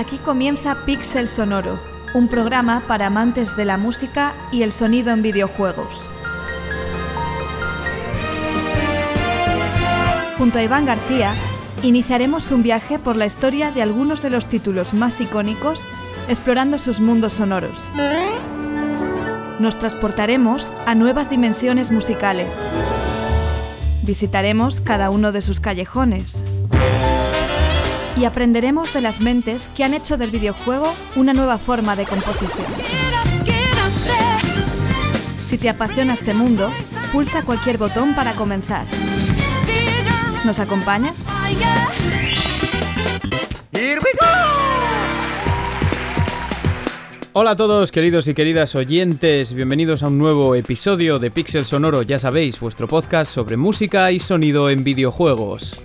Aquí comienza Pixel Sonoro, un programa para amantes de la música y el sonido en videojuegos. Junto a Iván García, iniciaremos un viaje por la historia de algunos de los títulos más icónicos, explorando sus mundos sonoros. Nos transportaremos a nuevas dimensiones musicales. Visitaremos cada uno de sus callejones. Y aprenderemos de las mentes que han hecho del videojuego una nueva forma de composición. Si te apasiona este mundo, pulsa cualquier botón para comenzar. ¿Nos acompañas? Hola a todos queridos y queridas oyentes, bienvenidos a un nuevo episodio de Pixel Sonoro, ya sabéis, vuestro podcast sobre música y sonido en videojuegos.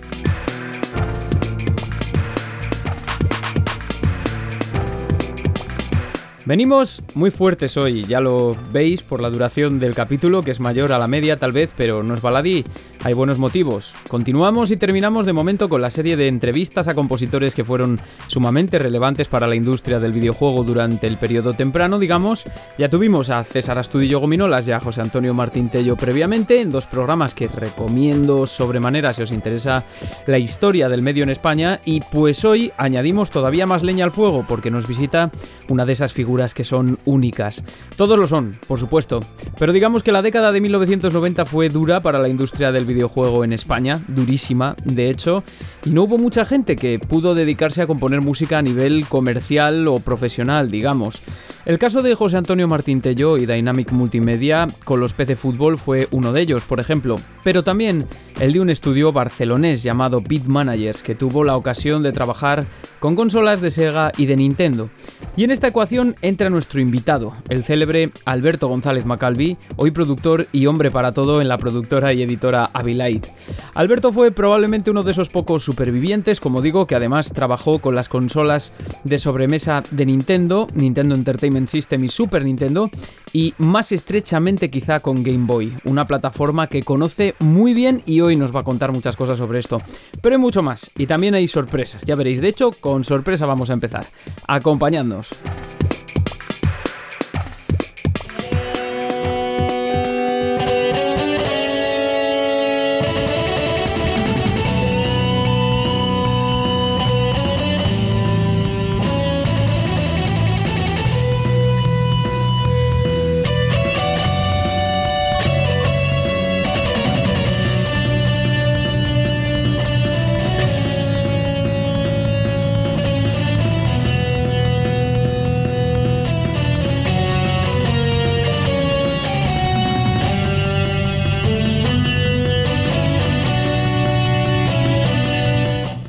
Venimos muy fuertes hoy, ya lo veis por la duración del capítulo, que es mayor a la media tal vez, pero no es baladí, hay buenos motivos. Continuamos y terminamos de momento con la serie de entrevistas a compositores que fueron sumamente relevantes para la industria del videojuego durante el periodo temprano, digamos. Ya tuvimos a César Astudillo Gominolas y a José Antonio Martín Tello previamente, en dos programas que recomiendo sobremanera si os interesa la historia del medio en España. Y pues hoy añadimos todavía más leña al fuego porque nos visita una de esas figuras que son únicas. Todos lo son, por supuesto, pero digamos que la década de 1990 fue dura para la industria del videojuego en España, durísima, de hecho, y no hubo mucha gente que pudo dedicarse a componer música a nivel comercial o profesional, digamos. El caso de José Antonio Martín Tello y Dynamic Multimedia con los PC Fútbol fue uno de ellos, por ejemplo, pero también el de un estudio barcelonés llamado Beat Managers, que tuvo la ocasión de trabajar con consolas de Sega y de Nintendo. Y en esta ecuación entra nuestro invitado, el célebre Alberto González Macalvi, hoy productor y hombre para todo en la productora y editora Abilite. Alberto fue probablemente uno de esos pocos supervivientes, como digo, que además trabajó con las consolas de sobremesa de Nintendo, Nintendo Entertainment System y Super Nintendo, y más estrechamente quizá con Game Boy, una plataforma que conoce muy bien y hoy nos va a contar muchas cosas sobre esto. Pero hay mucho más, y también hay sorpresas, ya veréis, de hecho, con sorpresa vamos a empezar. Acompañadnos.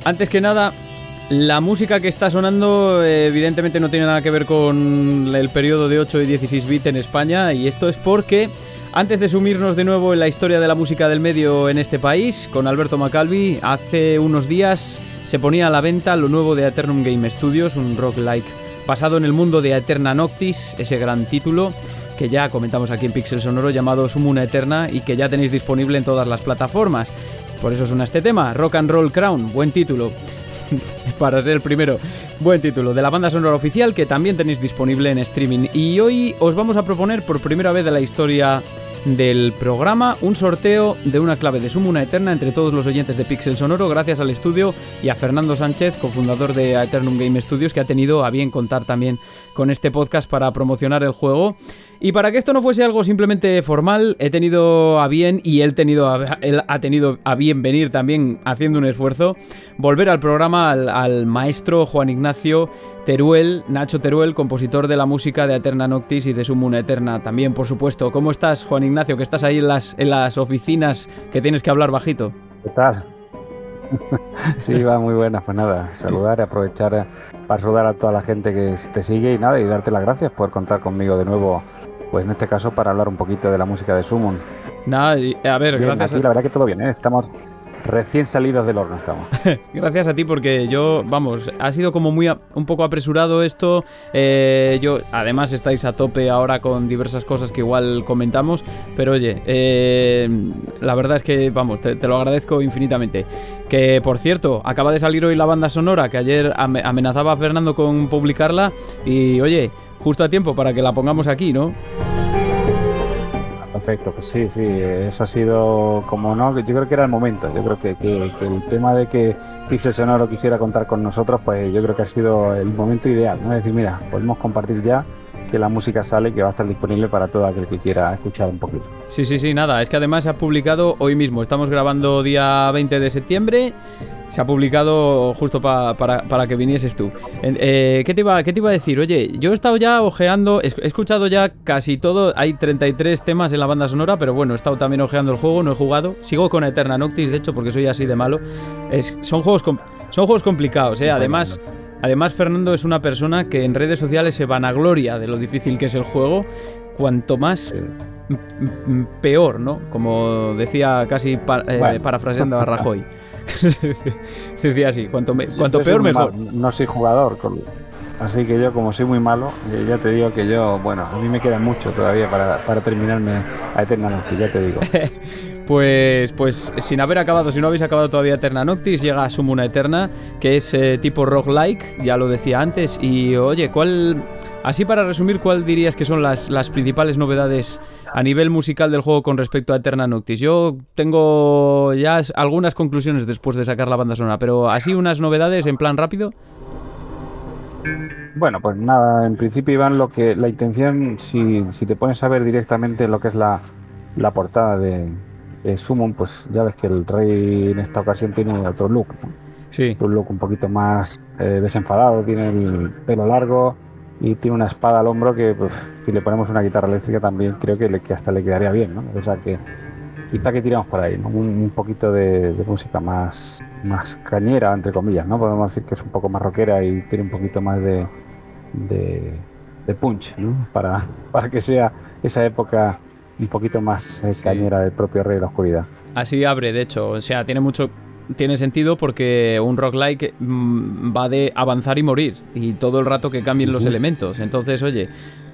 Antes que nada, la música que está sonando evidentemente no tiene nada que ver con el periodo de 8 y 16 bits en España y esto es porque antes de sumirnos de nuevo en la historia de la música del medio en este país, con Alberto Macalvi, hace unos días se ponía a la venta lo nuevo de Eternum Game Studios, un rock-like basado en el mundo de Eterna Noctis, ese gran título que ya comentamos aquí en Pixel Sonoro llamado Sumuna Eterna y que ya tenéis disponible en todas las plataformas. Por eso suena este tema, Rock and Roll Crown, buen título. para ser el primero. Buen título de la banda sonora oficial que también tenéis disponible en streaming. Y hoy os vamos a proponer por primera vez de la historia del programa un sorteo de una clave de Sumuna Eterna entre todos los oyentes de Pixel Sonoro gracias al estudio y a Fernando Sánchez, cofundador de Eternum Game Studios, que ha tenido a bien contar también con este podcast para promocionar el juego. Y para que esto no fuese algo simplemente formal, he tenido a bien, y él, tenido ha tenido a bien venir también haciendo un esfuerzo, volver al programa al, maestro Juan Ignacio Teruel, Nacho Teruel, compositor de la música de Eterna Noctis y de Sumuna Eterna también, por supuesto. ¿Cómo estás, Juan Ignacio? Que estás ahí en las, en las oficinas que tienes que hablar bajito. ¿Qué tal? sí, va muy buena. Pues nada, saludar y aprovechar para saludar a toda la gente que te sigue y nada, y darte las gracias por contar conmigo de nuevo pues en este caso para hablar un poquito de la música de Summon. Nada, a ver, gracias. Aquí, la verdad que todo bien, ¿eh? estamos Recién salidos del horno estamos. Gracias a ti porque yo, vamos, ha sido como muy un poco apresurado esto. Eh, yo, además estáis a tope ahora con diversas cosas que igual comentamos, pero oye, eh, la verdad es que, vamos, te, lo agradezco infinitamente. Que por cierto, acaba de salir hoy la banda sonora que ayer amenazaba a Fernando con publicarla y oye, justo a tiempo para que la pongamos aquí, ¿no? Perfecto, pues sí, sí, eso ha sido como no, yo creo que era el momento, yo creo que, el tema de que Pixel Sonoro quisiera contar con nosotros, pues yo creo que ha sido el momento ideal, ¿no? Es decir, mira, podemos compartir ya que la música sale, que va a estar disponible para todo aquel que quiera escuchar un poquito. Sí, sí, sí, nada, es que además se ha publicado hoy mismo, estamos grabando día 20 de septiembre, se ha publicado justo para, que vinieses tú. Eh, ¿qué, te iba, ¿Qué te iba a decir? Oye, yo he estado ya ojeando, he, escuchado ya casi todo, hay 33 temas en la banda sonora, pero bueno, he estado también ojeando el juego, no he jugado, sigo con Eterna Noctis, de hecho, porque soy así de malo. Es, son, juegos son juegos complicados, ¿eh? Además... Además, Fernando es una persona que en redes sociales se vanagloria de lo difícil que es el juego. Cuanto más peor, ¿no? Como decía casi eh, parafraseando a Rajoy. se decía así, cuanto, cuanto peor mejor. no soy jugador, así que yo como soy muy malo, eh, ya te digo que yo, bueno, a mí me queda mucho todavía para, para terminarme a Eterna Noctis, ya te digo. Pues, pues sin haber acabado, si no habéis acabado todavía Eterna Noctis, llega a Sumuna Eterna, que es eh, tipo roguelike, ya lo decía antes. Y oye, ¿cuál, así para resumir, cuál dirías que son las, las principales novedades a nivel musical del juego con respecto a Eterna Noctis? Yo tengo ya algunas conclusiones después de sacar la banda sonora, pero así unas novedades en plan rápido. Bueno, pues nada, en principio Iván, lo que la intención, si, si te pones a ver directamente lo que es la, la portada de, eh, Summon, pues ya ves que el rey en esta ocasión tiene otro look, Sí. Un look un poquito más eh, desenfadado, tiene el pelo largo y tiene una espada al hombro que pues, si le ponemos una guitarra eléctrica también creo que, le, que hasta le quedaría bien, ¿no? O sea que quizá que tiramos por ahí, un, poquito de, música más, más cañera, entre comillas, ¿no? Podemos decir que es un poco más rockera y tiene un poquito más de, de, punch, ¿no? Para, para que sea esa época un poquito más eh, cañera del propio Rey de la Oscuridad. Así abre, de hecho, o sea, tiene mucho tiene sentido porque un roguelike mm, va de avanzar y morir y todo el rato que cambien los elementos. Entonces, oye,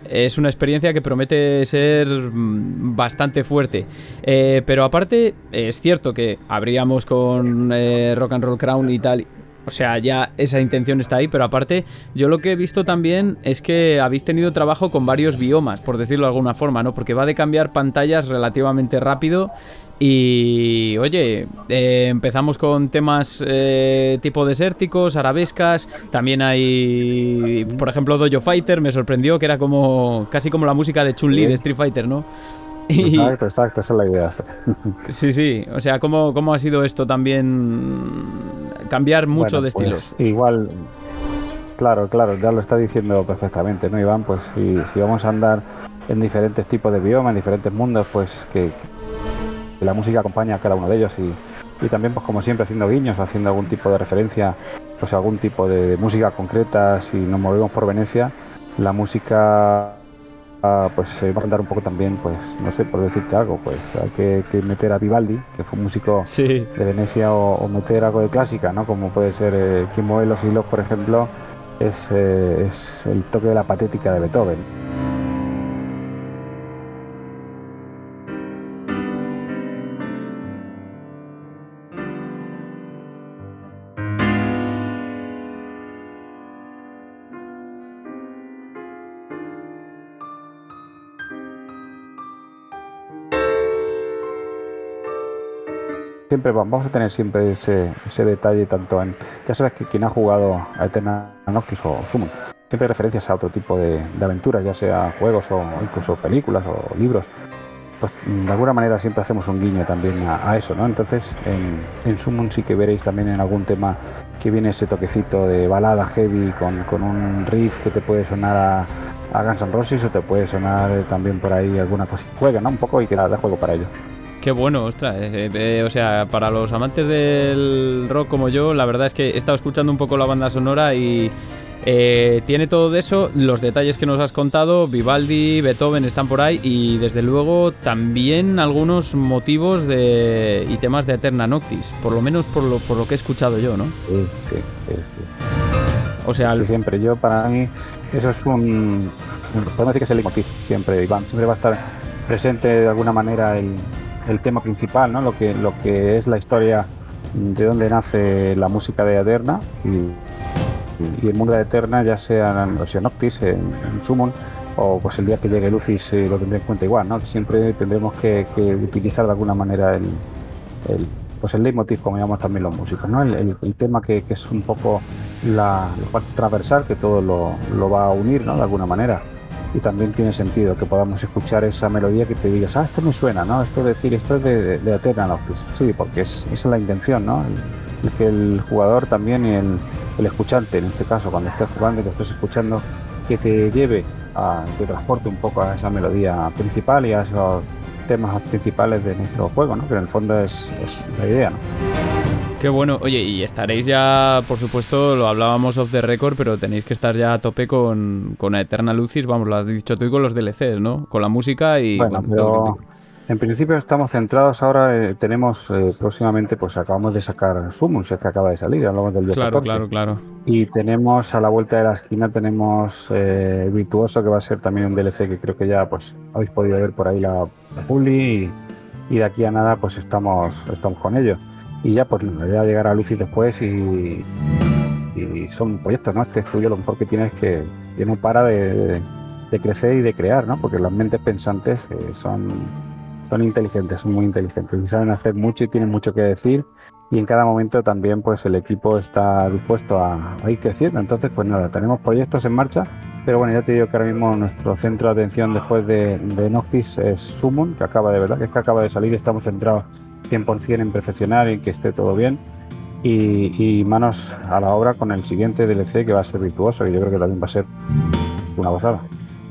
es una experiencia que promete ser mm, bastante fuerte. Eh, pero aparte, es cierto que habríamos con eh, Rock and Roll Crown y tal o sea, ya esa intención está ahí, pero aparte, yo lo que he visto también es que habéis tenido trabajo con varios biomas, por decirlo de alguna forma, ¿no? Porque va de cambiar pantallas relativamente rápido. Y oye, eh, empezamos con temas eh, tipo desérticos, arabescas. También hay, por ejemplo, Dojo Fighter. Me sorprendió que era como casi como la música de Chun-Li de Street Fighter, ¿no? Exacto, exacto, esa es la idea. Sí, sí, o sea, ¿cómo, cómo ha sido esto también? Cambiar mucho de. Pues igual, claro, claro, ya lo está diciendo perfectamente, ¿no, Iván? Pues si, si vamos a andar en diferentes tipos de biomas, en diferentes mundos, pues que, la música acompaña a cada uno de ellos y, y también, pues como siempre, haciendo guiños, haciendo algún tipo de referencia, pues algún tipo de música concreta, si nos movemos por Venecia, la música pues se va a contar un poco también, pues no sé, por decirte algo, pues hay que, meter a Vivaldi, que fue un músico de Venecia, o, meter algo de clásica, ¿no? Como puede ser eh, Quien mueve los hilos, por ejemplo, es, eh, es el toque de la patética de Beethoven. Siempre vamos a tener siempre ese, ese detalle tanto en ya sabes que quien ha jugado a Eterna Noctis o Summon siempre hay referencias a otro tipo de, aventuras ya sea juegos o incluso películas o libros. Pues de alguna manera siempre hacemos un guiño también a, eso no entonces en, en Summon sí que veréis también en algún tema que viene ese toquecito de balada heavy con, con un riff que te puede sonar a, a Guns N' Roses o te puede sonar también por ahí alguna cosa juega no un poco y que da juego para ello Qué bueno, ostras. Eh, eh, o sea, para los amantes del rock como yo, la verdad es que he estado escuchando un poco la banda sonora y Eh, tiene todo eso, los detalles que nos has contado, Vivaldi, Beethoven están por ahí y desde luego también algunos motivos de, y temas de Eterna Noctis, por lo menos por lo, por lo que he escuchado yo, ¿no? Sí, sí, sí. O sea, siempre yo para mí eso es un, podemos decir que es el motivo siempre, Iván, siempre va a estar presente de alguna manera el, el tema principal, ¿no? Lo que, lo que es la historia de dónde nace la música de Eterna y el mundo de Eterna, ya sea en versión Noctis, en, Summon, o pues el día que llegue Lucis eh, lo tendré en cuenta igual, ¿no? Siempre tendremos que, utilizar de alguna manera el, el, pues el leitmotiv, como llamamos también los músicos, ¿no? El, tema que, es un poco la, parte transversal que todo lo, lo, va a unir, ¿no? De alguna manera. Y también tiene sentido que podamos escuchar esa melodía que te digas, ah, esto me suena, ¿no? Esto es decir, esto es de, de, Eterna Noctis. Sí, porque es, esa es la intención, ¿no? que el jugador también y el, el, escuchante, en este caso, cuando estés jugando y lo estés escuchando, que te lleve, a, te transporte un poco a esa melodía principal y a esos temas principales de nuestro juego, ¿no? que en el fondo es, la idea. ¿no? Qué bueno, oye, y estaréis ya, por supuesto, lo hablábamos off the record, pero tenéis que estar ya a tope con, con Eterna Lucis, vamos, lo has dicho tú y con los DLCs, ¿no? Con la música y... Bueno, en principio estamos centrados ahora, eh, tenemos eh, próximamente, pues acabamos de sacar Summons, que acaba de salir, hablamos del día Claro, claro, claro. Y tenemos a la vuelta de la esquina, tenemos eh, Virtuoso, que va a ser también un DLC que creo que ya pues habéis podido ver por ahí la, la publi y, de aquí a nada pues estamos, estamos con ello. Y ya pues ya llegará Lucis después y, y son proyectos, ¿no? Este estudio lo mejor que tiene es que, no para de, crecer y de crear, ¿no? Porque las mentes pensantes son son inteligentes, son muy inteligentes y saben hacer mucho y tienen mucho que decir y en cada momento también pues el equipo está dispuesto a, ir creciendo. Entonces pues nada, tenemos proyectos en marcha, pero bueno, ya te digo que ahora mismo nuestro centro de atención después de, de Noctis es Summon, que acaba de verdad, que es que acaba de salir, estamos centrados 100% en perfeccionar y que esté todo bien. Y, y, manos a la obra con el siguiente DLC que va a ser virtuoso y yo creo que también va a ser una gozada.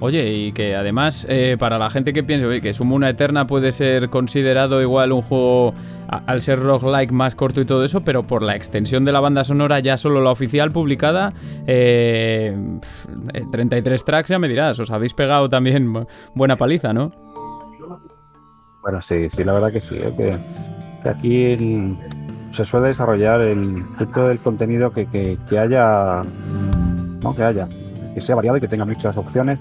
Oye, y que además, eh, para la gente que piense que Sumuna Eterna puede ser considerado igual un juego, al ser roguelike más corto y todo eso, pero por la extensión de la banda sonora, ya solo la oficial publicada, 33 eh, tracks, ya me dirás, os habéis pegado también buena paliza, ¿no? Bueno, sí, sí, la verdad que sí. que, aquí se suele desarrollar el todo del contenido que, que haya, ¿no? Que haya, que sea variado y que tenga muchas opciones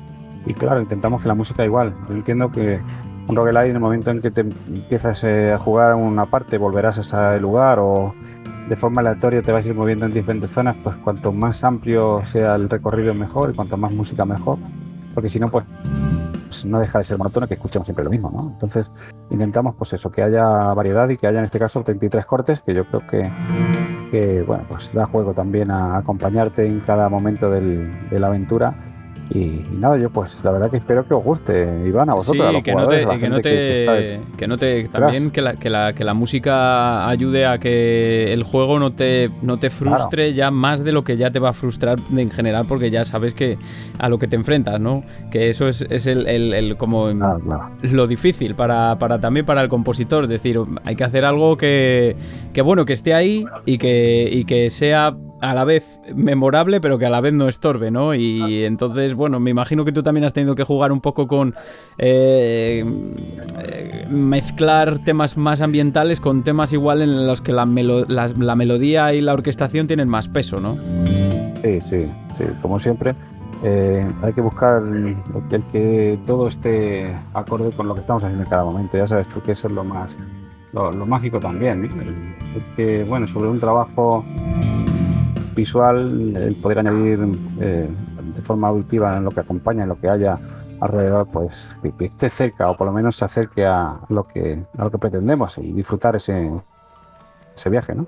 y claro, intentamos que la música igual. Yo entiendo que un roguelite en el momento en que te empiezas eh, a jugar una parte volverás a ese lugar o de forma aleatoria te vas a ir moviendo en diferentes zonas, pues cuanto más amplio sea el recorrido mejor y cuanto más música mejor, porque si no pues no deja de ser monótono que escuchemos siempre lo mismo, ¿no? Entonces intentamos pues eso, que haya variedad y que haya en este caso 33 cortes, que yo creo que, que bueno, pues da juego también a acompañarte en cada momento del, de la aventura y, nada, yo pues la verdad que espero que os guste, Iván, a vosotros. Sí, que, no te, que, no te, que, no te, también que la, que, la, que la música ayude a que el juego no te, no te frustre ya más de lo que ya te va a frustrar en general, porque ya sabes que a lo que te enfrentas, ¿no? Que eso es, es el, el, como lo difícil para, para también para el compositor, es decir, hay que hacer algo que, que bueno, que esté ahí y que, y que sea a la vez memorable, pero que a la vez no estorbe, ¿no? Y entonces, bueno, me imagino que tú también has tenido que jugar un poco con eh, mezclar temas más ambientales con temas igual en los que la, la, melodía y la orquestación tienen más peso, ¿no? Sí, sí, sí, como siempre. Eh, hay que buscar el, que todo esté acorde con lo que estamos haciendo en cada momento. Ya sabes tú que eso es lo más lo, mágico también. ¿eh? que, bueno, sobre un trabajo visual, el poder añadir eh, de forma auditiva en lo que acompaña, en lo que haya alrededor, pues que, esté cerca o por lo menos se acerque a lo que, a lo que pretendemos y disfrutar ese, ese viaje, ¿no?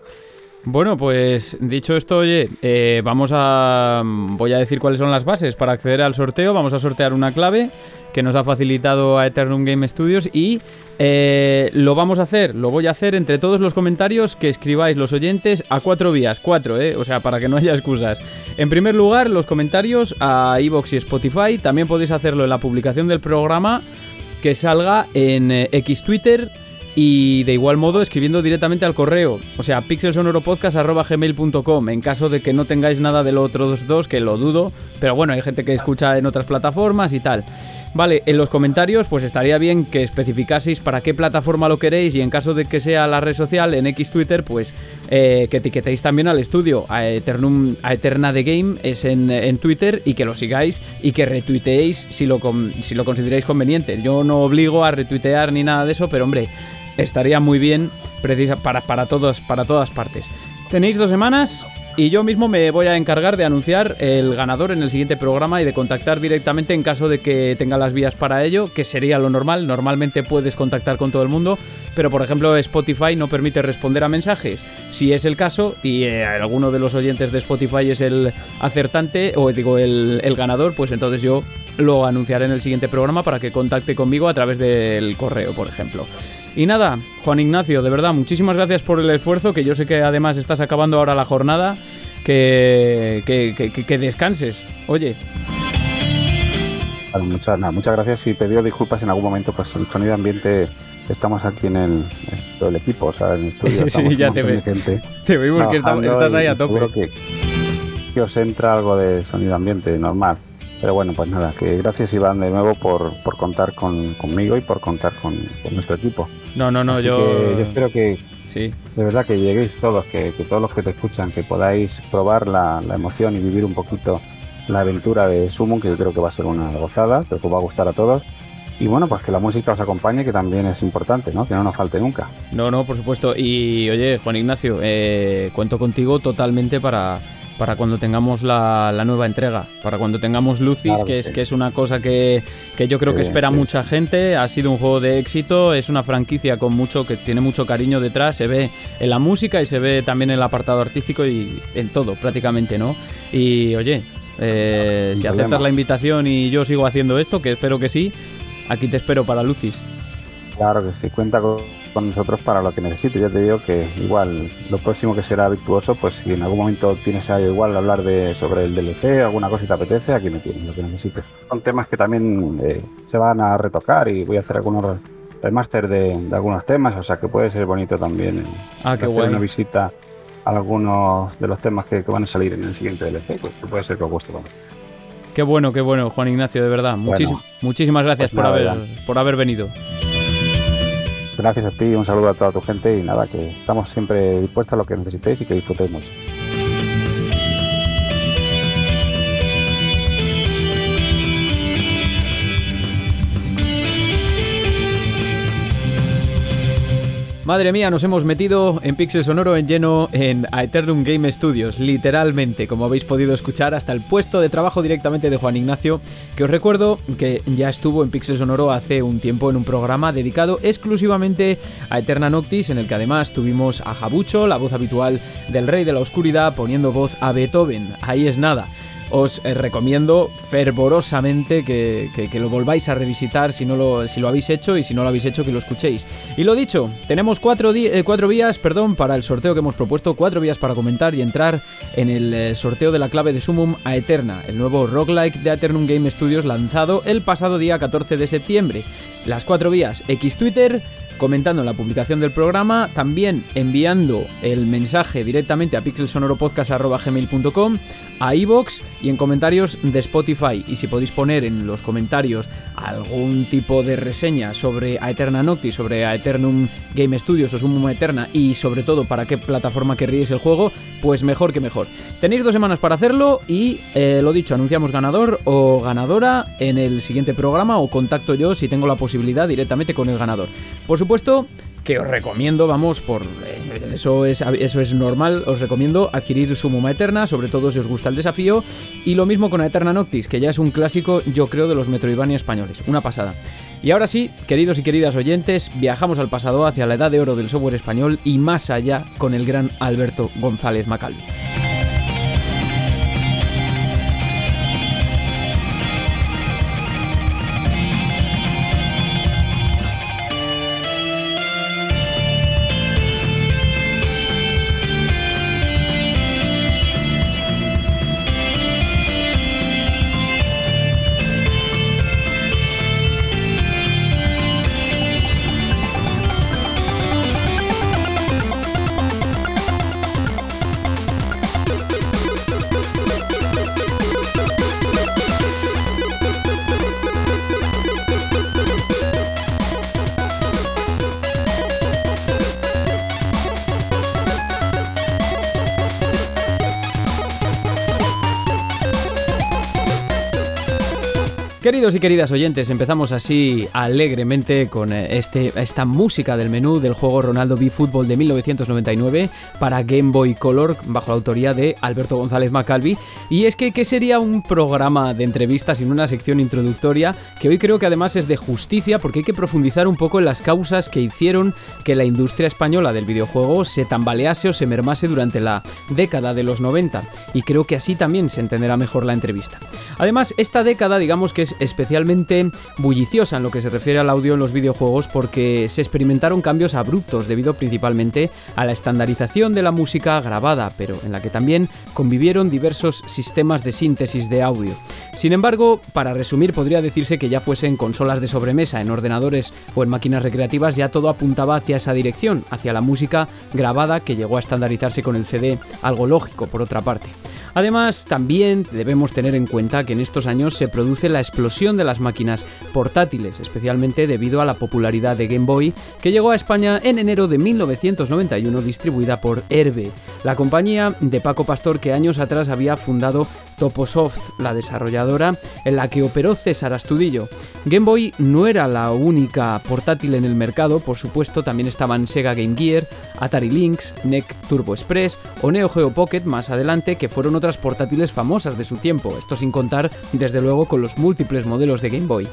Bueno, pues dicho esto, oye, eh, vamos a. Voy a decir cuáles son las bases para acceder al sorteo. Vamos a sortear una clave que nos ha facilitado a Eternum Game Studios y eh, lo vamos a hacer, lo voy a hacer entre todos los comentarios que escribáis los oyentes a cuatro vías, cuatro, ¿eh? O sea, para que no haya excusas. En primer lugar, los comentarios a Evox y Spotify. También podéis hacerlo en la publicación del programa que salga en eh, X Twitter y de igual modo escribiendo directamente al correo, o sea, pixelsonoropodcast.gmail.com en caso de que no tengáis nada de los otros dos, que lo dudo, pero bueno, hay gente que escucha en otras plataformas y tal. Vale, en los comentarios pues estaría bien que especificaseis para qué plataforma lo queréis y en caso de que sea la red social en X Twitter pues eh, que etiquetéis también al estudio a, Eternum, a Eterna The Game es en, Twitter y que lo sigáis y que retuiteéis si lo, si lo consideráis conveniente. Yo no obligo a retuitear ni nada de eso, pero hombre, estaría muy bien precisa, para, para, para todas partes. Tenéis dos semanas y yo mismo me voy a encargar de anunciar el ganador en el siguiente programa y de contactar directamente en caso de que tenga las vías para ello, que sería lo normal. Normalmente puedes contactar con todo el mundo, pero por ejemplo Spotify no permite responder a mensajes. Si es el caso y eh, alguno de los oyentes de Spotify es el acertante o digo el, el ganador, pues entonces yo lo anunciaré en el siguiente programa para que contacte conmigo a través del correo, por ejemplo. Y nada, Juan Ignacio, de verdad, muchísimas gracias por el esfuerzo, que yo sé que además estás acabando ahora la jornada, que, que, descanses. Oye. muchas, muchas gracias y pedido disculpas en algún momento, pues el sonido ambiente estamos aquí en el, todo el equipo, o sea, en el estudio. sí, ya te, ve, te vimos que estás ahí a tope. Que, que os entra algo de sonido ambiente normal. Pero bueno, pues nada, que gracias Iván de nuevo por, contar conmigo y por contar con, nuestro equipo. No, no, no, yo... yo espero que, sí. de verdad que lleguéis todos, que, todos los que te escuchan, que podáis probar la, emoción y vivir un poquito la aventura de Summon, que yo creo que va a ser una gozada, creo que va a gustar a todos. Y bueno, pues que la música os acompañe, que también es importante, ¿no? Que no nos falte nunca. No, no, por supuesto. Y oye, Juan Ignacio, eh, cuento contigo totalmente para para cuando tengamos la, nueva entrega, para cuando tengamos Lucis, que, es, que es una cosa que, yo creo que espera mucha gente, ha sido un juego de éxito, es una franquicia con mucho, que tiene mucho cariño detrás, se ve en la música y se ve también en el apartado artístico y en todo prácticamente, ¿no? Y oye, eh, si aceptas la invitación y yo sigo haciendo esto, que espero que sí, aquí te espero para Lucis. Claro que sí, cuenta con con nosotros para lo que necesites. Ya te digo que igual lo próximo que será virtuoso, pues si en algún momento tienes algo igual hablar de sobre el DLC, alguna cosa que te apetece, aquí me tienes lo que necesites. Son temas que también eh, se van a retocar y voy a hacer algunos remaster de, de algunos temas, o sea que puede ser bonito también eh, ah, hacer una visita a algunos de los temas que, van a salir en el siguiente DLC, pues puede ser que os guste. Qué bueno, qué bueno, Juan Ignacio, de verdad. muchísimas gracias pues por, haber, por haber venido. Gracias a ti, un saludo a toda tu gente y nada, que estamos siempre dispuestos a lo que necesitéis y que disfrutéis mucho. Madre mía, nos hemos metido en Pixel Sonoro en lleno en Aeternum Game Studios, literalmente, como habéis podido escuchar, hasta el puesto de trabajo directamente de Juan Ignacio, que os recuerdo que ya estuvo en Pixel Sonoro hace un tiempo en un programa dedicado exclusivamente a Eterna Noctis, en el que además tuvimos a Jabucho, la voz habitual del Rey de la Oscuridad, poniendo voz a Beethoven. Ahí es nada os eh, recomiendo fervorosamente que, lo volváis a revisitar si, no lo, si lo habéis hecho y si no lo habéis hecho que lo escuchéis. Y lo dicho, tenemos cuatro, eh, cuatro vías perdón, para el sorteo que hemos propuesto, cuatro vías para comentar y entrar en el eh, sorteo de la clave de Sumum a Eterna, el nuevo roguelike de Eternum Game Studios lanzado el pasado día 14 de septiembre. Las cuatro vías, X Twitter, comentando la publicación del programa, también enviando el mensaje directamente a pixelsonoropodcast.gmail.com, a iVoox y en comentarios de Spotify. Y si podéis poner en los comentarios algún tipo de reseña sobre Aeterna Noctis, sobre Aeternum Game Studios o Sumum Eterna y sobre todo para qué plataforma querríais el juego, pues mejor que mejor. Tenéis dos semanas para hacerlo y eh, lo dicho, anunciamos ganador o ganadora en el siguiente programa o contacto yo si tengo la posibilidad directamente con el ganador. Por supuesto, que os recomiendo, vamos, por eh, eso es, eso es normal, os recomiendo adquirir su Muma Eterna, sobre todo si os gusta el desafío, y lo mismo con Eterna Noctis, que ya es un clásico, yo creo, de los Metroidvania españoles, una pasada. Y ahora sí, queridos y queridas oyentes, viajamos al pasado hacia la edad de oro del software español y más allá con el gran Alberto González Macalvi. Queridos y queridas oyentes, empezamos así alegremente con eh, este, esta música del menú del juego Ronaldo B Football de 1999 para Game Boy Color bajo la autoría de Alberto González Macalvi. Y es que, ¿qué sería un programa de entrevistas sin una sección introductoria que hoy creo que además es de justicia porque hay que profundizar un poco en las causas que hicieron que la industria española del videojuego se tambalease o se mermase durante la década de los 90? Y creo que así también se entenderá mejor la entrevista. Además, esta década digamos que es especialmente bulliciosa en lo que se refiere al audio en los videojuegos porque se experimentaron cambios abruptos debido principalmente a la estandarización de la música grabada, pero en la que también convivieron diversos sistemas de síntesis de audio. Sin embargo, para resumir, podría decirse que ya fuese en consolas de sobremesa, en ordenadores o en máquinas recreativas, ya todo apuntaba hacia esa dirección, hacia la música grabada que llegó a estandarizarse con el CD, algo lógico por otra parte. Además, también debemos tener en cuenta que en estos años se produce la explosión de las máquinas portátiles, especialmente debido a la popularidad de Game Boy, que llegó a España en enero de 1991 distribuida por Herbe, la compañía de Paco Pastor que años atrás había fundado Toposoft, la desarrolladora en la que operó César Astudillo. Game Boy no era la única portátil en el mercado, por supuesto también estaban Sega Game Gear, Atari Lynx, NEC Turbo Express o Neo Geo Pocket más adelante que fueron otras portátiles famosas de su tiempo, esto sin contar desde luego con los múltiples modelos de Game Boy.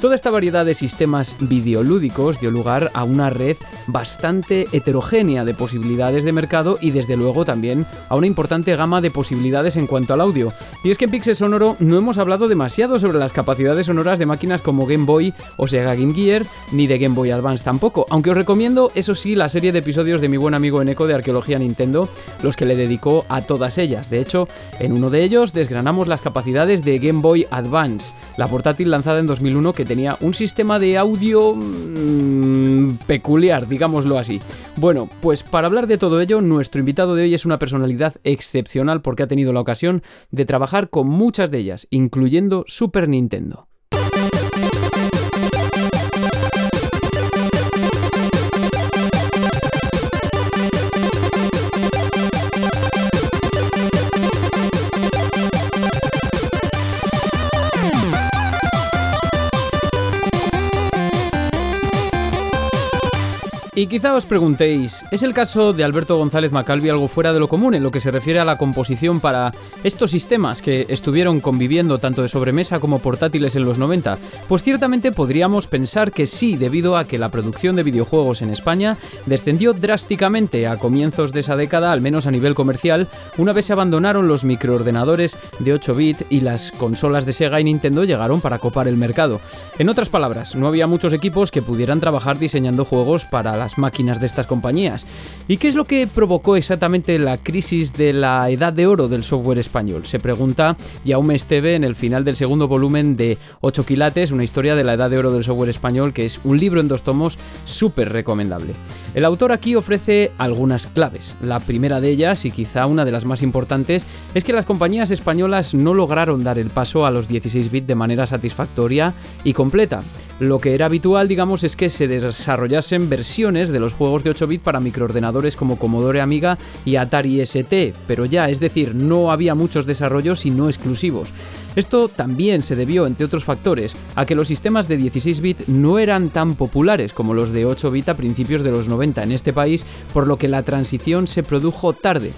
Toda esta variedad de sistemas videolúdicos dio lugar a una red bastante heterogénea de posibilidades de mercado y desde luego también a una importante gama de posibilidades en cuanto al audio. Y es que en Pixel Sonoro no hemos hablado demasiado sobre las capacidades sonoras de máquinas como Game Boy o Sega Game Gear, ni de Game Boy Advance tampoco, aunque os recomiendo, eso sí, la serie de episodios de mi buen amigo Eneco de Arqueología Nintendo, los que le dedicó a todas ellas. De hecho, en uno de ellos desgranamos las capacidades de Game Boy Advance, la portátil lanzada en 2001 que tenía un sistema de audio mmm, peculiar, digámoslo así. Bueno, pues para hablar de todo ello, nuestro invitado de hoy es una personalidad excepcional porque ha tenido la ocasión de trabajar con muchas de ellas, incluyendo Super Nintendo. Y quizá os preguntéis, ¿es el caso de Alberto González Macalvi algo fuera de lo común en lo que se refiere a la composición para estos sistemas que estuvieron conviviendo tanto de sobremesa como portátiles en los 90? Pues ciertamente podríamos pensar que sí, debido a que la producción de videojuegos en España descendió drásticamente a comienzos de esa década, al menos a nivel comercial, una vez se abandonaron los microordenadores de 8 bit y las consolas de Sega y Nintendo llegaron para copar el mercado. En otras palabras, no había muchos equipos que pudieran trabajar diseñando juegos para las máquinas de estas compañías. ¿Y qué es lo que provocó exactamente la crisis de la edad de oro del software español? Se pregunta Jaume Esteve en el final del segundo volumen de 8 quilates, una historia de la edad de oro del software español, que es un libro en dos tomos súper recomendable. El autor aquí ofrece algunas claves. La primera de ellas, y quizá una de las más importantes, es que las compañías españolas no lograron dar el paso a los 16 bits de manera satisfactoria y completa. Lo que era habitual, digamos, es que se desarrollasen versiones de los juegos de 8 bits para microordenadores como Commodore Amiga y Atari ST, pero ya, es decir, no había muchos desarrollos y no exclusivos. Esto también se debió, entre otros factores, a que los sistemas de 16 bit no eran tan populares como los de 8 bit a principios de los 90 en este país, por lo que la transición se produjo tarde.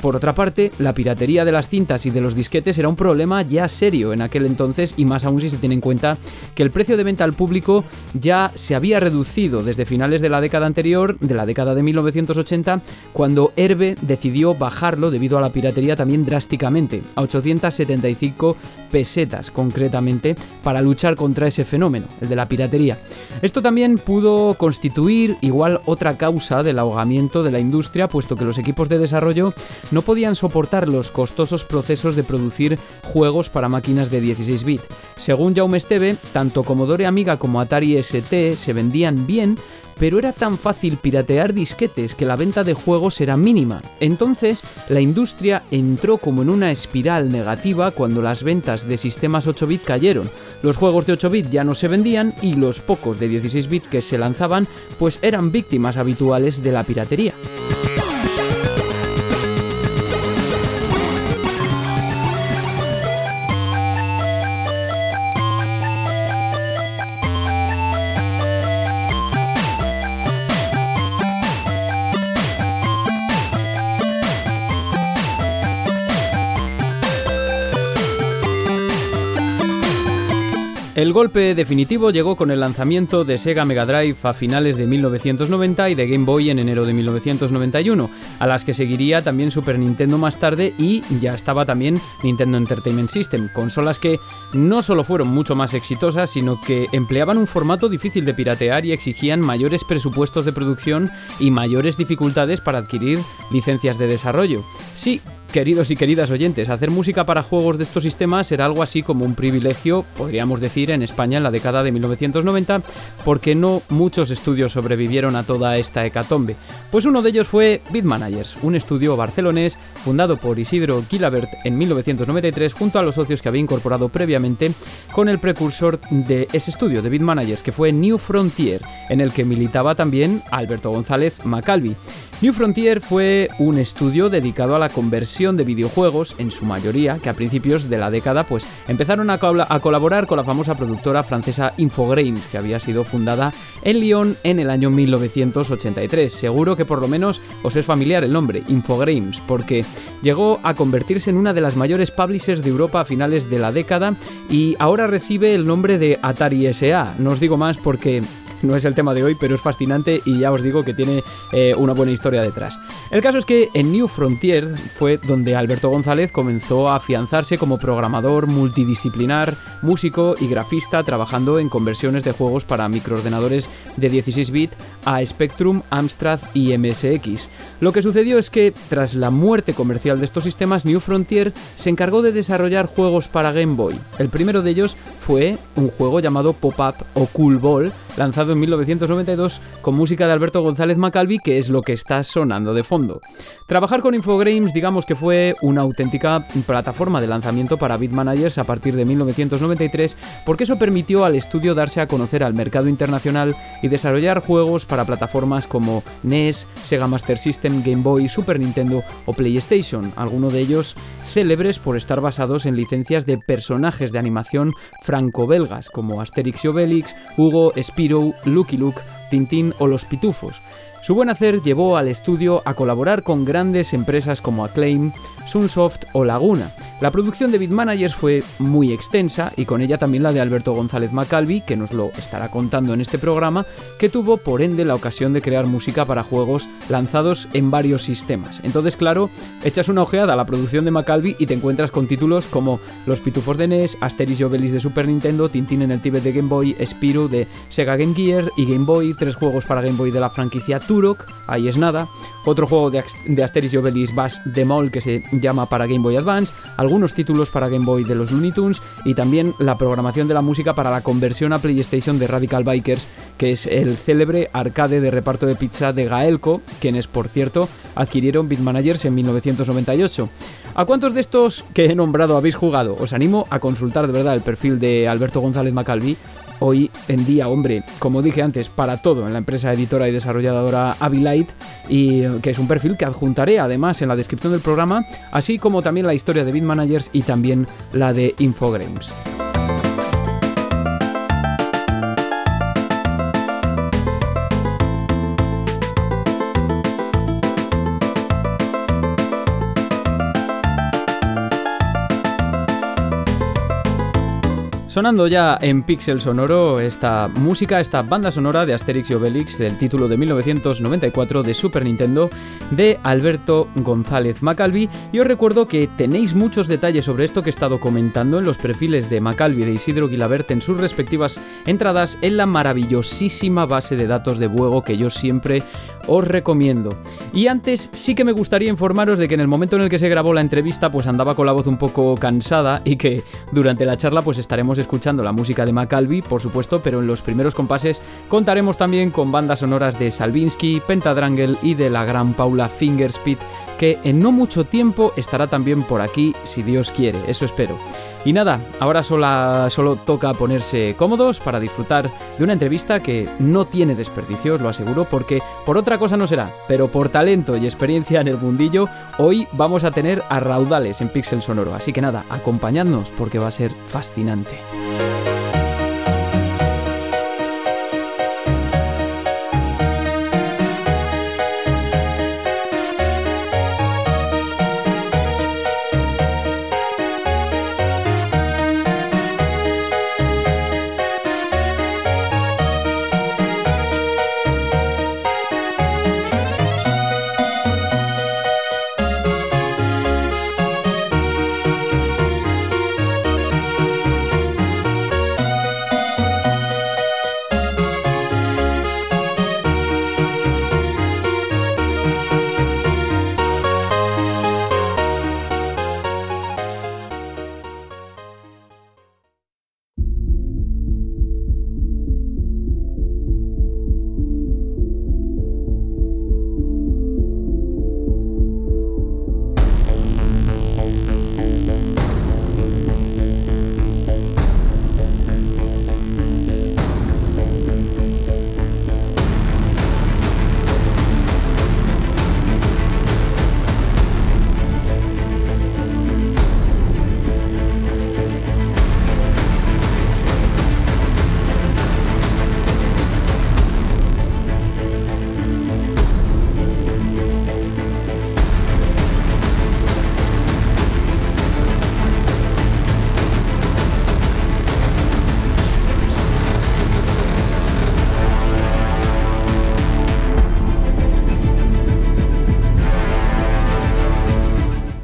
Por otra parte, la piratería de las cintas y de los disquetes era un problema ya serio en aquel entonces y más aún si se tiene en cuenta que el precio de venta al público ya se había reducido desde finales de la década anterior, de la década de 1980, cuando Herbe decidió bajarlo debido a la piratería también drásticamente, a 875 pesetas concretamente, para luchar contra ese fenómeno, el de la piratería. Esto también pudo constituir igual otra causa del ahogamiento de la industria, puesto que los equipos de desarrollo no podían soportar los costosos procesos de producir juegos para máquinas de 16 bit. Según Jaume Esteve, tanto Commodore Amiga como Atari ST se vendían bien, pero era tan fácil piratear disquetes que la venta de juegos era mínima. Entonces, la industria entró como en una espiral negativa cuando las ventas de sistemas 8 bit cayeron. Los juegos de 8 bit ya no se vendían y los pocos de 16 bit que se lanzaban pues eran víctimas habituales de la piratería. El golpe definitivo llegó con el lanzamiento de Sega Mega Drive a finales de 1990 y de Game Boy en enero de 1991, a las que seguiría también Super Nintendo más tarde y ya estaba también Nintendo Entertainment System, consolas que no solo fueron mucho más exitosas, sino que empleaban un formato difícil de piratear y exigían mayores presupuestos de producción y mayores dificultades para adquirir licencias de desarrollo. Sí, Queridos y queridas oyentes, hacer música para juegos de estos sistemas era algo así como un privilegio, podríamos decir, en España en la década de 1990, porque no muchos estudios sobrevivieron a toda esta hecatombe. Pues uno de ellos fue Bitmanagers, un estudio barcelonés fundado por Isidro Gilabert en 1993 junto a los socios que había incorporado previamente con el precursor de ese estudio de Bitmanagers, que fue New Frontier, en el que militaba también Alberto González Macalvi. New Frontier fue un estudio dedicado a la conversión de videojuegos, en su mayoría, que a principios de la década pues empezaron a, a, colaborar con la famosa productora francesa Infogrames, que había sido fundada en Lyon en el año 1983. Seguro que por lo menos os es familiar el nombre, Infogrames, porque llegó a convertirse en una de las mayores publishers de Europa a finales de la década y ahora recibe el nombre de Atari SA. No os digo más porque no es el tema de hoy, pero es fascinante y ya os digo que tiene eh, una buena historia detrás. El caso es que en New Frontier fue donde Alberto González comenzó a afianzarse como programador multidisciplinar, músico y grafista, trabajando en conversiones de juegos para microordenadores de 16 bit a Spectrum, Amstrad y MSX. Lo que sucedió es que, tras la muerte comercial de estos sistemas, New Frontier se encargó de desarrollar juegos para Game Boy. El primero de ellos fue un juego llamado Pop-Up o Cool Ball, lanzado en 1992 con música de Alberto González Macalvi, que es lo que está sonando de fondo. Trabajar con Infogrames, digamos que fue una auténtica plataforma de lanzamiento para Bitmanagers a partir de 1993, porque eso permitió al estudio darse a conocer al mercado internacional y desarrollar juegos para plataformas como NES, Sega Master System, Game Boy, Super Nintendo o PlayStation, algunos de ellos célebres por estar basados en licencias de personajes de animación franco-belgas como Asterix y Obelix, Hugo, Lucky Luke, Tintín o Los Pitufos. Su buen hacer llevó al estudio a colaborar con grandes empresas como Acclaim, Sunsoft o Laguna. La producción de Bitmanagers fue muy extensa y con ella también la de Alberto González Macalvi, que nos lo estará contando en este programa, que tuvo por ende la ocasión de crear música para juegos lanzados en varios sistemas. Entonces, claro, echas una ojeada a la producción de Macalvi y te encuentras con títulos como Los Pitufos de NES, Asterix y Obelix de Super Nintendo, Tintín en el Tíbet de Game Boy, Spiro de Sega Game Gear y Game Boy, tres juegos para Game Boy de la franquicia Turok, ahí es nada, otro juego de, Asterix y Obelix Bass Demol que se llama para Game Boy Advance, algunos títulos para Game Boy de los Looney Tunes y también la programación de la música para la conversión a PlayStation de Radical Bikers, que es el célebre arcade de reparto de pizza de Gaelco, quienes por cierto adquirieron Bitmanagers en 1998. ¿A cuántos de estos que he nombrado habéis jugado? Os animo a consultar de verdad el perfil de Alberto González Macalvi. Hoy en día, hombre, como dije antes, para todo en la empresa editora y desarrolladora Avilite, y que es un perfil que adjuntaré además en la descripción del programa, así como también la historia de Bitmanagers y también la de Infogrames. Sonando ya en Pixel Sonoro esta música, esta banda sonora de Asterix y Obelix del título de 1994 de Super Nintendo de Alberto González Macalvi. Y os recuerdo que tenéis muchos detalles sobre esto que he estado comentando en los perfiles de Macalvi y de Isidro Guilabert en sus respectivas entradas en la maravillosísima base de datos de Buego que yo siempre os recomiendo. Y antes sí que me gustaría informaros de que en el momento en el que se grabó la entrevista pues andaba con la voz un poco cansada y que durante la charla pues estaremos escuchando la música de Macalvi, por supuesto, pero en los primeros compases contaremos también con bandas sonoras de Salvinsky, Pentadrangle y de la gran Paula Fingerspeed que en no mucho tiempo estará también por aquí si Dios quiere, eso espero. Y nada, ahora solo, toca ponerse cómodos para disfrutar de una entrevista que no tiene desperdicio, os lo aseguro, porque por otra cosa no será, pero por talento y experiencia en el mundillo, hoy vamos a tener a raudales en Pixel Sonoro. Así que nada, acompañadnos porque va a ser fascinante.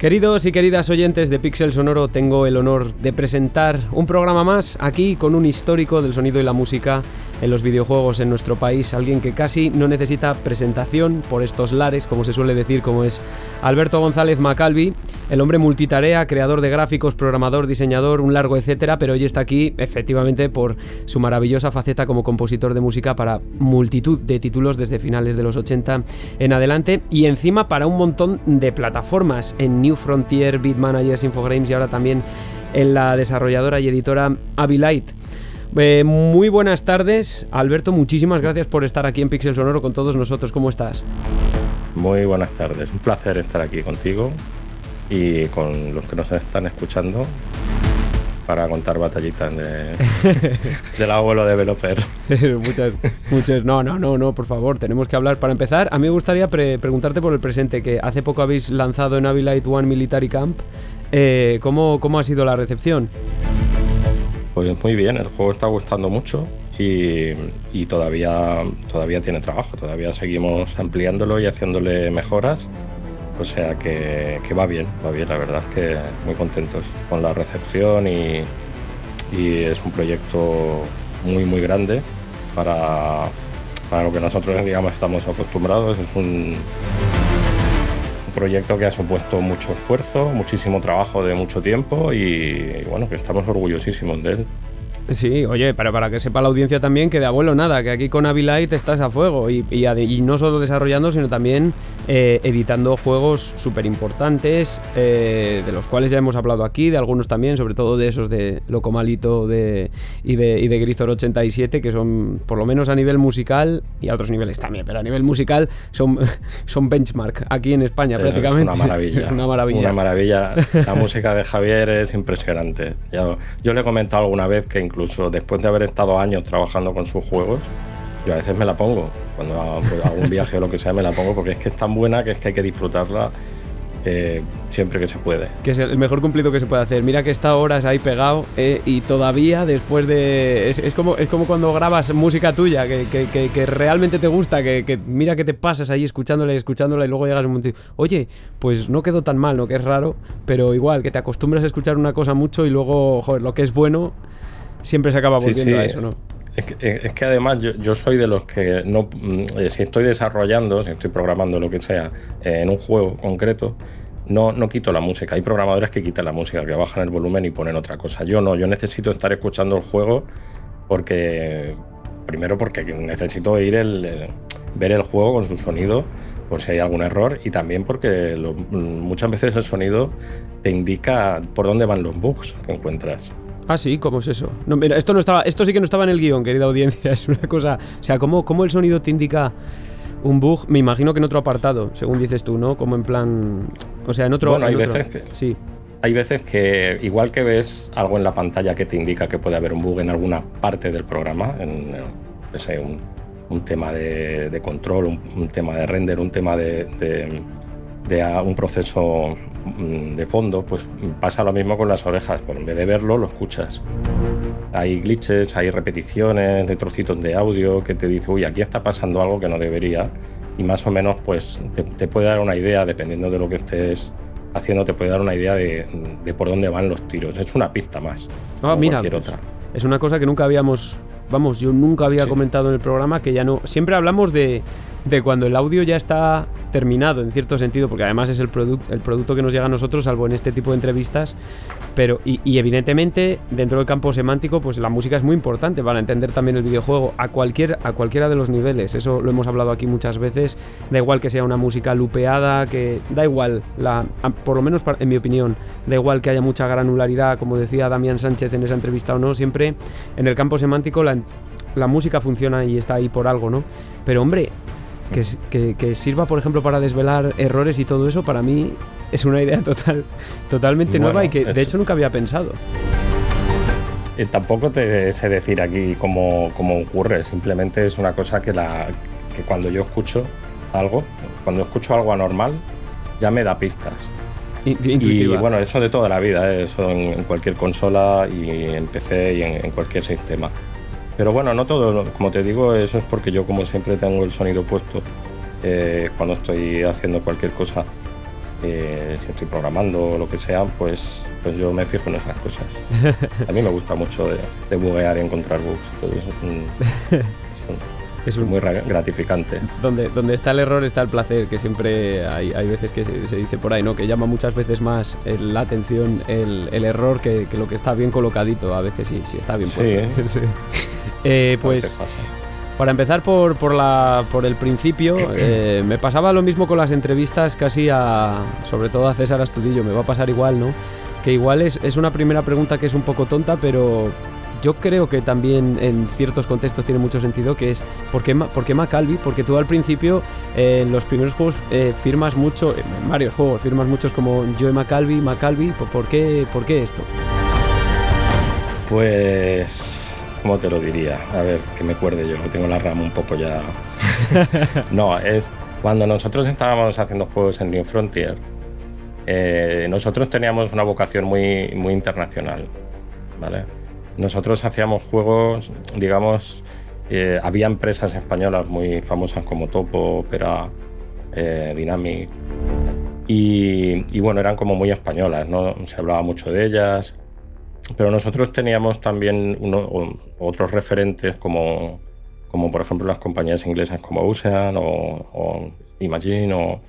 Queridos y queridas oyentes de Pixel Sonoro, tengo el honor de presentar un programa más aquí con un histórico del sonido y la música en los videojuegos en nuestro país, alguien que casi no necesita presentación por estos lares, como se suele decir, como es Alberto González Macalvi, el hombre multitarea, creador de gráficos, programador, diseñador, un largo etcétera, pero hoy está aquí efectivamente por su maravillosa faceta como compositor de música para multitud de títulos desde finales de los 80 en adelante y encima para un montón de plataformas en New Frontier, Beat Managers, Infogrames y ahora también en la desarrolladora y editora Abilite. Eh, muy buenas tardes, Alberto. Muchísimas gracias por estar aquí en Pixel Sonoro con todos nosotros. ¿Cómo estás? Muy buenas tardes. Un placer estar aquí contigo y con los que nos están escuchando para contar batallitas de, del abuelo developer. muchas, muchas. No, no, no, no, por favor, tenemos que hablar. Para empezar, a mí me gustaría preguntarte por el presente, que hace poco habéis lanzado en Avilite One Military Camp. Eh, ¿cómo, ¿Cómo ha sido la recepción? Pues muy bien, el juego está gustando mucho y, y, todavía, todavía tiene trabajo, todavía seguimos ampliándolo y haciéndole mejoras o sea que, va bien, va bien, la verdad es que muy contentos con la recepción y, es un proyecto muy, muy grande para, lo que nosotros, digamos, estamos acostumbrados. Es un proyecto que ha supuesto mucho esfuerzo, muchísimo trabajo de mucho tiempo y, bueno, que estamos orgullosísimos de él. Sí, oye, para, para que sepa la audiencia también que de abuelo nada, que aquí con Avilite estás a fuego y, y, no solo desarrollando, sino también eh, editando juegos súper importantes, eh, de los cuales ya hemos hablado aquí, de algunos también, sobre todo de esos de Locomalito de, y, de, y de Grisor 87, que son, por lo menos a nivel musical, y a otros niveles también, pero a nivel musical son, son benchmark aquí en España prácticamente. Es una maravilla. una maravilla. Una maravilla. La música de Javier es impresionante. Yo, yo le he comentado alguna vez que incluso después de haber estado años trabajando con sus juegos, yo a veces me la pongo. Cuando hago, un viaje o lo que sea, me la pongo porque es que es tan buena que es que hay que disfrutarla eh, siempre que se puede. Que es el mejor cumplido que se puede hacer. Mira que está horas ahí pegado eh, y todavía después de... Es, como, es como cuando grabas música tuya, que, realmente te gusta, que, mira que te pasas ahí escuchándola y escuchándola y luego llegas un momento y, oye, pues no quedó tan mal, ¿no? Que es raro, pero igual, que te acostumbras a escuchar una cosa mucho y luego, joder, lo que es bueno siempre se acaba volviendo a eso, ¿no? Es que, además yo, soy de los que no, mm, si estoy desarrollando, si estoy programando lo que sea eh, en un juego concreto, no, no quito la música. Hay programadores que quitan la música, que bajan el volumen y ponen otra cosa. Yo no, yo necesito estar escuchando el juego porque, primero porque necesito ir el, ver el juego con su sonido por si hay algún error y también porque mm, muchas veces el sonido te indica por dónde van los bugs que encuentras. Ah, sí, ¿cómo es eso? No, mira, esto no estaba, esto sí que no estaba en el guion, querida audiencia. Es una cosa. O sea, ¿cómo, cómo el sonido te indica un bug? Me imagino que en otro apartado, según dices tú, ¿no? Como en plan. O sea, en otro. Bueno, hay veces que. Sí. Hay veces que, igual que ves algo en la pantalla que te indica que puede haber un bug en alguna parte del programa, en un, un, tema de, control, un, tema de render, un tema de, de un proceso de fondo, pues pasa lo mismo con las orejas, pero en vez de verlo, lo escuchas. Hay glitches, hay repeticiones de trocitos de audio que te dice, uy, aquí está pasando algo que no debería. Y más o menos, pues te, puede dar una idea, dependiendo de lo que estés haciendo, te puede dar una idea de, por dónde van los tiros. Es una pista más. Ah, mira, pues, otra. es una cosa que nunca habíamos, vamos, yo nunca había comentado en el programa que ya no. Siempre hablamos de de cuando el audio ya está terminado en cierto sentido, porque además es el, el producto que nos llega a nosotros, salvo en este tipo de entrevistas, pero y, evidentemente dentro del campo semántico, pues la música es muy importante para entender también el videojuego a, cualquier, a cualquiera de los niveles, eso lo hemos hablado aquí muchas veces, da igual que sea una música lupeada, que da igual, la, por lo menos en mi opinión, da igual que haya mucha granularidad, como decía Damián Sánchez en esa entrevista o no, siempre en el campo semántico la, la música funciona y está ahí por algo, ¿no? Pero hombre, que, sirva, por ejemplo, para desvelar errores y todo eso, para mí es una idea total, totalmente nueva y que de hecho nunca había pensado. Tampoco te sé decir aquí cómo, cómo, ocurre, simplemente es una cosa que, la, que cuando yo escucho algo, cuando escucho algo anormal, ya me da pistas. Y bueno, eso de toda la vida, ¿eh? eso en, cualquier consola y en PC y en cualquier sistema. Pero bueno, no todo, como te digo, eso es porque yo como siempre tengo el sonido puesto eh, cuando estoy haciendo cualquier cosa. eh, si estoy programando o lo que sea, pues, pues yo me fijo en esas cosas. A mí me gusta mucho de, de buguear y encontrar bugs. es, muy gratificante. Donde, donde está el error está el placer, que siempre hay, hay veces que se, dice por ahí, ¿no? Que llama muchas veces más la atención el, el error que, que, lo que está bien colocadito. A veces sí, sí está bien puesto. Sí. eh, pues para empezar por, por, la, por el principio, eh, me pasaba lo mismo con las entrevistas casi a, sobre todo a César Astudillo, me va a pasar igual, ¿no? Que igual es, es una primera pregunta que es un poco tonta, pero yo creo que también en ciertos contextos tiene mucho sentido, que es ¿por qué, por qué Macalvi? Porque tú al principio eh, en los primeros juegos eh, firmas mucho, en varios juegos firmas muchos como Joe Macalvi, Macalvi, ¿por qué, ¿por qué esto? Pues ¿Cómo te lo diría? A ver, que me acuerde yo, tengo la rama un poco ya. no, es cuando nosotros estábamos haciendo juegos en New Frontier, eh, nosotros teníamos una vocación muy, muy internacional, ¿vale? Nosotros hacíamos juegos, digamos, eh, había empresas españolas muy famosas como Topo, Opera, eh, Dynamic, y, y, bueno, eran como muy españolas, ¿no? Se hablaba mucho de ellas, pero nosotros teníamos también otros referentes como, como por ejemplo las compañías inglesas como Ocean o, Imagine o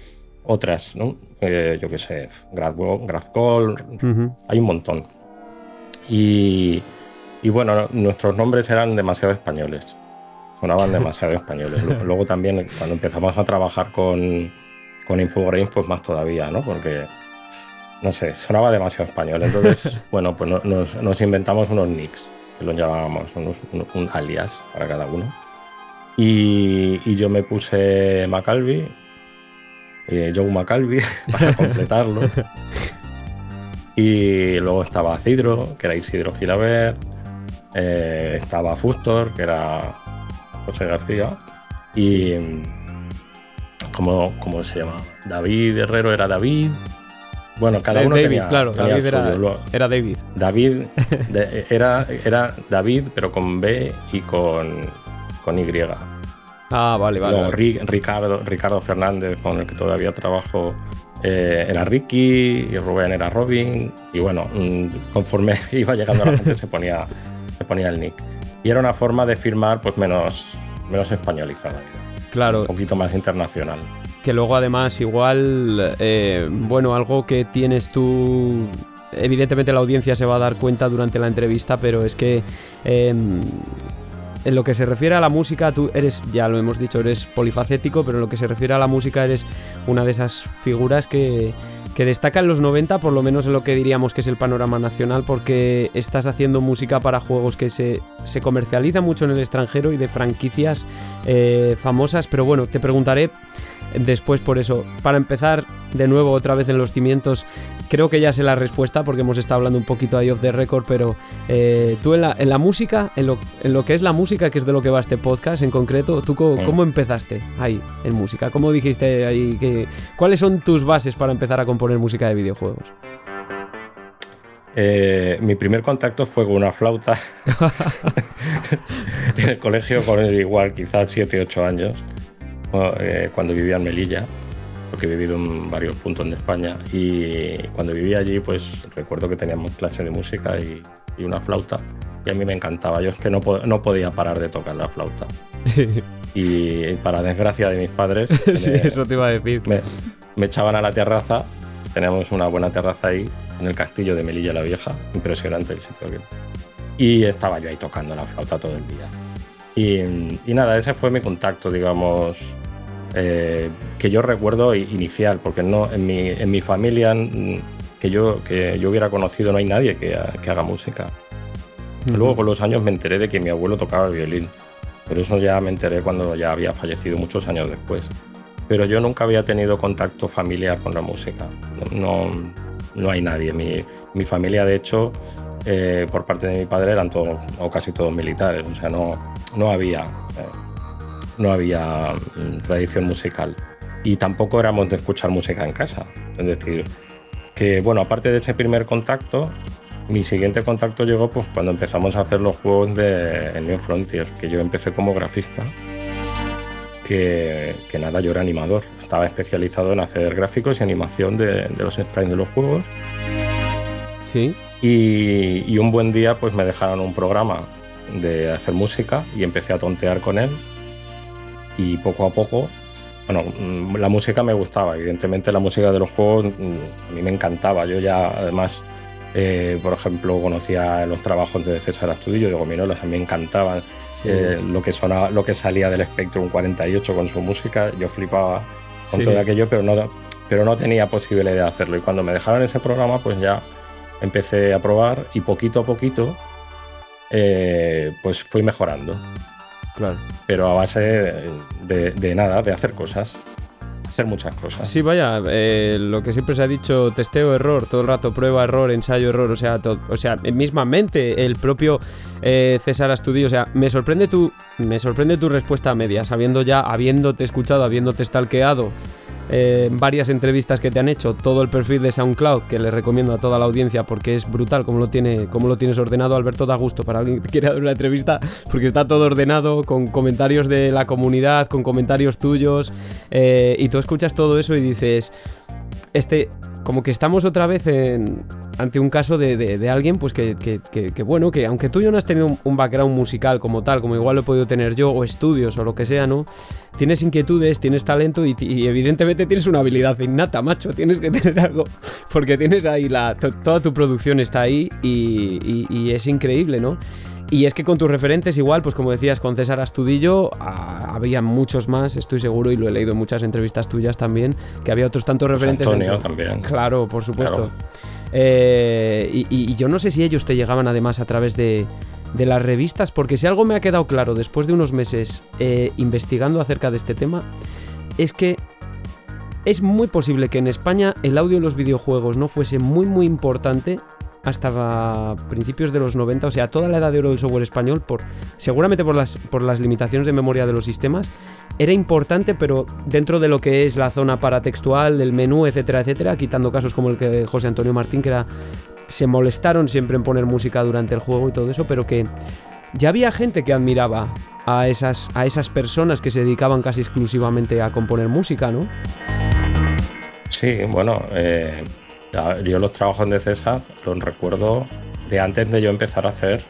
otras, ¿no? Eh, yo qué sé, GraphCall, hay un montón. Y, y, bueno, nuestros nombres eran demasiado españoles, sonaban demasiado españoles. Luego también cuando empezamos a trabajar con, con Infogrames, pues más todavía, ¿no? Porque no sé, sonaba demasiado español. Entonces, bueno, pues nos, inventamos unos nicks, que los llamábamos, un, alias para cada uno. Y, yo me puse Macalvi, eh, Joe Macalvi, para completarlo. y luego estaba Cidro, que era Isidro Gilaber. Eh, estaba Fustor, que era José García. Y. ¿Cómo, ¿Cómo se llama? David Herrero era David. Bueno, cada uno David, tenía, claro, David era, David. David era, era David, pero con B y con, con Y. Ah, vale, vale. Ricardo, Ricardo Fernández, con el que todavía trabajo, eh, era Ricky, y Rubén era Robin, y bueno, mm, conforme iba llegando a la gente se ponía, se ponía el nick. Y era una forma de firmar pues menos, menos españolizada. Claro. Un poquito más internacional que luego además igual, eh, bueno, algo que tienes tú evidentemente la audiencia se va a dar cuenta durante la entrevista, pero es que em, en lo que se refiere a la música, tú eres, ya lo hemos dicho, eres polifacético, pero en lo que se refiere a la música eres una de esas figuras que, que destaca en los 90, por lo menos en lo que diríamos que es el panorama nacional, porque estás haciendo música para juegos que se, se comercializan mucho en el extranjero y de franquicias eh, famosas, pero bueno, te preguntaré después por eso. Para empezar de nuevo otra vez en los cimientos, creo que ya sé la respuesta porque hemos estado hablando un poquito ahí off the record, pero eh, tú en la, en la música, en lo, en lo, que es la música, que es de lo que va este podcast en concreto, ¿tú cómo, empezaste ahí en música? ¿Cómo dijiste ahí que... ¿Cuáles son tus bases para empezar a componer música de videojuegos? Eh, mi primer contacto fue con una flauta en el colegio con igual quizás 7, 8 años. Eh, cuando vivía en Melilla, porque he vivido en varios puntos de España. Y cuando vivía allí, pues recuerdo que teníamos clase de música y, una flauta. Y a mí me encantaba. Yo es que no, no podía parar de tocar la flauta. y para desgracia de mis padres, sí, eso te iba a decir. Me, me echaban a la terraza. Teníamos una buena terraza ahí, en el castillo de Melilla la Vieja. Impresionante el sitio. Y estaba yo ahí tocando la flauta todo el día. Y, nada, ese fue mi contacto, digamos, eh, que yo recuerdo inicial, porque no en mi, en mi familia que yo, que yo hubiera conocido no hay nadie que, haga música. Luego con los años me enteré de que mi abuelo tocaba el violín, pero eso ya me enteré cuando ya había fallecido muchos años después. Pero yo nunca había tenido contacto familiar con la música, no, no hay nadie. Mi, mi familia, de hecho, eh, por parte de mi padre eran todos o casi todos militares, o sea, no, no había, eh, no había mm, tradición musical. Y tampoco éramos de escuchar música en casa. Es decir, que bueno, aparte de ese primer contacto, mi siguiente contacto llegó pues cuando empezamos a hacer los juegos de New Frontier, que yo empecé como grafista. que, nada, yo era animador. Estaba especializado en hacer gráficos y animación de, los sprites de los juegos. Sí. Y, un buen día pues me dejaron un programa de hacer música y empecé a tontear con él. Y poco a poco, bueno, mm, la música me gustaba, evidentemente la música de los juegos mm, a mí me encantaba. Yo ya además, eh, por ejemplo, conocía los trabajos de César Astudillo, de Gominolas, a mí me encantaban eh, lo, que sonaba, lo que salía del Spectrum 48 con su música, yo flipaba con todo aquello, pero no, pero no tenía posibilidad de hacerlo. Y cuando me dejaron ese programa, pues ya empecé a probar y poquito a poquito, eh, pues fui mejorando. Claro. Pero a base de nada, de hacer cosas hacer muchas cosas. Sí, vaya, eh, lo que siempre se ha dicho, testeo, error, todo el rato, prueba, error, ensayo, error, o sea, o sea, mismamente el propio eh, César Astudillo, o sea, me sorprende tu, me sorprende tu respuesta a media, sabiendo ya, habiéndote escuchado, habiéndote stalkeado, eh, varias entrevistas que te han hecho, todo el perfil de SoundCloud, que le recomiendo a toda la audiencia porque es brutal como lo, tiene, lo tienes ordenado. Alberto da gusto para alguien que quiera dar una entrevista porque está todo ordenado con comentarios de la comunidad, con comentarios tuyos eh, y tú escuchas todo eso y dices, este, como que estamos otra vez ante un caso de, alguien, pues que, bueno, que aunque tú y yo no has tenido un, background musical como tal, como igual lo he podido tener yo, o estudios o lo que sea, ¿no? Tienes inquietudes, tienes talento y, evidentemente tienes una habilidad innata, macho, tienes que tener algo, porque tienes ahí la, toda tu producción está ahí y es increíble, ¿no? Y es que con tus referentes, igual, pues como decías, con César Astudillo, había muchos más, estoy seguro, y lo he leído en muchas entrevistas tuyas también, que había otros tantos pues referentes. Antonio también. Claro, por supuesto. Eh, y, yo no sé si ellos te llegaban además a través de, las revistas, porque si algo me ha quedado claro después de unos meses eh, investigando acerca de este tema, es que es muy posible que en España el audio en los videojuegos no fuese muy muy importante hasta principios de los 90, o sea, toda la edad de oro del software español, por, seguramente por las, por las limitaciones de memoria de los sistemas, era importante, pero dentro de lo que es la zona paratextual, del menú, etcétera, etcétera, quitando casos como el que de José Antonio Martín, que se molestaron siempre en poner música durante el juego y todo eso, pero que ya había gente que admiraba a esas, a esas personas que se dedicaban casi exclusivamente a componer música, ¿no? Sí, bueno, eh, yo los trabajos de César los recuerdo de antes de yo empezar a hacer,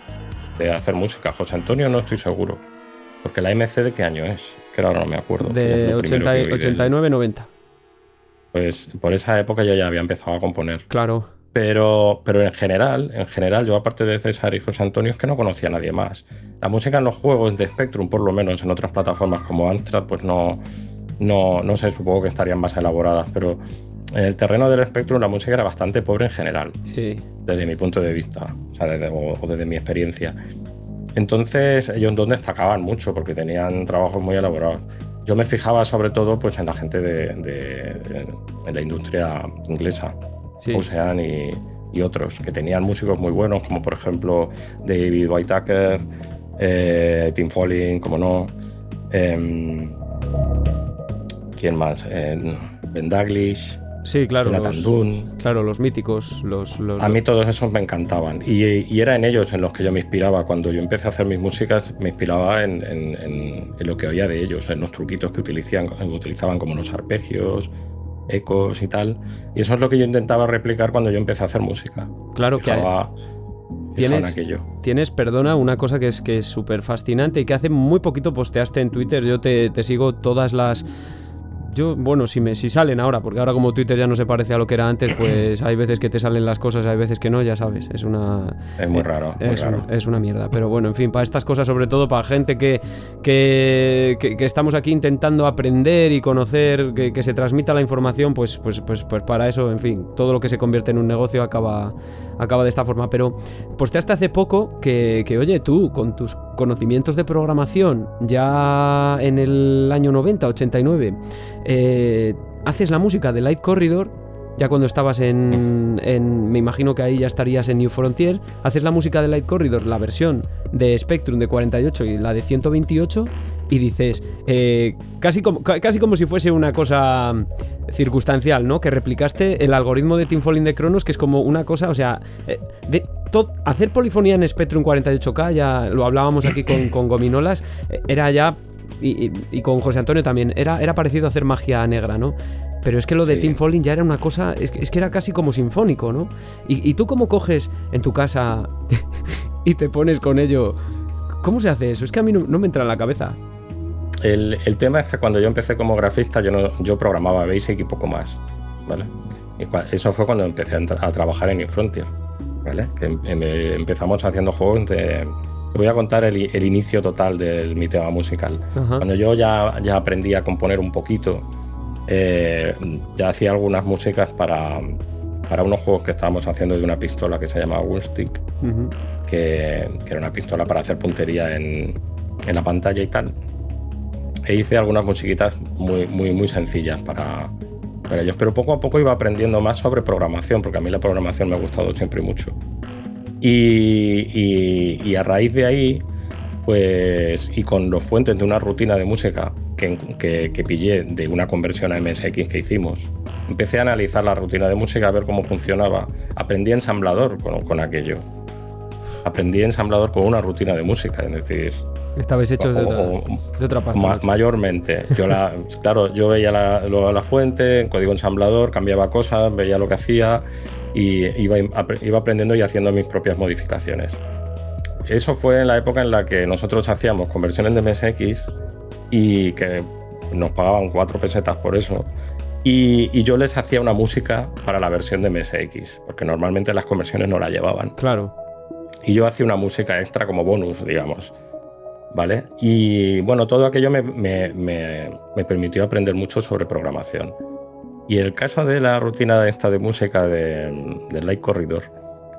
de hacer música. José Antonio no estoy seguro. Porque la MC de qué año es, que ahora no me acuerdo. De 89-90. Pues por esa época yo ya había empezado a componer. Claro. Pero, pero en general, en general, yo aparte de César y José Antonio es que no conocía a nadie más. La música en los juegos de Spectrum, por lo menos en otras plataformas como Amstrad, pues no, no, no sé, supongo que estarían más elaboradas, pero en el terreno del espectro la música era bastante pobre en general. Sí. Desde mi punto de vista, o, sea, desde, o, desde mi experiencia. Entonces, ellos donde destacaban mucho porque tenían trabajos muy elaborados. Yo me fijaba sobre todo pues, en la gente de, de, la industria inglesa, sí. Ocean y, y, otros, que tenían músicos muy buenos, como por ejemplo David Whitaker, eh, Tim Folling, como no. Em, ¿Quién más? Eh, ben Daglish. Sí, claro. los, Claro, los míticos. Los, a mí todos esos me encantaban. Y, y, era en ellos en los que yo me inspiraba. Cuando yo empecé a hacer mis músicas, me inspiraba en, en, lo que oía de ellos, en los truquitos que utilizaban, utilizaban como los arpegios, ecos y tal. Y eso es lo que yo intentaba replicar cuando yo empecé a hacer música. Claro que tienes, tienes, perdona, una cosa que es que es súper fascinante y que hace muy poquito posteaste en Twitter. Yo te, te sigo todas las yo, bueno, si, me, si salen ahora, porque ahora como Twitter ya no se parece a lo que era antes, pues hay veces que te salen las cosas, hay veces que no, ya sabes. Es una. Es muy raro. es, una mierda. Pero bueno, en fin, para estas cosas, sobre todo para gente que, que, que, estamos aquí intentando aprender y conocer, que, se transmita la información, pues, pues, pues, pues para eso, en fin, todo lo que se convierte en un negocio acaba, acaba de esta forma. Pero pues te hasta hace poco que, que, oye, tú, con tus conocimientos de programación, ya en el año 90, 89, eh, haces la música de Light Corridor, ya cuando estabas en, Me imagino que ahí ya estarías en New Frontier, haces la música de Light Corridor, la versión de Spectrum de 48 y la de 128, y dices, eh, casi, como, casi como si fuese una cosa circunstancial, ¿no? Que replicaste el algoritmo de Team Falling de Cronos, que es como una cosa, o sea, eh, de, hacer polifonía en Spectrum 48K, ya lo hablábamos aquí con, con Gominolas, era ya y, con José Antonio también, era, era parecido a hacer magia negra, ¿no? Pero es que lo de Tim Falling ya era una cosa, es que, era casi como sinfónico, ¿no? Y, tú cómo coges en tu casa y te pones con ello, ¿cómo se hace eso? Es que a mí no, me entra en la cabeza. El, tema es que cuando yo empecé como grafista, yo, no, yo programaba Basic y poco más, ¿vale? Y eso fue cuando empecé a, trabajar en Infrontier, ¿vale? Que em, em, empezamos haciendo juegos de... Voy a contar el, inicio total de mi tema musical. Cuando yo ya, ya aprendí a componer un poquito, eh, ya hacía algunas músicas para, para unos juegos que estábamos haciendo de una pistola que se llama Woundstick, que, era una pistola para hacer puntería en, en, la pantalla y tal. E hice algunas musiquitas muy, muy, muy sencillas para, para ellos, pero poco a poco iba aprendiendo más sobre programación, porque a mí la programación me ha gustado siempre mucho. Y, y, y a raíz de ahí, pues, y con los fuentes de una rutina de música que, que, pillé de una conversión a MSX que hicimos, empecé a analizar la rutina de música, a ver cómo funcionaba. Aprendí ensamblador con, con aquello. Aprendí ensamblador con una rutina de música, es decir, Estabais hechos de, otra, parte. mayormente. Yo la, claro, yo veía la, la, fuente, código ensamblador, cambiaba cosas, veía lo que hacía y iba, iba aprendiendo y haciendo mis propias modificaciones. Eso fue en la época en la que nosotros hacíamos conversiones de MSX y que nos pagaban cuatro pesetas por eso. Y, yo les hacía una música para la versión de MSX, porque normalmente las conversiones no la llevaban. Claro. Y yo hacía una música extra como bonus, digamos. ¿Vale? Y bueno, todo aquello me, me, me, permitió aprender mucho sobre programación. Y el caso de la rutina esta de música de, de Light Corridor,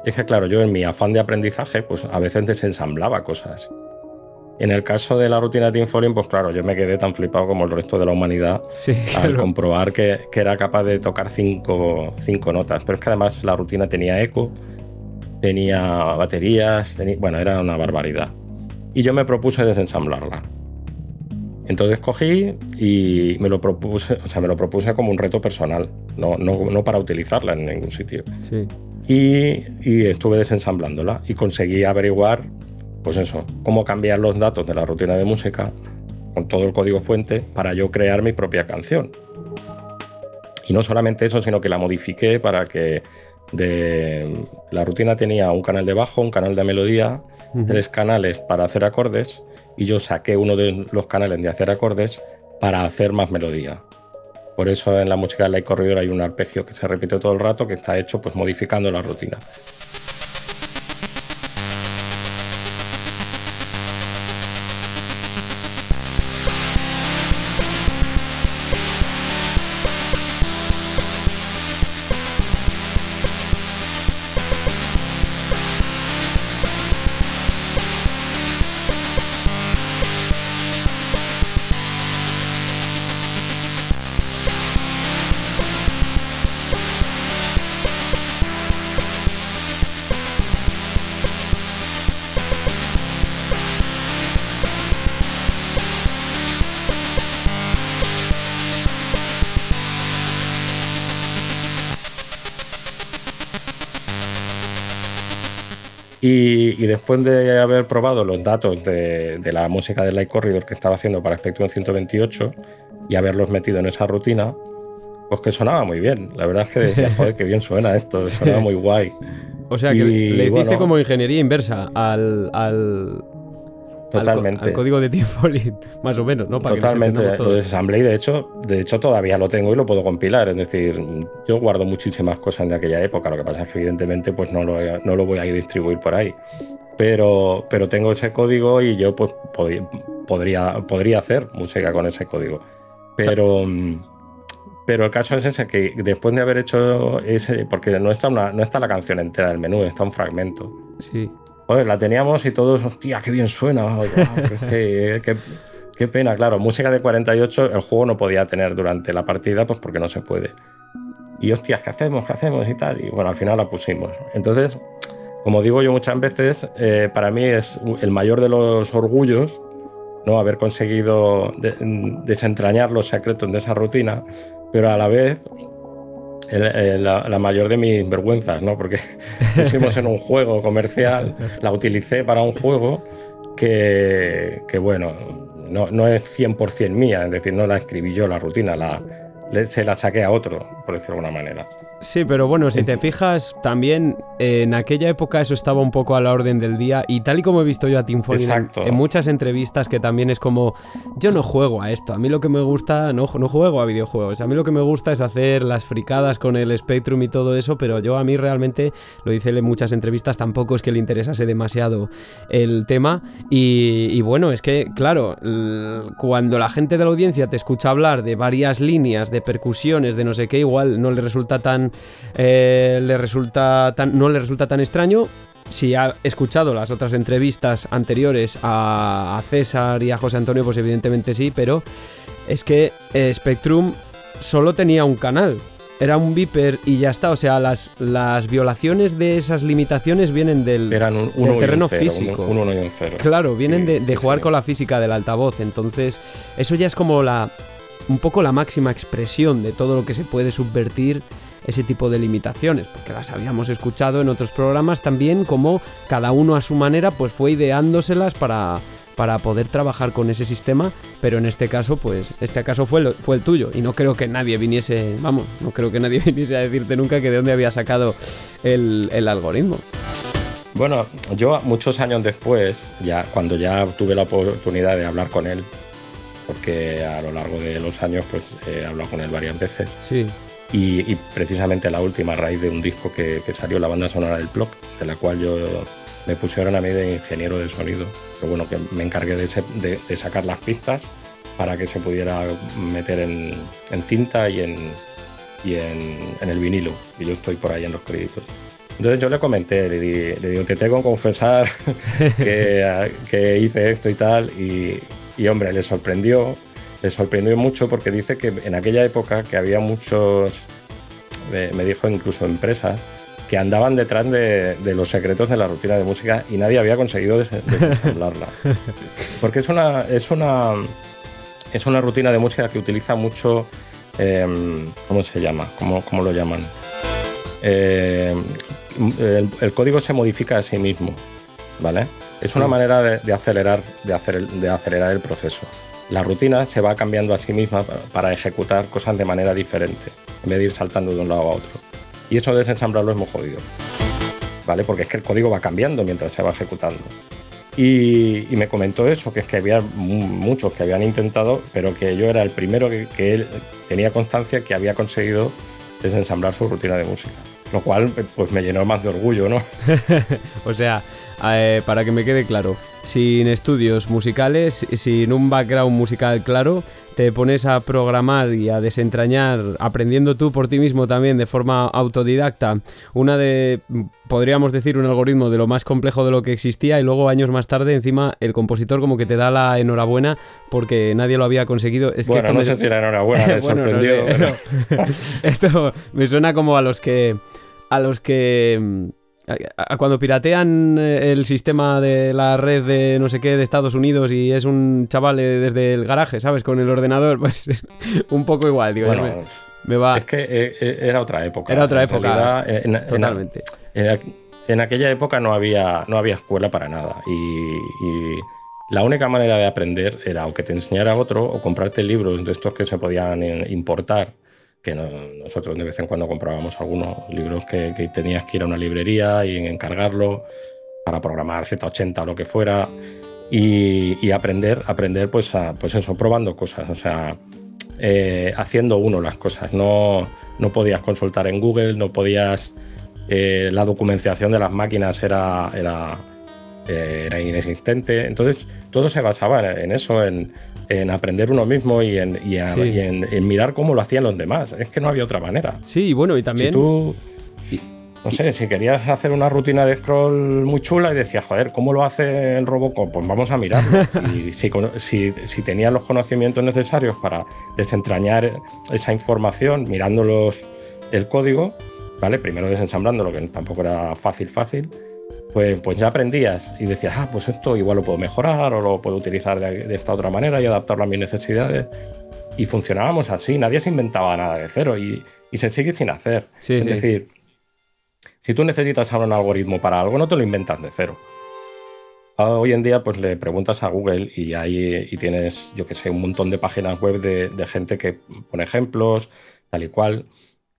es que claro, yo en mi afán de aprendizaje, pues a veces desensamblaba cosas. En el caso de la rutina de Team pues claro, yo me quedé tan flipado como el resto de la humanidad al comprobar que, era capaz de tocar cinco, notas. Pero es que además la rutina tenía eco, tenía baterías, bueno, era una barbaridad. Y yo me propuse desensamblarla. Entonces cogí y me lo propuse, o sea, me lo propuse como un reto personal, no, no, para utilizarla en ningún sitio. Y, y, estuve desensamblándola y conseguí averiguar pues eso, cómo cambiar los datos de la rutina de música con todo el código fuente para yo crear mi propia canción. Y no solamente eso, sino que la modifiqué para que de la rutina tenía un canal de bajo, un canal de melodía, tres canales para hacer acordes y yo saqué uno de los canales de hacer acordes para hacer más melodía. Por eso en la música de Light Corridor hay un arpegio que se repite todo el rato que está hecho pues modificando la rutina. Y, después de haber probado los datos de, la música de Light Corridor que estaba haciendo para Spectrum 128 y haberlos metido en esa rutina, pues que sonaba muy bien. La verdad es que decía, joder, qué bien suena esto, sonaba muy guay. O sea, que le hiciste como ingeniería inversa al, Totalmente. Al, código de Falling, más o menos, ¿no? Para Totalmente. Que lo desasamblé y de hecho, de hecho todavía lo tengo y lo puedo compilar. Es decir, yo guardo muchísimas cosas de aquella época. Lo que pasa es que evidentemente pues no lo, no lo voy a ir a distribuir por ahí. Pero, pero tengo ese código y yo pues podría, podría hacer música con ese código. Pero, pero el caso es ese, que después de haber hecho ese, porque no está, una, no está la canción entera del menú, está un fragmento. Sí. Joder, la teníamos y todos, hostia, qué bien suena. qué, pena, claro. Música de 48 el juego no podía tener durante la partida, pues porque no se puede. Y hostias, ¿qué hacemos? ¿Qué hacemos? Y tal. Y bueno, al final la pusimos. Entonces, como digo yo muchas veces, eh, para mí es el mayor de los orgullos ¿no? haber conseguido desentrañar los secretos de esa rutina, pero a la vez la, mayor de mis vergüenzas, ¿no? Porque pusimos en un juego comercial, la utilicé para un juego que, bueno, no, no es 100% mía, es decir, no la escribí yo la rutina, la, se la saqué a otro, por decirlo de alguna manera. Sí, pero bueno, si te fijas, también en aquella época eso estaba un poco a la orden del día y tal y como he visto yo a Tim Foley en, muchas entrevistas que también es como, yo no juego a esto, a mí lo que me gusta, no, no juego a videojuegos, a mí lo que me gusta es hacer las fricadas con el Spectrum y todo eso, pero yo a mí realmente, lo dice en muchas entrevistas, tampoco es que le interesase demasiado el tema y, y bueno, es que claro, cuando la gente de la audiencia te escucha hablar de varias líneas, de percusiones, de no sé qué, igual no le resulta tan eh, le resulta tan, no le resulta tan extraño. Si ha escuchado las otras entrevistas anteriores a, César y a José Antonio, pues evidentemente sí, pero es que eh, Spectrum solo tenía un canal. Era un Viper y ya está. O sea, las, las violaciones de esas limitaciones vienen del, terreno físico. claro, vienen de, jugar con la física del altavoz. Entonces, eso ya es como la. Un poco la máxima expresión de todo lo que se puede subvertir ese tipo de limitaciones, porque las habíamos escuchado en otros programas también, como cada uno a su manera pues fue ideándoselas para, para poder trabajar con ese sistema, pero en este caso, pues, este caso fue, fue el tuyo. Y no creo que nadie viniese, vamos, no creo que nadie viniese a decirte nunca que de dónde había sacado el, el algoritmo. Bueno, yo muchos años después, ya cuando ya tuve la oportunidad de hablar con él, porque a lo largo de los años pues he hablado con él varias veces. Sí. Y, precisamente la última raíz de un disco que, salió, la banda sonora del blog, de la cual yo me pusieron a mí de ingeniero de sonido. Pero bueno, que me encargué de, sacar las pistas para que se pudiera meter en, cinta y, en, en, el vinilo. Y yo estoy por ahí en los créditos. Entonces yo le comenté, le, digo, te tengo que confesar que, que, hice esto y tal. Y, y hombre, le sorprendió le sorprendió mucho porque dice que en aquella época que había muchos, me dijo incluso empresas, que andaban detrás de, los secretos de la rutina de música y nadie había conseguido desarrollarla. Porque es una, es una, es una rutina de música que utiliza mucho, em, ¿cómo se llama? ¿Cómo, cómo lo llaman? Em, el, código se modifica a sí mismo, ¿vale? Es una manera de, acelerar, de, hacer de acelerar el proceso la rutina se va cambiando a sí misma para ejecutar cosas de manera diferente, en vez de ir saltando de un lado a otro. Y eso de desensamblarlo es muy jodido, ¿vale? Porque es que el código va cambiando mientras se va ejecutando. Y, me comentó eso, que es que había muchos que habían intentado, pero que yo era el primero que, que él tenía constancia que había conseguido desensamblar su rutina de música. Lo cual pues me llenó más de orgullo, ¿no? o sea, eh, para que me quede claro, sin estudios musicales, sin un background musical claro, te pones a programar y a desentrañar, aprendiendo tú por ti mismo también de forma autodidacta, una de, podríamos decir, un algoritmo de lo más complejo de lo que existía y luego años más tarde encima el compositor como que te da la enhorabuena porque nadie lo había conseguido. Es bueno, no sé si la enhorabuena, me sorprendió. esto me suena como a los que... A los que cuando piratean eh, el sistema de la red de no sé qué de Estados Unidos y es un chaval desde el garaje, ¿sabes? Con el ordenador, pues es un poco igual, digo. me, va... Es que eh, eh, era otra época. Era otra época, totalmente. En, aquella época no había, no había escuela para nada y, la única manera de aprender era o que te enseñara otro o comprarte libros de estos que se podían importar nosotros de vez en cuando comprábamos algunos libros que, tenías que ir a una librería y encargarlo para programar Z80 o lo que fuera y, aprender, aprender pues, pues eso, probando cosas, o sea, eh, haciendo uno las cosas. No, no podías consultar en Google, no podías... Eh, la documentación de las máquinas era, era, eh, era inexistente. Entonces, todo se basaba en eso, en, en aprender uno mismo y, en, en, mirar cómo lo hacían los demás. Es que no había otra manera. Sí, bueno, y también... tú, no sé, si querías hacer una rutina de scroll muy chula y decías, joder, ¿cómo lo hace el Robocop? Pues vamos a mirarlo. y si, si, si tenías los conocimientos necesarios para desentrañar esa información mirándolos el código, ¿vale? Primero desensamblándolo, que tampoco era fácil, fácil pues, pues ya aprendías y decías, ah, pues esto igual lo puedo mejorar o lo puedo utilizar de, esta otra manera y adaptarlo a mis necesidades. Y funcionábamos así, nadie se inventaba nada de cero y, se sigue sin hacer. es decir, si tú necesitas ahora un algoritmo para algo, no te lo inventas de cero. Hoy en día, pues le preguntas a Google y ahí y tienes, yo que sé, un montón de páginas web de, de gente que pone ejemplos, tal y cual.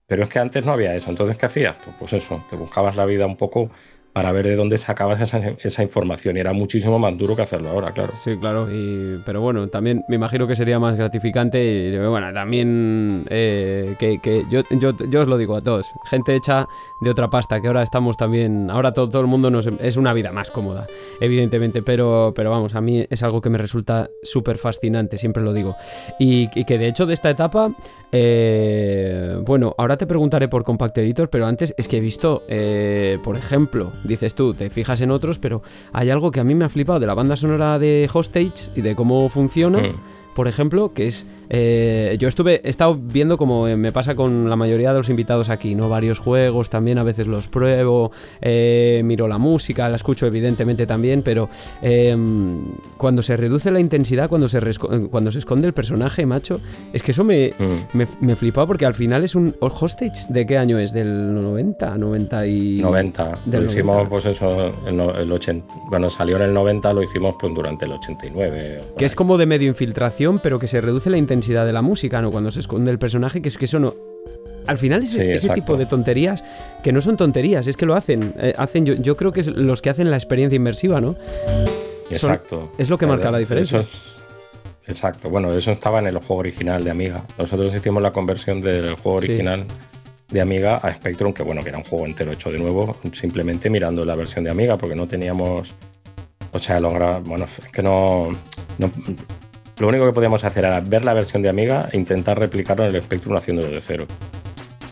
Pero es que antes no había eso. Entonces, ¿qué hacías? Pues, pues eso, te buscabas la vida un poco para ver de dónde sacabas esa, esa, información. Y era muchísimo más duro que hacerlo ahora, claro. Sí, claro. Y, pero bueno, también me imagino que sería más gratificante. Y bueno, también eh, que, que yo, yo, yo, os lo digo a todos. Gente hecha de otra pasta, que ahora estamos también. Ahora todo, el mundo nos, es una vida más cómoda, evidentemente. Pero, pero vamos, a mí es algo que me resulta súper fascinante, siempre lo digo. Y, y, que de hecho de esta etapa. Eh, bueno, ahora te preguntaré por Compact Editor, pero antes es que he visto, eh, por ejemplo, dices tú, te fijas en otros, pero hay algo que a mí me ha flipado de la banda sonora de Hostage y de cómo funciona. Mm. Por ejemplo, que es eh, yo estuve, he estado viendo como me pasa con la mayoría de los invitados aquí, ¿no? Varios juegos, también a veces los pruebo, eh, miro la música, la escucho evidentemente también, pero eh, cuando se reduce la intensidad, cuando se, cuando se esconde el personaje, macho, es que eso me, mm. me, me flipaba porque al final es un hostage, ¿de qué año es? ¿Del 90? 90 y... 90. Lo hicimos, pues eso, el, el 80. Bueno, salió en el 90, lo hicimos pues durante el 89. Que es como de medio infiltración, pero que se reduce la intensidad de la música, ¿no? Cuando se esconde el personaje, que es que eso no. Al final es ese tipo de tonterías que no son tonterías, es que lo hacen. Eh, hacen yo, yo, creo que es los que hacen la experiencia inmersiva, ¿no? Exacto. es lo que marca la diferencia. exacto. Bueno, eso estaba en el juego original de Amiga. Nosotros hicimos la conversión del juego original de Amiga a Spectrum, que bueno, que era un juego entero hecho de nuevo, simplemente mirando la versión de Amiga, porque no teníamos. O sea, logra, bueno, es que no, no, lo único que podíamos hacer era ver la versión de Amiga e intentar replicarlo en el Spectrum haciéndolo de cero.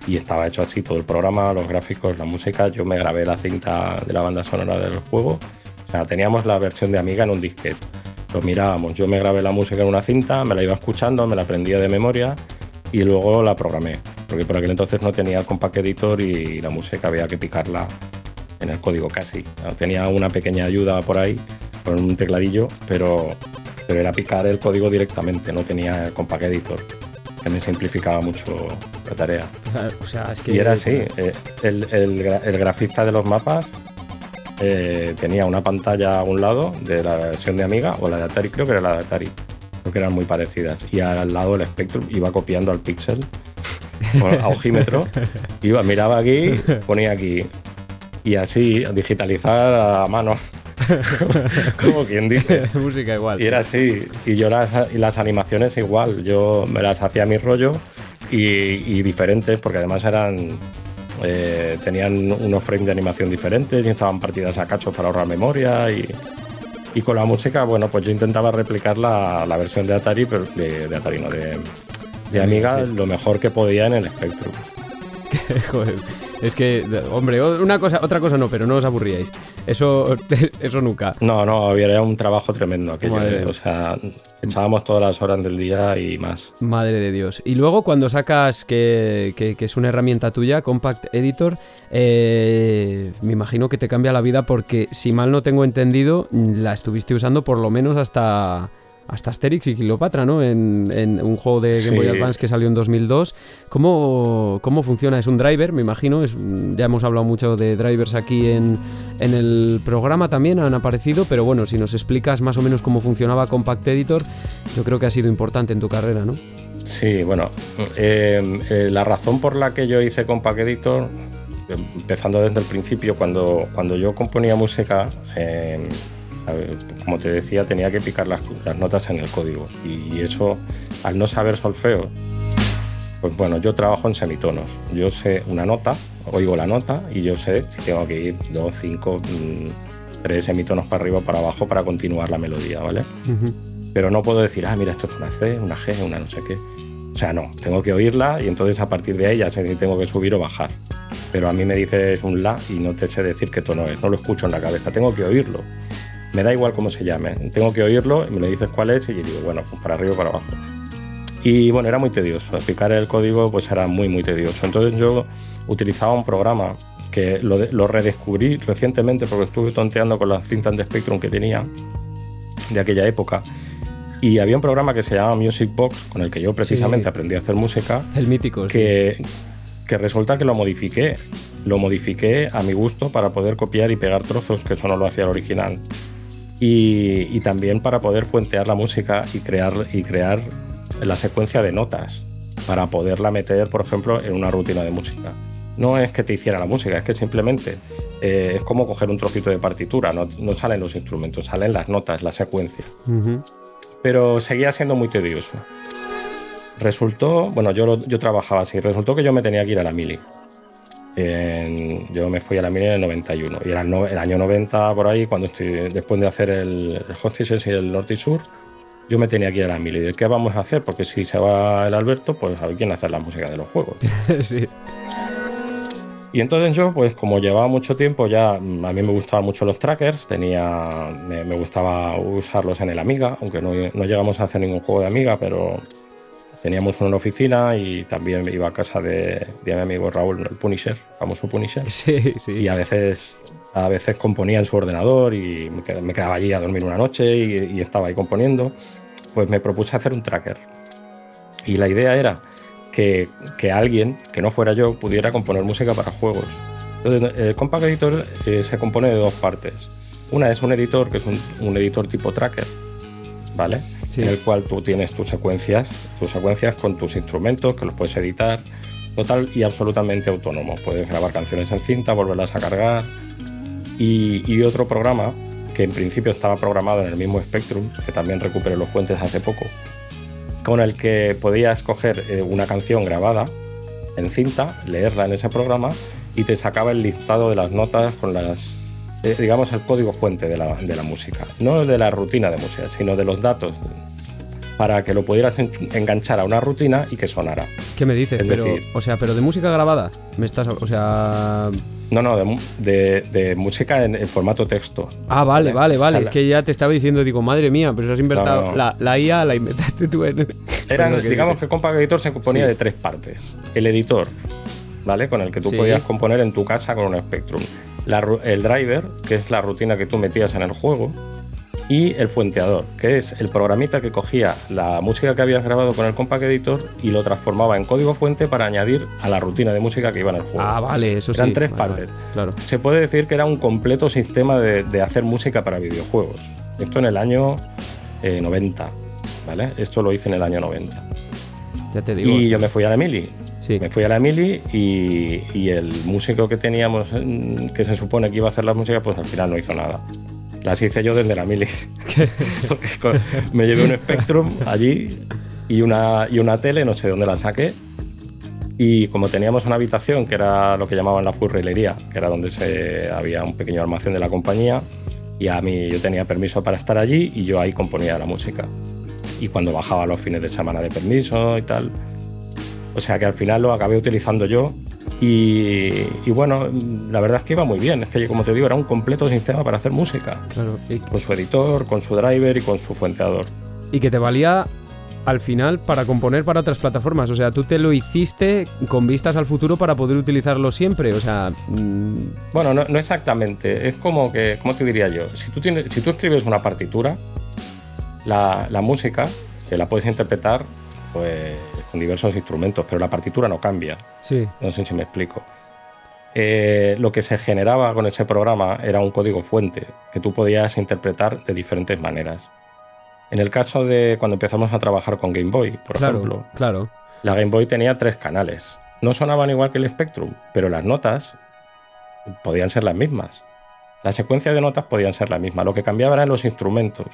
Y estaba hecho así todo el programa, los gráficos, la música. Yo me grabé la cinta de la banda sonora del juego. O sea, teníamos la versión de Amiga en un disquete. Lo mirábamos. Yo me grabé la música en una cinta, me la iba escuchando, me la aprendía de memoria y luego la programé. Porque por aquel entonces no tenía el compact editor y la música había que picarla en el código casi. Tenía una pequeña ayuda por ahí con un tecladillo, pero pero era picar el código directamente, no tenía el Compact Editor, que me simplificaba mucho la tarea. Y era así, eh, el, grafista de los mapas eh, tenía una pantalla a un lado de la versión de Amiga o la de Atari, creo que era la de Atari, creo que eran muy parecidas, y al lado el Spectrum iba copiando al pixel a ojímetro, iba, miraba aquí, ponía aquí, y así digitalizar a mano. como quien dice. Música igual. Y era así. Y yo las, y las animaciones igual. Yo me las hacía a mi rollo y, diferentes, porque además eran. Eh, tenían unos frames de animación diferentes y estaban partidas a cachos para ahorrar memoria y, y con la música, bueno, pues yo intentaba replicar la, la versión de Atari, pero de, Atari, no, de, de Amiga, lo mejor que podía en el Spectrum. Joder. Es que, hombre, una cosa, otra cosa no, pero no os aburríais. Eso, eso nunca. No, no, había un trabajo tremendo aquello. ¿eh? O sea, echábamos todas las horas del día y más. Madre de Dios. Y luego cuando sacas que, que, es una herramienta tuya, Compact Editor, eh, me imagino que te cambia la vida porque, si mal no tengo entendido, la estuviste usando por lo menos hasta hasta Asterix y Cleopatra, ¿no? En, un juego de Game Boy Advance que salió en 2002. ¿Cómo, ¿Cómo, funciona? Es un driver, me imagino. Es, ya hemos hablado mucho de drivers aquí en, en, el programa también, han aparecido, pero bueno, si nos explicas más o menos cómo funcionaba Compact Editor, yo creo que ha sido importante en tu carrera, ¿no? Sí, bueno, eh, eh, la razón por la que yo hice Compact Editor, empezando desde el principio, cuando, cuando yo componía música, eh, como te decía, tenía que picar las, notas en el código. Y eso, al no saber solfeo, pues bueno, yo trabajo en semitonos. Yo sé una nota, oigo la nota y yo sé si tengo que ir dos, cinco, mm, tres semitonos para arriba o para abajo para continuar la melodía, ¿vale? Pero no puedo decir, ah, mira, esto es una C, una G, una no sé qué. O sea, no, tengo que oírla y entonces a partir de ahí ya sé si tengo que subir o bajar. Pero a mí me dices un La y no te sé decir qué tono es, no lo escucho en la cabeza, tengo que oírlo me da igual cómo se llame. Tengo que oírlo y me lo dices cuál es y digo, bueno, pues para arriba o para abajo. Y bueno, era muy tedioso. Explicar el código pues era muy, muy tedioso. Entonces yo utilizaba un programa que lo, redescubrí recientemente porque estuve tonteando con las cintas de Spectrum que tenía de aquella época. Y había un programa que se llama Music Box, con el que yo precisamente aprendí a hacer música. El mítico. Que, que resulta que lo modifiqué. Lo modifiqué a mi gusto para poder copiar y pegar trozos, que eso no lo hacía el original. Y, también para poder fuentear la música y crear, y crear la secuencia de notas para poderla meter, por ejemplo, en una rutina de música. No es que te hiciera la música, es que simplemente eh, es como coger un trocito de partitura, no, salen los instrumentos, salen las notas, la secuencia. Pero seguía siendo muy tedioso. Resultó, bueno, yo, yo trabajaba así, resultó que yo me tenía que ir a la mili yo me fui a la mini en el 91 y era el, año 90 por ahí, cuando estoy, después de hacer el, el y el Norte y Sur, yo me tenía que ir a la mili. ¿De qué vamos a hacer? Porque si se va el Alberto, pues a ver quién hace la música de los juegos. sí. Y entonces yo, pues como llevaba mucho tiempo ya, a mí me gustaban mucho los trackers, tenía, me, gustaba usarlos en el Amiga, aunque no, no, llegamos a hacer ningún juego de Amiga, pero teníamos una oficina y también iba a casa de, mi amigo Raúl, el Punisher, famoso Punisher. Sí, sí. Y a veces, a veces componía en su ordenador y me quedaba allí a dormir una noche y, estaba ahí componiendo. Pues me propuse hacer un tracker. Y la idea era que, alguien, que no fuera yo, pudiera componer música para juegos. Entonces, el Compact Editor eh, se compone de dos partes. Una es un editor, que es un, un editor tipo tracker, ¿vale? en el cual tú tienes tus secuencias, tus secuencias con tus instrumentos que los puedes editar total y absolutamente autónomo. Puedes grabar canciones en cinta, volverlas a cargar. Y, otro programa que en principio estaba programado en el mismo Spectrum, que también recuperé los fuentes hace poco, con el que podías escoger eh, una canción grabada en cinta, leerla en ese programa y te sacaba el listado de las notas con las eh, digamos, el código fuente de la, de la, música. No de la rutina de música, sino de los datos para que lo pudieras enganchar a una rutina y que sonara. ¿Qué me dices? pero, o sea, pero de música grabada. Me estás, o sea. No, no, de, de, música en, formato texto. Ah, vale, vale, vale. es que ya te estaba diciendo, digo, madre mía, pero eso has inventado. La, la, IA la inventaste tú en. digamos que Compact Editor se componía de tres partes: el editor, ¿vale? Con el que tú podías componer en tu casa con un Spectrum. el driver, que es la rutina que tú metías en el juego y el fuenteador, que es el programita que cogía la música que habías grabado con el Compact Editor y lo transformaba en código fuente para añadir a la rutina de música que iba en el juego. Ah, vale, eso sí. Eran tres partes. claro. Se puede decir que era un completo sistema de, hacer música para videojuegos. Esto en el año 90, eh, ¿vale? Esto lo hice en el año 90. Ya te digo. Y yo me fui a la Mili. Sí. Me fui a la Mili y, y el músico que teníamos, mm, que se supone que iba a hacer la música, pues al final no hizo nada. Las hice yo desde la mili. me llevé un Spectrum allí y una, y una tele, no sé dónde la saqué. Y como teníamos una habitación que era lo que llamaban la furrilería, que era donde se, había un pequeño almacén de la compañía, y a mí yo tenía permiso para estar allí y yo ahí componía la música. Y cuando bajaba los fines de semana de permiso y tal. O sea que al final lo acabé utilizando yo y, bueno, la verdad es que iba muy bien. Es que, como te digo, era un completo sistema para hacer música. Con su editor, con su driver y con su fuenteador. Y que te valía al final para componer para otras plataformas. O sea, tú te lo hiciste con vistas al futuro para poder utilizarlo siempre. O sea. Mm, bueno, no, exactamente. Es como que, ¿cómo te diría yo? Si tú, tienes, si tú escribes una partitura, la, la música, que la puedes interpretar pues, con diversos instrumentos, pero la partitura no cambia. Sí. No sé si me explico. Eh, lo que se generaba con ese programa era un código fuente que tú podías interpretar de diferentes maneras. En el caso de cuando empezamos a trabajar con Game Boy, por ejemplo, claro. la Game Boy tenía tres canales. No sonaban igual que el Spectrum, pero las notas podían ser las mismas. La secuencia de notas podían ser la misma. Lo que cambiaba eran los instrumentos.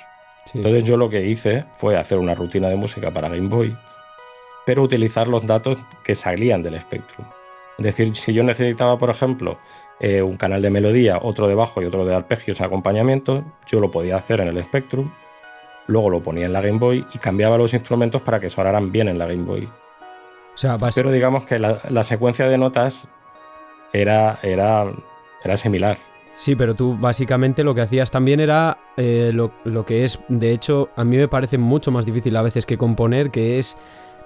Entonces yo lo que hice fue hacer una rutina de música para Game Boy, pero utilizar los datos que salían del Spectrum. Es decir, si yo necesitaba, por ejemplo, eh, un canal de melodía, otro de bajo y otro de arpegios y acompañamiento, yo lo podía hacer en el Spectrum, luego lo ponía en la Game Boy y cambiaba los instrumentos para que sonaran bien en la Game Boy. Pero digamos que la, secuencia de notas era, era, era similar. Sí, pero tú básicamente lo que hacías también era eh, lo, lo, que es, de hecho, a mí me parece mucho más difícil a veces que componer, que es,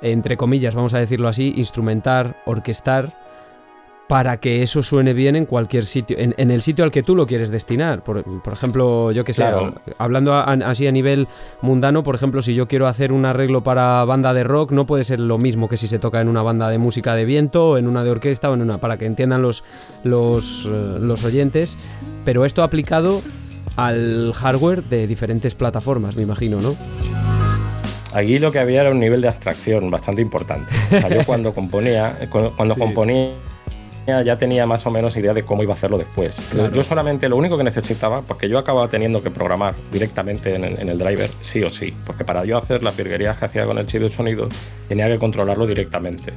entre comillas, vamos a decirlo así, instrumentar, orquestar para que eso suene bien en cualquier sitio, en, el sitio al que tú lo quieres destinar. Por, ejemplo, yo que sé, hablando así a nivel mundano, por ejemplo, si yo quiero hacer un arreglo para banda de rock, no puede ser lo mismo que si se toca en una banda de música de viento, en una de orquesta o en una, para que entiendan los, los, eh, los oyentes. Pero esto aplicado al hardware de diferentes plataformas, me imagino, ¿no? Aquí lo que había era un nivel de abstracción bastante importante. O sea, yo cuando componía, cuando componía ya tenía más o menos idea de cómo iba a hacerlo después. Yo solamente lo único que necesitaba, porque yo acababa teniendo que programar directamente en, el driver, sí o sí, porque para yo hacer las virguerías que hacía con el chip de sonido, tenía que controlarlo directamente.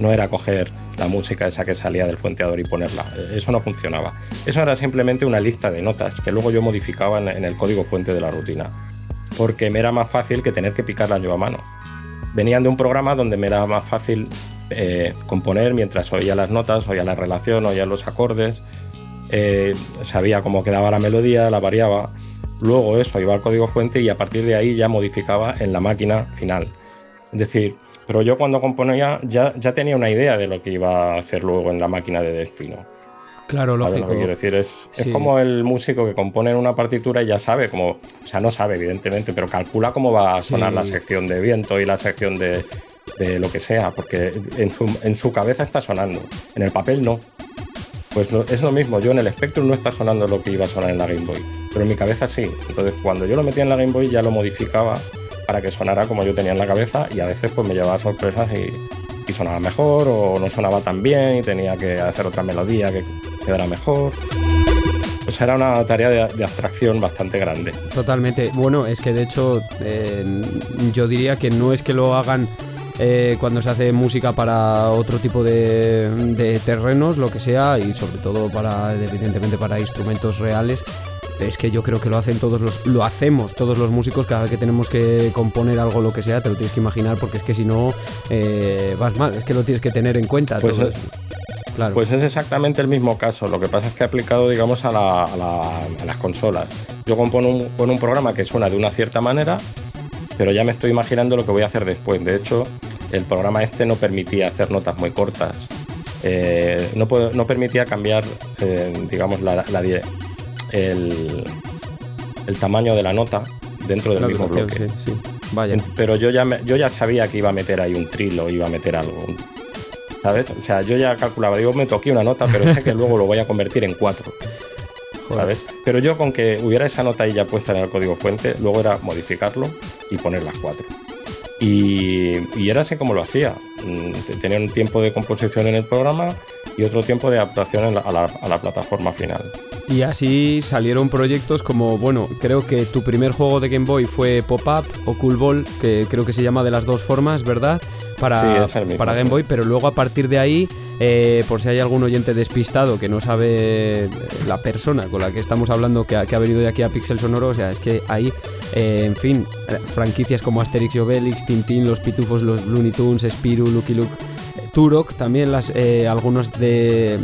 No era coger la música esa que salía del fuenteador y ponerla. Eso no funcionaba. Eso era simplemente una lista de notas que luego yo modificaba en el código fuente de la rutina. Porque me era más fácil que tener que picarla yo a mano. Venían de un programa donde me era más fácil eh, componer mientras oía las notas, oía la relación, oía los acordes, eh, sabía cómo quedaba la melodía, la variaba. Luego eso iba al código fuente y a partir de ahí ya modificaba en la máquina final. Es decir, pero yo cuando componía ya, ya tenía una idea de lo que iba a hacer luego en la máquina de destino. Claro, lógico. Lo que quiero decir es, es como el músico que compone una partitura y ya sabe cómo, o sea, no sabe evidentemente, pero calcula cómo va a sonar la sección de viento y la sección de, de lo que sea, porque en su, en su cabeza está sonando, en el papel no. Pues es lo mismo, yo en el Spectrum no está sonando lo que iba a sonar en la Game Boy, pero en mi cabeza sí. Entonces cuando yo lo metía en la Game Boy ya lo modificaba para que sonara como yo tenía en la cabeza y a veces pues me llevaba sorpresas y, sonaba mejor o no sonaba tan bien y tenía que hacer otra melodía que quedara mejor. Pues era una tarea de, abstracción bastante grande. Totalmente. Bueno, es que de hecho eh, yo diría que no es que lo hagan eh, cuando se hace música para otro tipo de, terrenos, lo que sea, y sobre todo para, evidentemente, para instrumentos reales. Es que yo creo que lo hacen todos los, lo hacemos todos los músicos cada vez que tenemos que componer algo, lo que sea, te lo tienes que imaginar porque es que si no eh, vas mal, es que lo tienes que tener en cuenta. Pues, es, claro. pues es exactamente el mismo caso, lo que pasa es que aplicado, digamos, a, las consolas. Yo compongo con un programa que suena de una cierta manera, pero ya me estoy imaginando lo que voy a hacer después. De hecho, el programa este no permitía hacer notas muy cortas. Eh, no, no, permitía cambiar, eh, digamos, la, el, tamaño de la nota dentro del mismo bloque. Vaya. Pero yo ya, yo ya sabía que iba a meter ahí un trilo, iba a meter algo. ¿Sabes? O sea, yo ya calculaba, digo, me toqué una nota, pero sé que luego lo voy a convertir en cuatro. ¿Sabes? Pero yo con que hubiera esa nota ahí ya puesta en el código fuente, luego era modificarlo y poner las cuatro. Y, era así como lo hacía. Mm, tenía un tiempo de composición en el programa y otro tiempo de adaptación a, la, plataforma final. Y así salieron proyectos como, bueno, creo que tu primer juego de Game Boy fue Pop-Up o Cool Ball, que creo que se llama de las dos formas, ¿verdad? Para, para Game Boy, pero luego a partir de ahí eh, por si hay algún oyente despistado que no sabe eh, la persona con la que estamos hablando que ha, que ha venido de aquí a Pixel Sonoro, o sea, es que hay, eh, en fin, franquicias como Asterix y Obelix, Tintín, Los Pitufos, Los Looney Tunes, Spiru, Lucky Luke Turok, también las, eh, algunos de,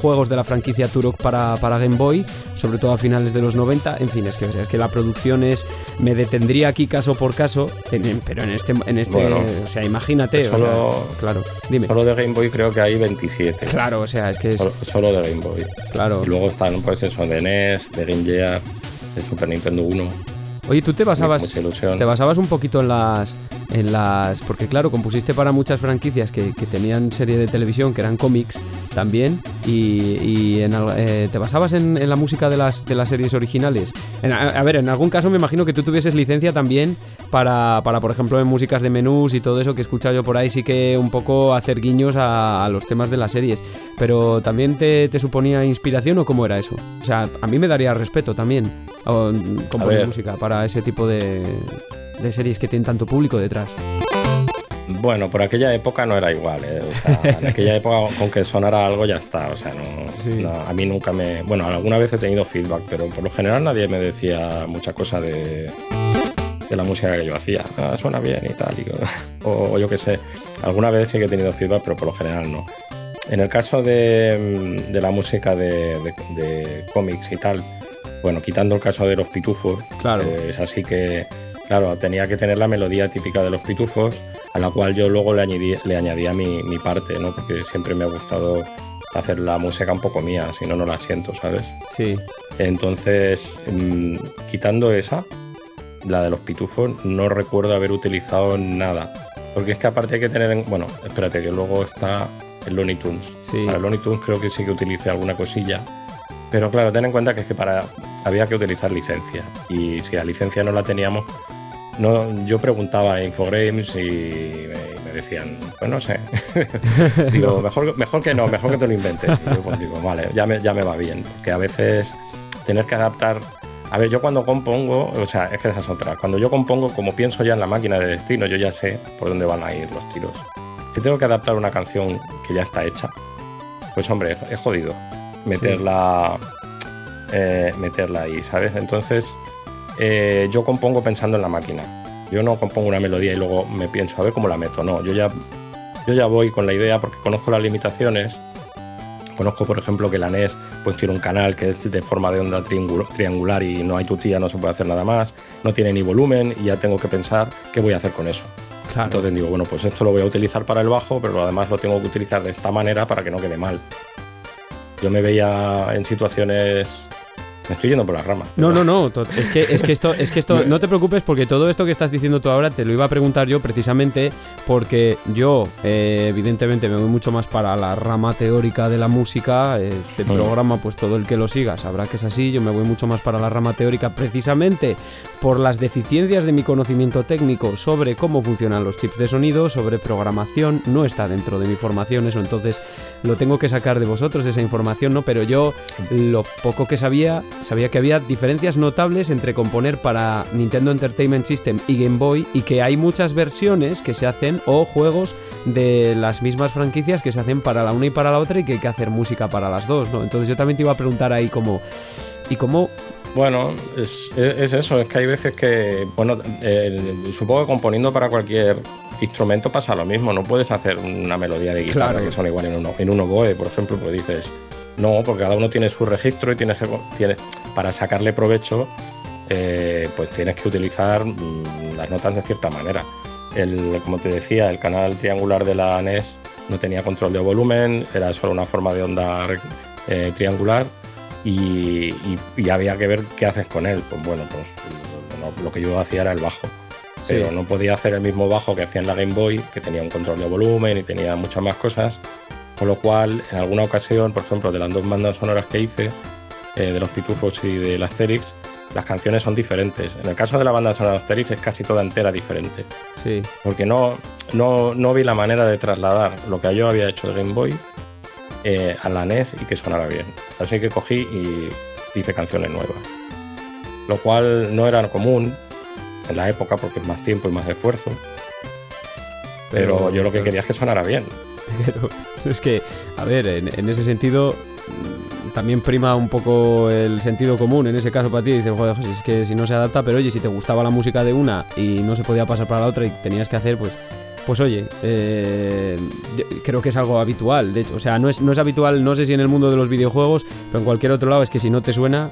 juegos de la franquicia Turok para, para, Game Boy, sobre todo a finales de los 90. En fin, es que, es que la producción es. Me detendría aquí caso por caso, pero en este. En este o sea, imagínate. Solo, claro, dime. Solo de Game Boy creo que hay 27. Claro, o sea, es que es. Solo, de Game Boy. Claro. Y luego están, pues eso, de NES, de Game Gear, de Super Nintendo 1. Oye, tú te basabas. Te basabas un poquito en las en las porque claro compusiste para muchas franquicias que, tenían serie de televisión que eran cómics también y, eh, te basabas en, la música de las de las series originales a, ver en algún caso me imagino que tú tuvieses licencia también para, para por ejemplo en músicas de menús y todo eso que he escuchado yo por ahí sí que un poco hacer guiños a, los temas de las series. Pero también te, suponía inspiración o cómo era eso o sea a mí me daría respeto también como música para ese tipo de de series que tienen tanto público detrás. Bueno, por aquella época no era igual, ¿eh? o sea, en aquella época con que sonara algo ya está, o sea, no, a mí nunca me... Bueno, alguna vez he tenido feedback, pero por lo general nadie me decía mucha cosa de, de la música que yo hacía, ah, suena bien y tal, o, yo qué sé, alguna vez sí que he tenido feedback, pero por lo general no. En el caso de, de la música de, de, cómics y tal, bueno, quitando el caso de los pitufos, claro. es así que Claro, tenía que tener la melodía típica de los pitufos, a la cual yo luego le, añadí, le añadía mi, mi, parte, ¿no? Porque siempre me ha gustado hacer la música un poco mía, si no, no la siento, ¿sabes? Sí. Entonces, mm, quitando esa, la de los pitufos, no recuerdo haber utilizado nada. Porque es que aparte hay que tener en... Bueno, espérate, que luego está el Looney Tunes. Sí. Para el Looney Tunes creo que sí que utilicé alguna cosilla. Pero claro, ten en cuenta que es que para había que utilizar licencia. Y si la licencia no la teníamos, no, yo preguntaba a Infogrames y me, decían, pues no sé. digo, mejor, mejor que no, mejor que te lo inventes. Y yo pues digo, vale, ya me, ya me va bien. Que a veces tener que adaptar. A ver, yo cuando compongo, o sea, es que esa es otra. Cuando yo compongo, como pienso ya en la máquina de destino, yo ya sé por dónde van a ir los tiros. Si tengo que adaptar una canción que ya está hecha, pues hombre, es jodido meterla, eh, meterla ahí, ¿sabes? Entonces, eh, yo compongo pensando en la máquina. Yo no compongo una melodía y luego me pienso a ver cómo la meto. No, yo ya, yo ya voy con la idea porque conozco las limitaciones. Conozco, por ejemplo, que la NES pues, tiene un canal que es de forma de onda triangular y no hay tutía, no se puede hacer nada más. No tiene ni volumen y ya tengo que pensar qué voy a hacer con eso. Entonces digo, bueno, pues esto lo voy a utilizar para el bajo, pero además lo tengo que utilizar de esta manera para que no quede mal. Yo me veía en situaciones me estoy yendo por las ramas. No, no, no. Es que, es que esto, es que esto, no te preocupes porque todo esto que estás diciendo tú ahora te lo iba a preguntar yo precisamente porque yo, eh, evidentemente, me voy mucho más para la rama teórica de la música. Este programa, pues todo el que lo siga sabrá que es así. Yo me voy mucho más para la rama teórica precisamente por las deficiencias de mi conocimiento técnico sobre cómo funcionan los chips de sonido, sobre programación. No está dentro de mi formación eso, entonces lo tengo que sacar de vosotros esa información, ¿no? Pero yo lo poco que sabía sabía que había diferencias notables entre componer para Nintendo Entertainment System y Game Boy y que hay muchas versiones que se hacen o juegos de las mismas franquicias que se hacen para la una y para la otra y que hay que hacer música para las dos, ¿no? Entonces yo también te iba a preguntar ahí cómo... ¿Y cómo bueno, es, eso, es que hay veces que, bueno, supongo que componiendo para cualquier instrumento pasa lo mismo, no puedes hacer una melodía de guitarra que son igual en uno, en un oboe, por ejemplo, pues dices, no, porque cada uno tiene su registro y tienes que, para sacarle provecho, eh, pues tienes que utilizar mm, las notas de cierta manera. El, como te decía, el canal triangular de la NES no tenía control de volumen, era solo una forma de onda eh, triangular y, había que ver qué haces con él. Pues bueno, pues lo, que yo hacía era el bajo. Pero no podía hacer el mismo bajo que hacía en la Game Boy, que tenía un control de volumen y tenía muchas más cosas. Con lo cual, en alguna ocasión, por ejemplo, de las dos bandas sonoras que hice, eh, de los Pitufos y del Asterix, las canciones son diferentes. En el caso de la banda sonora de Asterix es casi toda entera diferente. Sí. Porque no, no, vi la manera de trasladar lo que yo había hecho de Game Boy eh, a la NES y que sonara bien. Así que cogí y hice canciones nuevas. Lo cual no era común en la época porque es más tiempo y más esfuerzo. Pero, yo lo que quería es que sonara bien. Pero es que, a ver, en, ese sentido también prima un poco el sentido común en ese caso para ti. Dices, joder, es que si no se adapta, pero oye, si te gustaba la música de una y no se podía pasar para la otra y tenías que hacer, pues, pues oye, eh, creo que es algo habitual. De hecho, o sea, no es, no es habitual, no sé si en el mundo de los videojuegos, pero en cualquier otro lado es que si no te suena,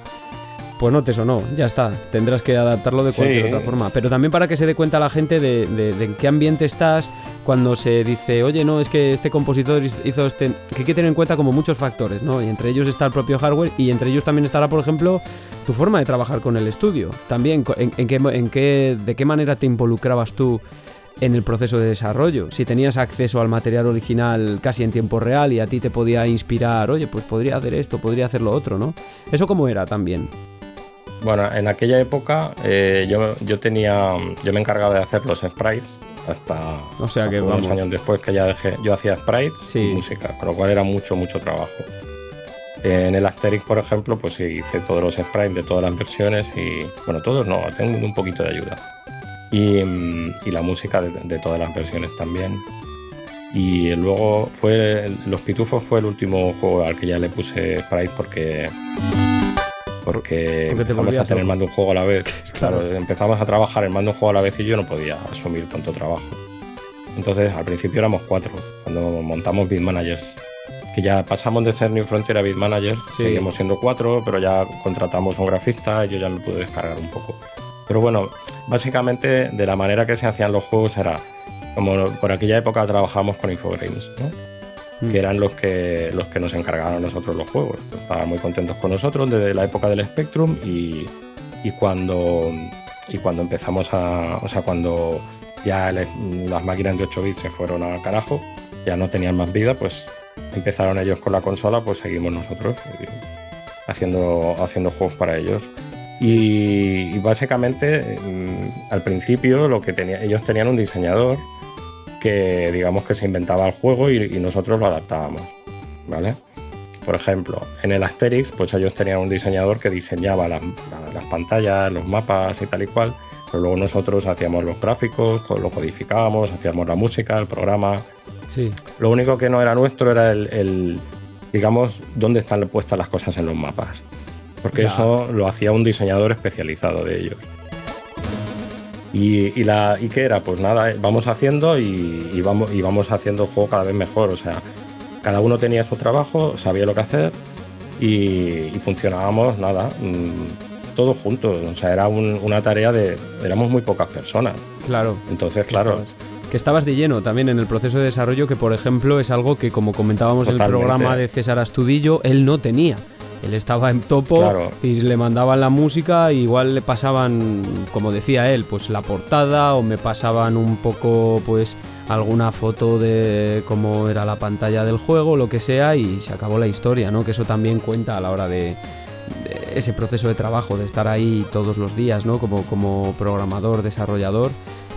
pues no te sonó, ya está. Tendrás que adaptarlo de cualquier otra forma. Pero también para que se dé cuenta la gente de, de, en qué ambiente estás, cuando se dice, oye, no, es que este compositor hizo este. que hay que tener en cuenta como muchos factores, ¿no? Y entre ellos está el propio hardware y entre ellos también estará, por ejemplo, tu forma de trabajar con el estudio. También, en, qué, en qué, de qué manera te involucrabas tú en el proceso de desarrollo. Si tenías acceso al material original casi en tiempo real y a ti te podía inspirar, oye, pues podría hacer esto, podría hacer lo otro, ¿no? Eso cómo era también. Bueno, en aquella época eh, yo, yo tenía, yo me encargaba de hacer los sprites hasta o sea que unos años después que ya dejé, yo hacía sprites y música, con lo cual era mucho, mucho trabajo. En el Asterix, por ejemplo, pues sí, hice todos los sprites de todas las versiones y, bueno, todos no, tengo un poquito de ayuda. Y, y la música de, de, todas las versiones también. Y luego fue, Los Pitufos fue el último juego al que ya le puse sprite porque porque, empezamos a tener más de un juego a la vez. Claro, empezamos a trabajar más de un juego a la vez y yo no podía asumir tanto trabajo. Entonces, al principio éramos cuatro, cuando montamos Beat Managers. Que ya pasamos de ser New Frontier a Beat Managers, seguimos siendo cuatro, pero ya contratamos un grafista y yo ya me pude descargar un poco. Pero bueno, básicamente de la manera que se hacían los juegos era, como por aquella época trabajábamos con Infogrames, ¿no? Que eran los que, los que nos encargaron nosotros los juegos. Estaban muy contentos con nosotros desde la época del Spectrum y, cuando, y cuando empezamos a. O sea, cuando ya las máquinas de 8 bits se fueron al carajo, ya no tenían más vida, pues empezaron ellos con la consola, pues seguimos nosotros eh, haciendo, haciendo juegos para ellos. Y, básicamente, mm, al principio, lo que tenía, ellos tenían un diseñador que, digamos, que se inventaba el juego y, nosotros lo adaptábamos, ¿vale? Por ejemplo, en el Asterix, pues ellos tenían un diseñador que diseñaba las, pantallas, los mapas y tal y cual, pero luego nosotros hacíamos los gráficos, lo codificábamos, hacíamos la música, el programa. Sí. Lo único que no era nuestro era el digamos, dónde están puestas las cosas en los mapas porque eso lo hacía un diseñador especializado de ellos. Y, la, ¿Y qué era? Pues nada, eh, vamos haciendo y, vamos, y vamos haciendo el juego cada vez mejor. O sea, cada uno tenía su trabajo, sabía lo que hacer y, funcionábamos, nada, mm, todos juntos. O sea, era una tarea de. Éramos muy pocas personas. Claro. Entonces, claro. Que estabas de lleno también en el proceso de desarrollo, que por ejemplo es algo que, como comentábamos en el programa de César Astudillo, él no tenía. Él estaba en topo y le mandaban la música, igual le pasaban, como decía él, pues la portada o me pasaban un poco pues alguna foto de cómo era la pantalla del juego, lo que sea, y se acabó la historia, ¿no? Que eso también cuenta a la hora de, de ese proceso de trabajo, de estar ahí todos los días, ¿no? Como, como programador, desarrollador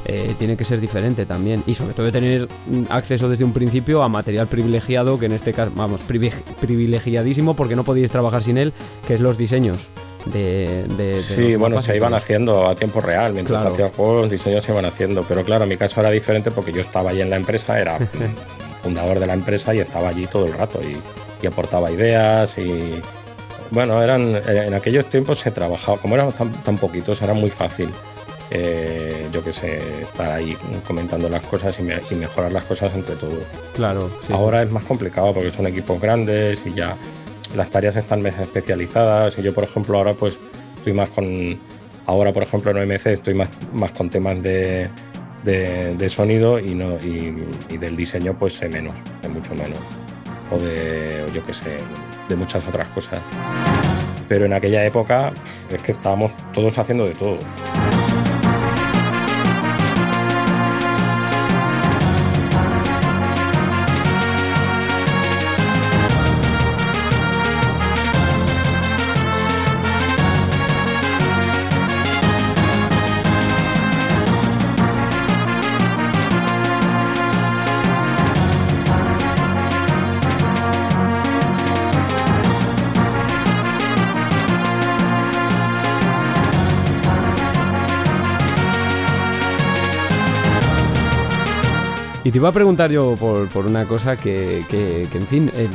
eh, tiene que ser diferente también. Y sobre todo de tener acceso desde un principio a material privilegiado, que en este caso, vamos, privilegiadísimo porque no podíais trabajar sin él, que es los diseños. De, de, sí, bueno, se iban haciendo a tiempo real. Mientras hacía el juego, los diseños se iban haciendo. Pero claro, mi caso era diferente porque yo estaba ahí en la empresa, era fundador de la empresa y estaba allí todo el rato y, aportaba ideas y. Bueno, eran en aquellos tiempos se trabajaba, como éramos tan, tan poquitos, era muy fácil eh, yo que sé, estar ahí comentando las cosas y, mejorar las cosas entre todos. Claro. Ahora es más complicado porque son equipos grandes y ya las tareas están más especializadas y yo, por ejemplo, ahora pues estoy más con, ahora por ejemplo en OMC estoy más, más con temas de, de, sonido y, no, y, del diseño pues sé menos, sé mucho menos. O de, yo que sé, de muchas otras cosas. Pero en aquella época es que estábamos todos haciendo de todo. Y te iba a preguntar yo por, una cosa que, en fin, eh,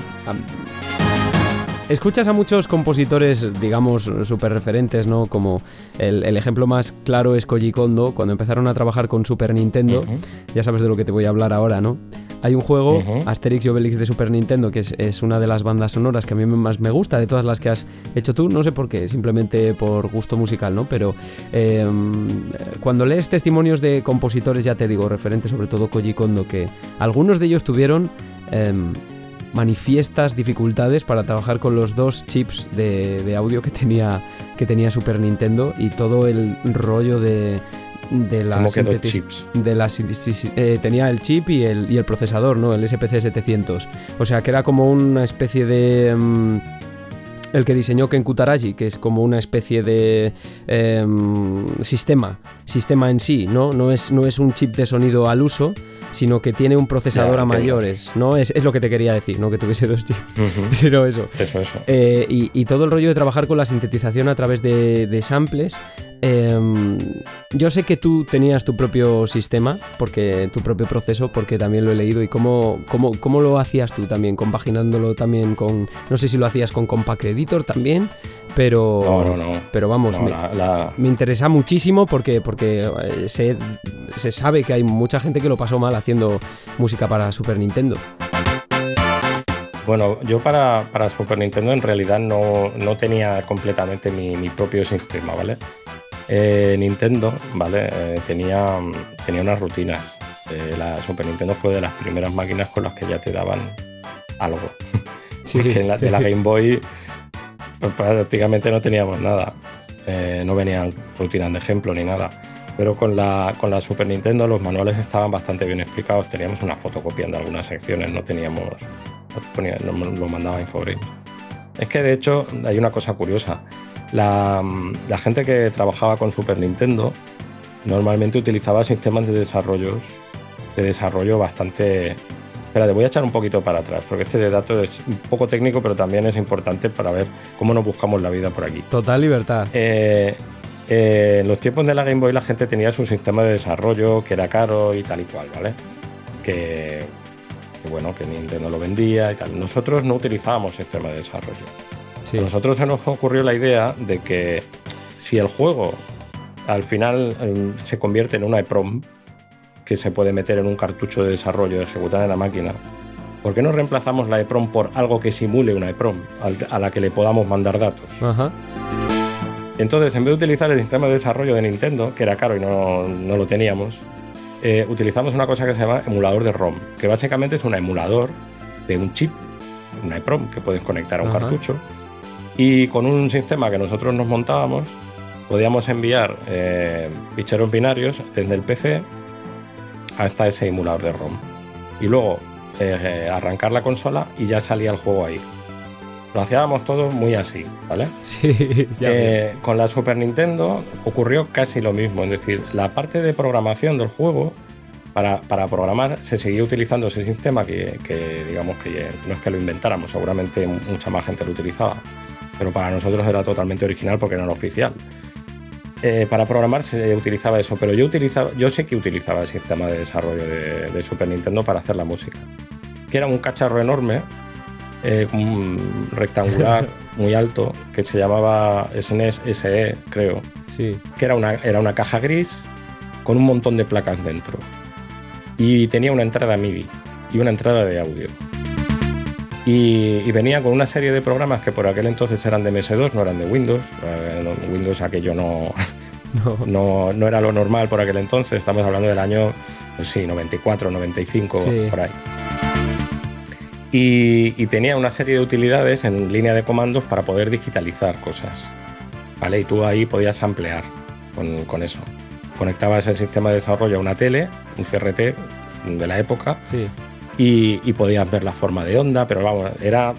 escuchas a muchos compositores, digamos, súper referentes, ¿no? Como el, ejemplo más claro es Koji Kondo, cuando empezaron a trabajar con Super Nintendo, ya sabes de lo que te voy a hablar ahora, ¿no? Hay un juego, Asterix y Obelix de Super Nintendo, que es, una de las bandas sonoras que a mí más me gusta de todas las que has hecho tú. No sé por qué, simplemente por gusto musical, ¿no? Pero em, cuando lees testimonios de compositores, ya te digo, referentes sobre todo Koji Kondo, que algunos de ellos tuvieron em, manifiestas dificultades para trabajar con los dos chips de, audio que tenía, que tenía Super Nintendo y todo el rollo de de la chips? De la, eh, tenía el chip y el, y el procesador, ¿no? El SPC 700. O sea que era como una especie de... Mm, el que diseñó Ken Kutaraji, que es como una especie de em, sistema, sistema en sí, ¿no? No es, no es un chip de sonido al uso, sino que tiene un procesador a mayores, ¿no? Es, lo que te quería decir, ¿no? Que tuviese dos chips. Pero eso. Eso, eso. Eh, y, todo el rollo de trabajar con la sintetización a través de, samples. Em, yo sé que tú tenías tu propio sistema, porque tu propio proceso, porque también lo he leído. ¿Y cómo, cómo, cómo lo hacías tú también? Compaginándolo también con. No sé si lo hacías con Compact Editor también. Pero, no, no, no. pero vamos, me, interesa muchísimo porque, porque eh, se, se sabe que hay mucha gente que lo pasó mal haciendo música para Super Nintendo. Bueno, yo para, para, Super Nintendo en realidad no, no tenía completamente mi, mi, propio sistema, ¿vale? Eh, Nintendo, ¿vale? Eh, tenía, tenía unas rutinas. la Super Nintendo fue de las primeras máquinas con las que ya te daban algo. Sí. Porque la, de la Game Boy pues prácticamente no teníamos nada. Eh, no venían rutinas de ejemplo ni nada. Pero con la, con la Super Nintendo los manuales estaban bastante bien explicados. Teníamos una fotocopia de algunas secciones, no teníamos. No, lo mandaba. Es que de hecho hay una cosa curiosa. La, la gente que trabajaba con Super Nintendo normalmente utilizaba sistemas de desarrollo, de desarrollo bastante... Espera, te voy a echar un poquito para atrás, porque este de datos es un poco técnico, pero también es importante para ver cómo nos buscamos la vida por aquí. Total libertad. Eh, eh, en los tiempos de la Game Boy la gente tenía su sistema de desarrollo que era caro y tal y cual, ¿vale? Que, que bueno, que Nintendo lo vendía y tal. Nosotros no utilizábamos sistema de desarrollo. Sí. A nosotros se nos ocurrió la idea de que si el juego al final eh, se convierte en una EPROM que se puede meter en un cartucho de desarrollo de ejecutar en la máquina, ¿por qué no reemplazamos la EPROM por algo que simule una EPROM a la que le podamos mandar datos? Ajá. Entonces, en vez de utilizar el sistema de desarrollo de Nintendo, que era caro y no, no lo teníamos, eh, utilizamos una cosa que se llama emulador de ROM, que básicamente es un emulador de un chip, una EPROM, que puedes conectar a un Ajá. cartucho. Y con un sistema que nosotros nos montábamos, podíamos enviar eh, ficheros binarios desde el PC hasta ese emulador de ROM. Y luego eh, arrancar la consola y ya salía el juego ahí. Lo hacíamos todo muy así, ¿vale? Sí, ya. Eh, con la Super Nintendo ocurrió casi lo mismo, es decir, la parte de programación del juego, para, para programar, se seguía utilizando ese sistema que, que, digamos que no es que lo inventáramos, seguramente mucha más gente lo utilizaba, pero para nosotros era totalmente original porque no era oficial. Eh, para programar se utilizaba eso, pero yo, utilizaba, yo sí que utilizaba el sistema de desarrollo de, de Super Nintendo para hacer la música, que era un cacharro enorme, eh, un rectangular muy alto, que se llamaba SNES SE, creo, Sí. que era una, era una caja gris con un montón de placas dentro. Y tenía una entrada MIDI y una entrada de audio. Y, y venía con una serie de programas que por aquel entonces eran de MS2, no eran de Windows. Eh, Windows aquello no, No. no, no era lo normal por aquel entonces, estamos hablando del año, pues sí, 94, 95, Sí. por ahí. Y, y tenía una serie de utilidades en línea de comandos para poder digitalizar cosas. ¿Vale? Y tú ahí podías ampliar con, con eso. Conectabas el sistema de desarrollo a una tele, un CRT de la época, Sí. Y, y podías ver la forma de onda, pero vamos, era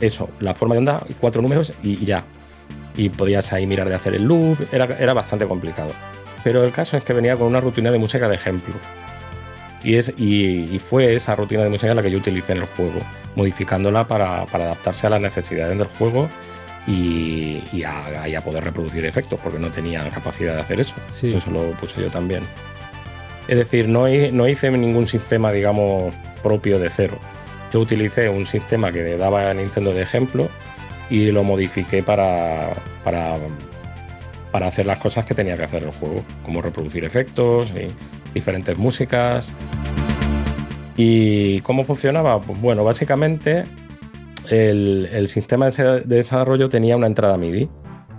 eso, la forma de onda, cuatro números y, y ya. Y podías ahí mirar de hacer el loop, era, era bastante complicado. Pero el caso es que venía con una rutina de música de ejemplo. Y, es, y, y fue esa rutina de música la que yo utilicé en el juego, modificándola para, para adaptarse a las necesidades del juego y, y a, y a poder reproducir efectos, porque no tenía capacidad de hacer eso. Sí. Eso lo puse yo también. Es decir, no, hi- no hice ningún sistema, digamos, propio de cero. Yo utilicé un sistema que daba a Nintendo de ejemplo y lo modifiqué para, para, para hacer las cosas que tenía que hacer el juego, como reproducir efectos y diferentes músicas. ¿Y cómo funcionaba? Pues bueno, básicamente el, el sistema de de desarrollo tenía una entrada MIDI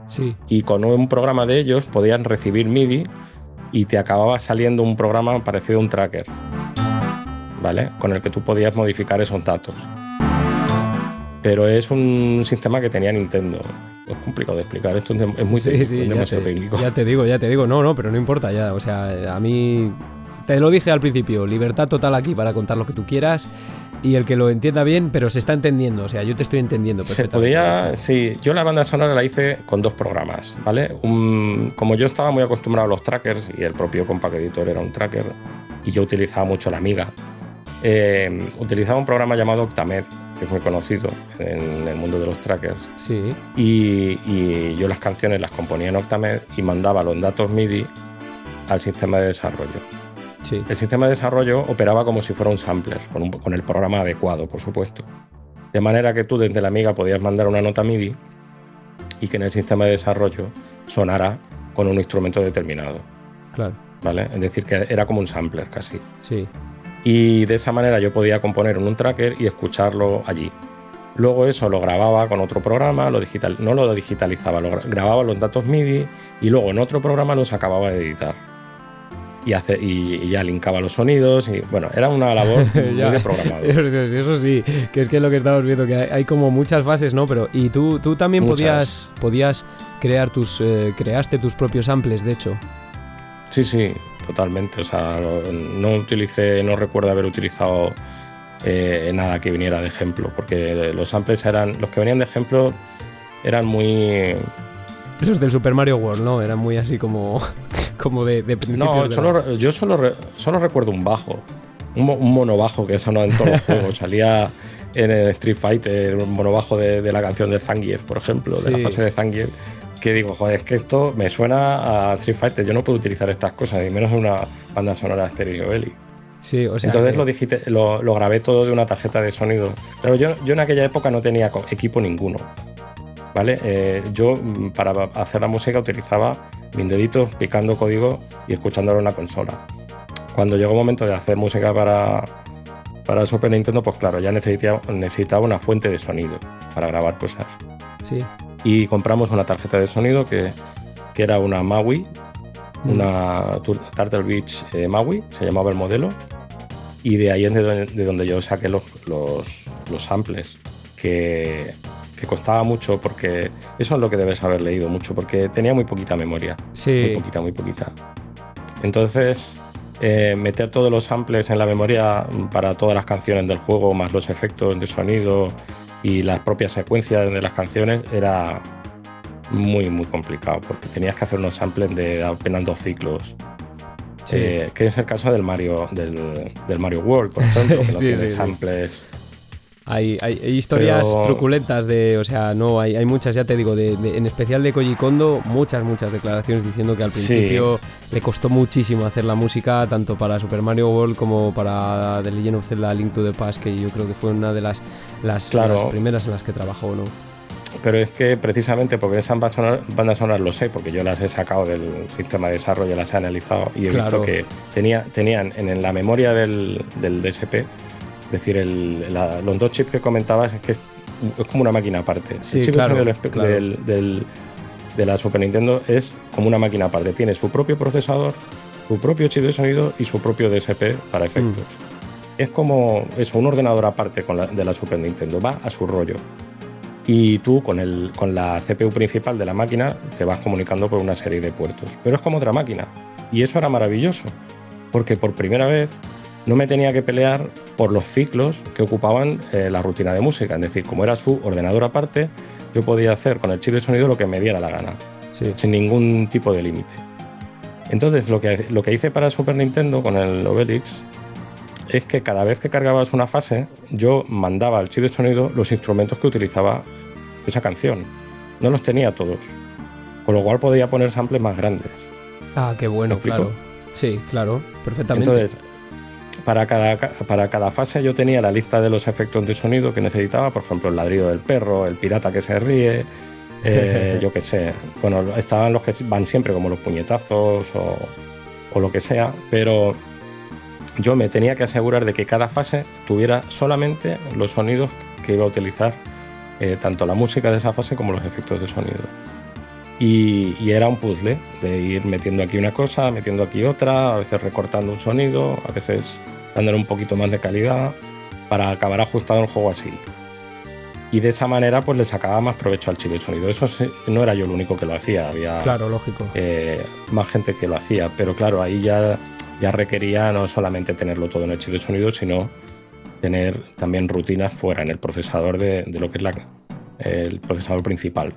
Sí. y con un programa de ellos podían recibir MIDI y te acababa saliendo un programa parecido a un tracker, ¿vale? Con el que tú podías modificar esos datos. Pero es un sistema que tenía Nintendo. Es complicado de explicar, esto es muy Sí, técnico, sí, es ya demasiado te, técnico. ya te digo, ya te digo. No, no, pero no importa ya. O sea, a mí. Te lo dije al principio, libertad total aquí para contar lo que tú quieras y el que lo entienda bien, pero se está entendiendo. O sea, yo te estoy entendiendo Se podía, sí, yo la banda sonora la hice con dos programas, ¿vale? Un- como yo estaba muy acostumbrado a los trackers y el propio Compact Editor era un tracker y yo utilizaba mucho la Amiga, eh, utilizaba un programa llamado Octamed, que es muy conocido en el mundo de los trackers. Sí, Y, y yo las canciones las componía en Octamed y mandaba los datos MIDI al sistema de desarrollo. Sí. El sistema de desarrollo operaba como si fuera un sampler, con, un- con el programa adecuado, por supuesto. De manera que tú desde la amiga podías mandar una nota MIDI y que en el sistema de desarrollo sonara con un instrumento determinado. Claro. ¿vale? Es decir, que era como un sampler casi. Sí. Y de esa manera yo podía componer en un tracker y escucharlo allí. Luego eso lo grababa con otro programa, lo digital, no lo digitalizaba, lo grababa los datos MIDI y luego en otro programa los acababa de editar. Y, hace, y, y ya linkaba los sonidos y bueno, era una labor muy Ya. de programador. Eso sí, que es que lo que estamos viendo, que hay, hay como muchas fases, ¿no? Pero, y tú, tú también Muchas. podías, podías crear tus, eh, creaste tus propios samples, de hecho. Sí, sí, totalmente. O sea, no utilicé, no recuerdo haber utilizado eh, nada que viniera de ejemplo, porque los samples eran, los que venían de ejemplo eran muy... Los del Super Mario World, ¿no? Eran muy así como, como de, de No, yo solo, solo recuerdo un bajo. Un, mono bajo que sonaba en todos los juegos. Salía en el Street Fighter, un mono bajo de, la canción de Zangief, por ejemplo, de la fase de Zangief que digo, joder, es que esto me suena a Street Fighter, yo no puedo utilizar estas cosas, y menos en una banda sonora Stereo Belly. Sí, o sea Entonces lo, dijiste, lo, grabé todo de una tarjeta de sonido. Pero yo, yo en aquella época no tenía equipo ninguno. ¿Vale? Eh, yo mm, para hacer la música utilizaba mis deditos picando código y escuchándolo en una consola. Cuando llegó el momento de hacer música para, para Super Nintendo, pues claro, ya necesitaba, necesitaba una fuente de sonido para grabar cosas. Sí y compramos una tarjeta de sonido que, que era una Maui, mm. una Turtle Beach eh, Maui, se llamaba el modelo, y de ahí es de donde, yo saqué los, los, los samples, que, que, costaba mucho porque eso es lo que debes haber leído mucho, porque tenía muy poquita memoria. Sí. Muy poquita, muy poquita. Entonces, eh, meter todos los samples en la memoria para todas las canciones del juego, más los efectos de sonido, y las propias secuencias de las canciones era muy, muy complicado porque tenías que hacer unos samples de apenas dos ciclos. Eh, que es el caso del Mario, del, Mario World, por ejemplo, que no tiene samples. Hay, historias truculentas de, o sea, no, hay, hay muchas, ya te digo, de, en especial de Koji Kondo, muchas, muchas declaraciones diciendo que al principio le costó muchísimo hacer la música, tanto para Super Mario World como para The Legend of Zelda Link to the Past, que yo creo que fue una de las, las, primeras en las que trabajó, ¿no? Pero es que precisamente porque esas bandas sonoras lo sé, porque yo las he sacado del sistema de desarrollo, las he analizado y he visto que tenía, tenían en, la memoria del, del DSP decir, el, los dos chips que comentabas es que es, como una máquina aparte. el chip del, de la Super Nintendo es como una máquina aparte. Tiene su propio procesador, su propio chip de sonido y su propio DSP para efectos. Mm. Es como eso, un ordenador aparte con la, de la Super Nintendo. Va a su rollo. Y tú con, el, con la CPU principal de la máquina te vas comunicando por una serie de puertos. Pero es como otra máquina. Y eso era maravilloso. Porque por primera vez no me tenía que pelear por los ciclos que ocupaban eh, la rutina de música. Es decir, como era su ordenador aparte, yo podía hacer con el chip de sonido lo que me diera la gana, sin ningún tipo de límite. Entonces, lo que, lo que hice para Super Nintendo con el Obelix es que cada vez que cargabas una fase, yo mandaba al chip de sonido los instrumentos que utilizaba esa canción. No los tenía todos, con lo cual podía poner samples más grandes. Ah, qué bueno, claro. Sí, claro, perfectamente. Entonces, para cada, para cada fase yo tenía la lista de los efectos de sonido que necesitaba, por ejemplo, el ladrido del perro, el pirata que se ríe, eh, yo qué sé. Bueno, estaban los que van siempre como los puñetazos o, lo que sea, pero yo me tenía que asegurar de que cada fase tuviera solamente los sonidos que iba a utilizar, eh, tanto la música de esa fase como los efectos de sonido. Y, y, era un puzzle de ir metiendo aquí una cosa, metiendo aquí otra, a veces recortando un sonido, a veces dándole un poquito más de calidad para acabar ajustado el juego así. Y de esa manera pues le sacaba más provecho al chip de sonido. Eso no era yo el único que lo hacía, había claro, lógico. Eh, más gente que lo hacía, pero claro, ahí ya, ya requería no solamente tenerlo todo en el chip de sonido, sino tener también rutinas fuera en el procesador de, lo que es la, el procesador principal.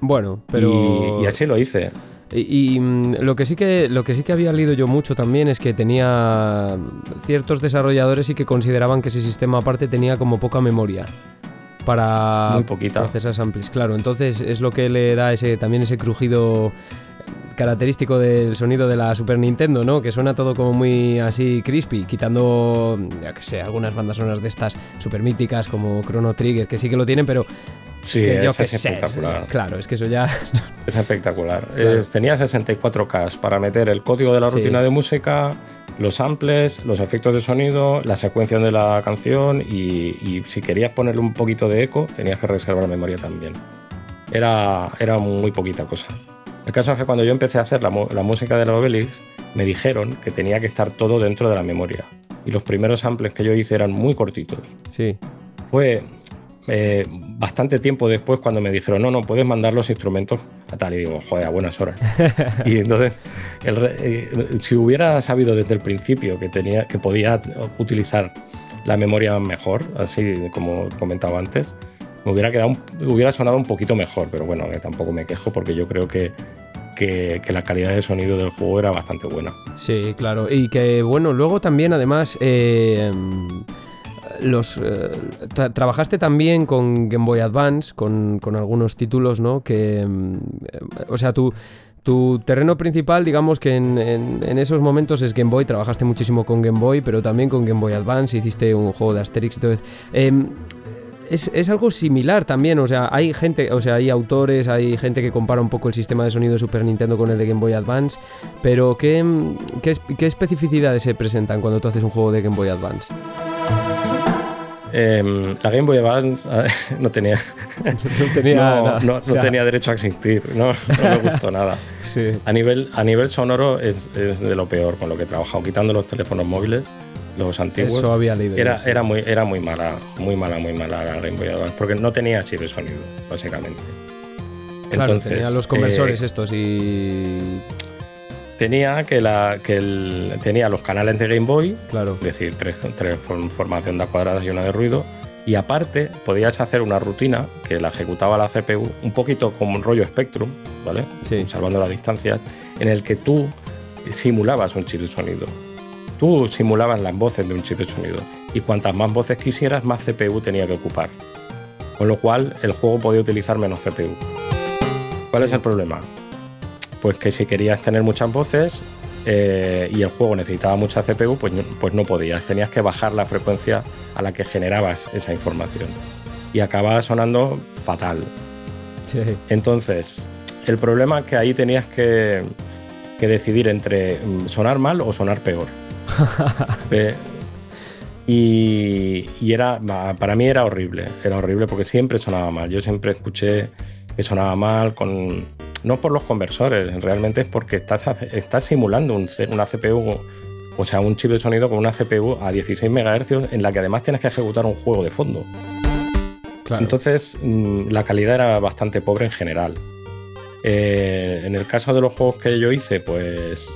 Bueno, pero... y así lo hice. Y, mm, lo que sí que lo que sí que había leído yo mucho también es que tenía ciertos desarrolladores y que consideraban que ese sistema aparte tenía como poca memoria para Muy poquita. procesar samples. Claro, entonces es lo que le da ese también ese crujido característico del sonido de la Super Nintendo, ¿no? Que suena todo como muy así crispy, quitando, ya que sé, algunas bandas sonoras de estas super míticas como Chrono Trigger, que sí que lo tienen, pero Sí, es espectacular. claro, es que eso ya. Es espectacular. tenía 64K para meter el código de la rutina de música, los samples, los efectos de sonido, la secuencia de la canción y, si querías ponerle un poquito de eco, tenías que reservar memoria también. Era, era muy poquita cosa. El caso es que cuando yo empecé a hacer la, la música de la Obelix, me dijeron que tenía que estar todo dentro de la memoria. Y los primeros samples que yo hice eran muy cortitos. Sí. Fue eh, bastante tiempo después cuando me dijeron, no, no, puedes mandar los instrumentos a tal. Y digo, joder, a buenas horas. y entonces, eh, si hubiera sabido desde el principio que, tenía, que podía utilizar la memoria mejor, así como comentaba antes, me hubiera quedado, hubiera sonado un poquito mejor, pero bueno, tampoco me quejo porque yo creo que, que, la calidad de sonido del juego era bastante buena. Sí, claro. Y que bueno, luego también además... Eh, los eh, trabajaste también con Game Boy Advance, con, con algunos títulos, ¿no? Que, mm, o sea, tú tu terreno principal, digamos que en, esos momentos es Game Boy, trabajaste muchísimo con Game Boy, pero también con Game Boy Advance, hiciste un juego de Asterix. Entonces, em, es, algo similar también, o sea, hay gente, o sea, hay autores, hay gente que compara un poco el sistema de sonido de Super Nintendo con el de Game Boy Advance, pero ¿qué, qué especificidades se presentan cuando tú haces un juego de Game Boy Advance? Em, la Game Boy Advance no tenía, no tenía, derecho a existir, no, me gustó nada. A, nivel, a nivel sonoro es, de lo peor con lo que he trabajado, quitando los teléfonos móviles, los antiguos. Eso había leído. Era, era, muy, era muy mala, muy mala, muy mala la Game Boy Advance, porque no tenía chip de sonido, básicamente. Entonces, tenía los conversores eh, estos y tenía que, la, que el, tenía los canales de Game Boy, claro. es decir, tres, tres formas de onda cuadradas y una de ruido, y aparte podías hacer una rutina que la ejecutaba la CPU, un poquito como un rollo Spectrum, ¿vale? Sí. Salvando las distancias, en el que tú simulabas un chip de sonido. Tú simulabas las voces de un chip de sonido. Y cuantas más voces quisieras, más CPU tenía que ocupar. Con lo cual, el juego podía utilizar menos CPU. ¿Cuál es el problema? pues que si querías tener muchas voces eh, y el juego necesitaba mucha CPU, pues, pues no podías. Tenías que bajar la frecuencia a la que generabas esa información. Y acababa sonando fatal. Entonces, el problema es que ahí tenías que, decidir entre mm, sonar mal o sonar peor. Eh, y, y, era, para mí era horrible, era horrible porque siempre sonaba mal. Yo siempre escuché que sonaba mal con no por los conversores, realmente es porque estás, estás simulando una CPU, o sea, un chip de sonido con una CPU a 16 MHz en la que además tienes que ejecutar un juego de fondo. Entonces, mm, la calidad era bastante pobre en general. Eh, en el caso de los juegos que yo hice, pues,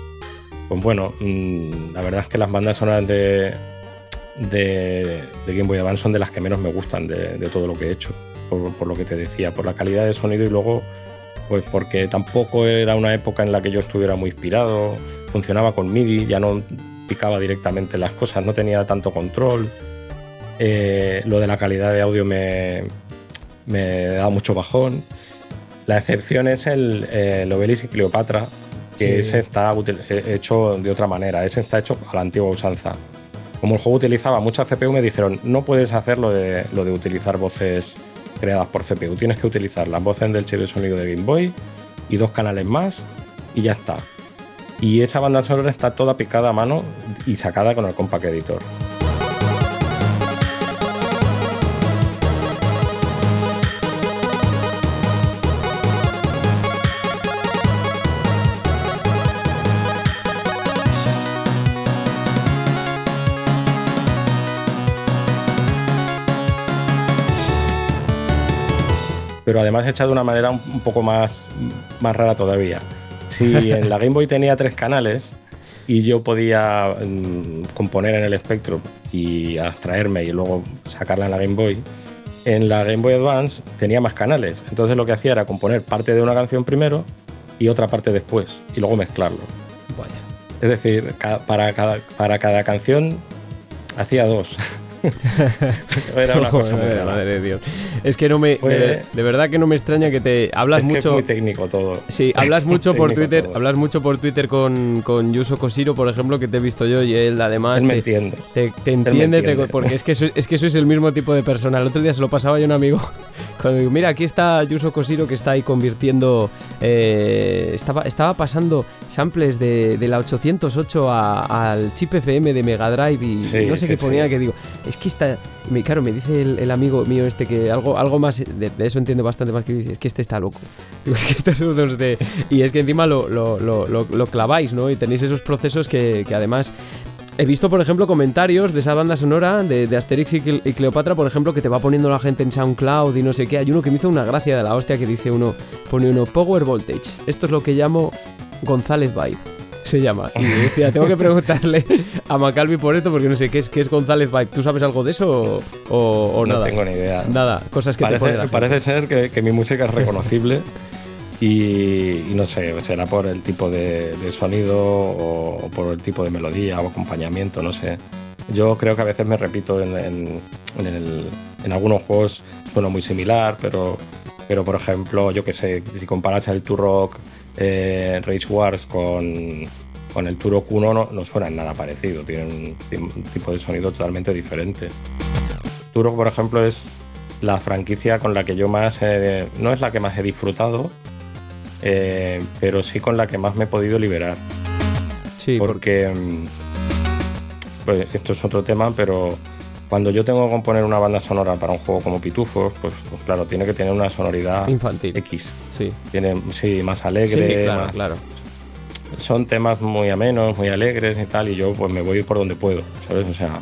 pues bueno, mm, la verdad es que las bandas sonoras de, de, Game Boy Advance son de las que menos me gustan de, todo lo que he hecho, por, lo que te decía, por la calidad de sonido y luego pues porque tampoco era una época en la que yo estuviera muy inspirado, funcionaba con MIDI, ya no picaba directamente las cosas, no tenía tanto control. Eh, lo de la calidad de audio me, me da mucho bajón. La excepción es el, Obelix y Cleopatra, que ese está eh, hecho de otra manera, ese está hecho a la antigua usanza. Como el juego utilizaba mucha CPU, me dijeron, no puedes hacer lo de, lo de utilizar voces creadas por CPU. Tienes que utilizar las voces del chip de sonido de Game Boy y dos canales más y ya está. Y esa banda sonora está toda picada a mano y sacada con el Compact Editor. Pero además hecha de una manera un, poco más, más rara todavía. Si en la Game Boy tenía tres canales y yo podía mm, componer en el Spectrum y abstraerme y luego sacarla en la Game Boy, en la Game Boy Advance tenía más canales. Entonces lo que hacía era componer parte de una canción primero y otra parte después y luego mezclarlo. Vaya. Es decir, para cada, para cada canción hacía dos. Era una cosa madre de Dios. Es que no me. de, verdad que no me extraña que te. Hablas mucho. es muy técnico todo. Sí, hablas mucho por Twitter. Hablas mucho por Twitter con, con Yuso por ejemplo, que te he visto yo y él además. Él me entiende. Te, entiende, porque es que, es que sois el mismo tipo de persona. El otro día se lo pasaba yo a un amigo. Cuando digo, mira, aquí está Yuso Koshiro que está ahí convirtiendo. Eh, estaba, estaba pasando samples de, la 808 al chip FM de Mega Drive y no sé qué ponía que digo es que está. Claro, me dice el, amigo mío este que algo, algo más. De, eso entiendo bastante más que dice. Es que este está loco. Digo, es que estos unos de. Y es que encima lo, lo, lo, claváis, ¿no? Y tenéis esos procesos que, además. He visto, por ejemplo, comentarios de esa banda sonora de, de Asterix y, Cleopatra, por ejemplo, que te va poniendo la gente en SoundCloud y no sé qué. Hay uno que me hizo una gracia de la hostia que dice uno, pone uno Power Voltage. Esto es lo que llamo González Vibe. Se llama. Y decía, tengo que preguntarle a Macalvi por esto porque no sé qué es, qué es González Vibe. ¿Tú sabes algo de eso o, nada? No tengo ni idea. Nada, cosas que parece, te Parece ser que, mi música es reconocible y, no sé, será por el tipo de, sonido o, por el tipo de melodía o acompañamiento, no sé. Yo creo que a veces me repito en, en, algunos juegos suena muy similar, pero, pero por ejemplo, yo que sé, si comparas el Turok eh, Rage Wars con, con el Turok 1 no, no suenan nada parecido, tienen un, tipo de sonido totalmente diferente. Turok, por ejemplo, es la franquicia con la que yo más, no es la que más he disfrutado, eh, pero sí con la que más me he podido liberar. Sí, porque, mm, pues esto es otro tema, pero cuando yo tengo que componer una banda sonora para un juego como Pitufos, pues, pues claro, tiene que tener una sonoridad infantil. X. Sí. Tiene, sí, más alegre. claro, claro. Son temas muy amenos, muy alegres y tal, y yo pues me voy por donde puedo, ¿sabes? O sea,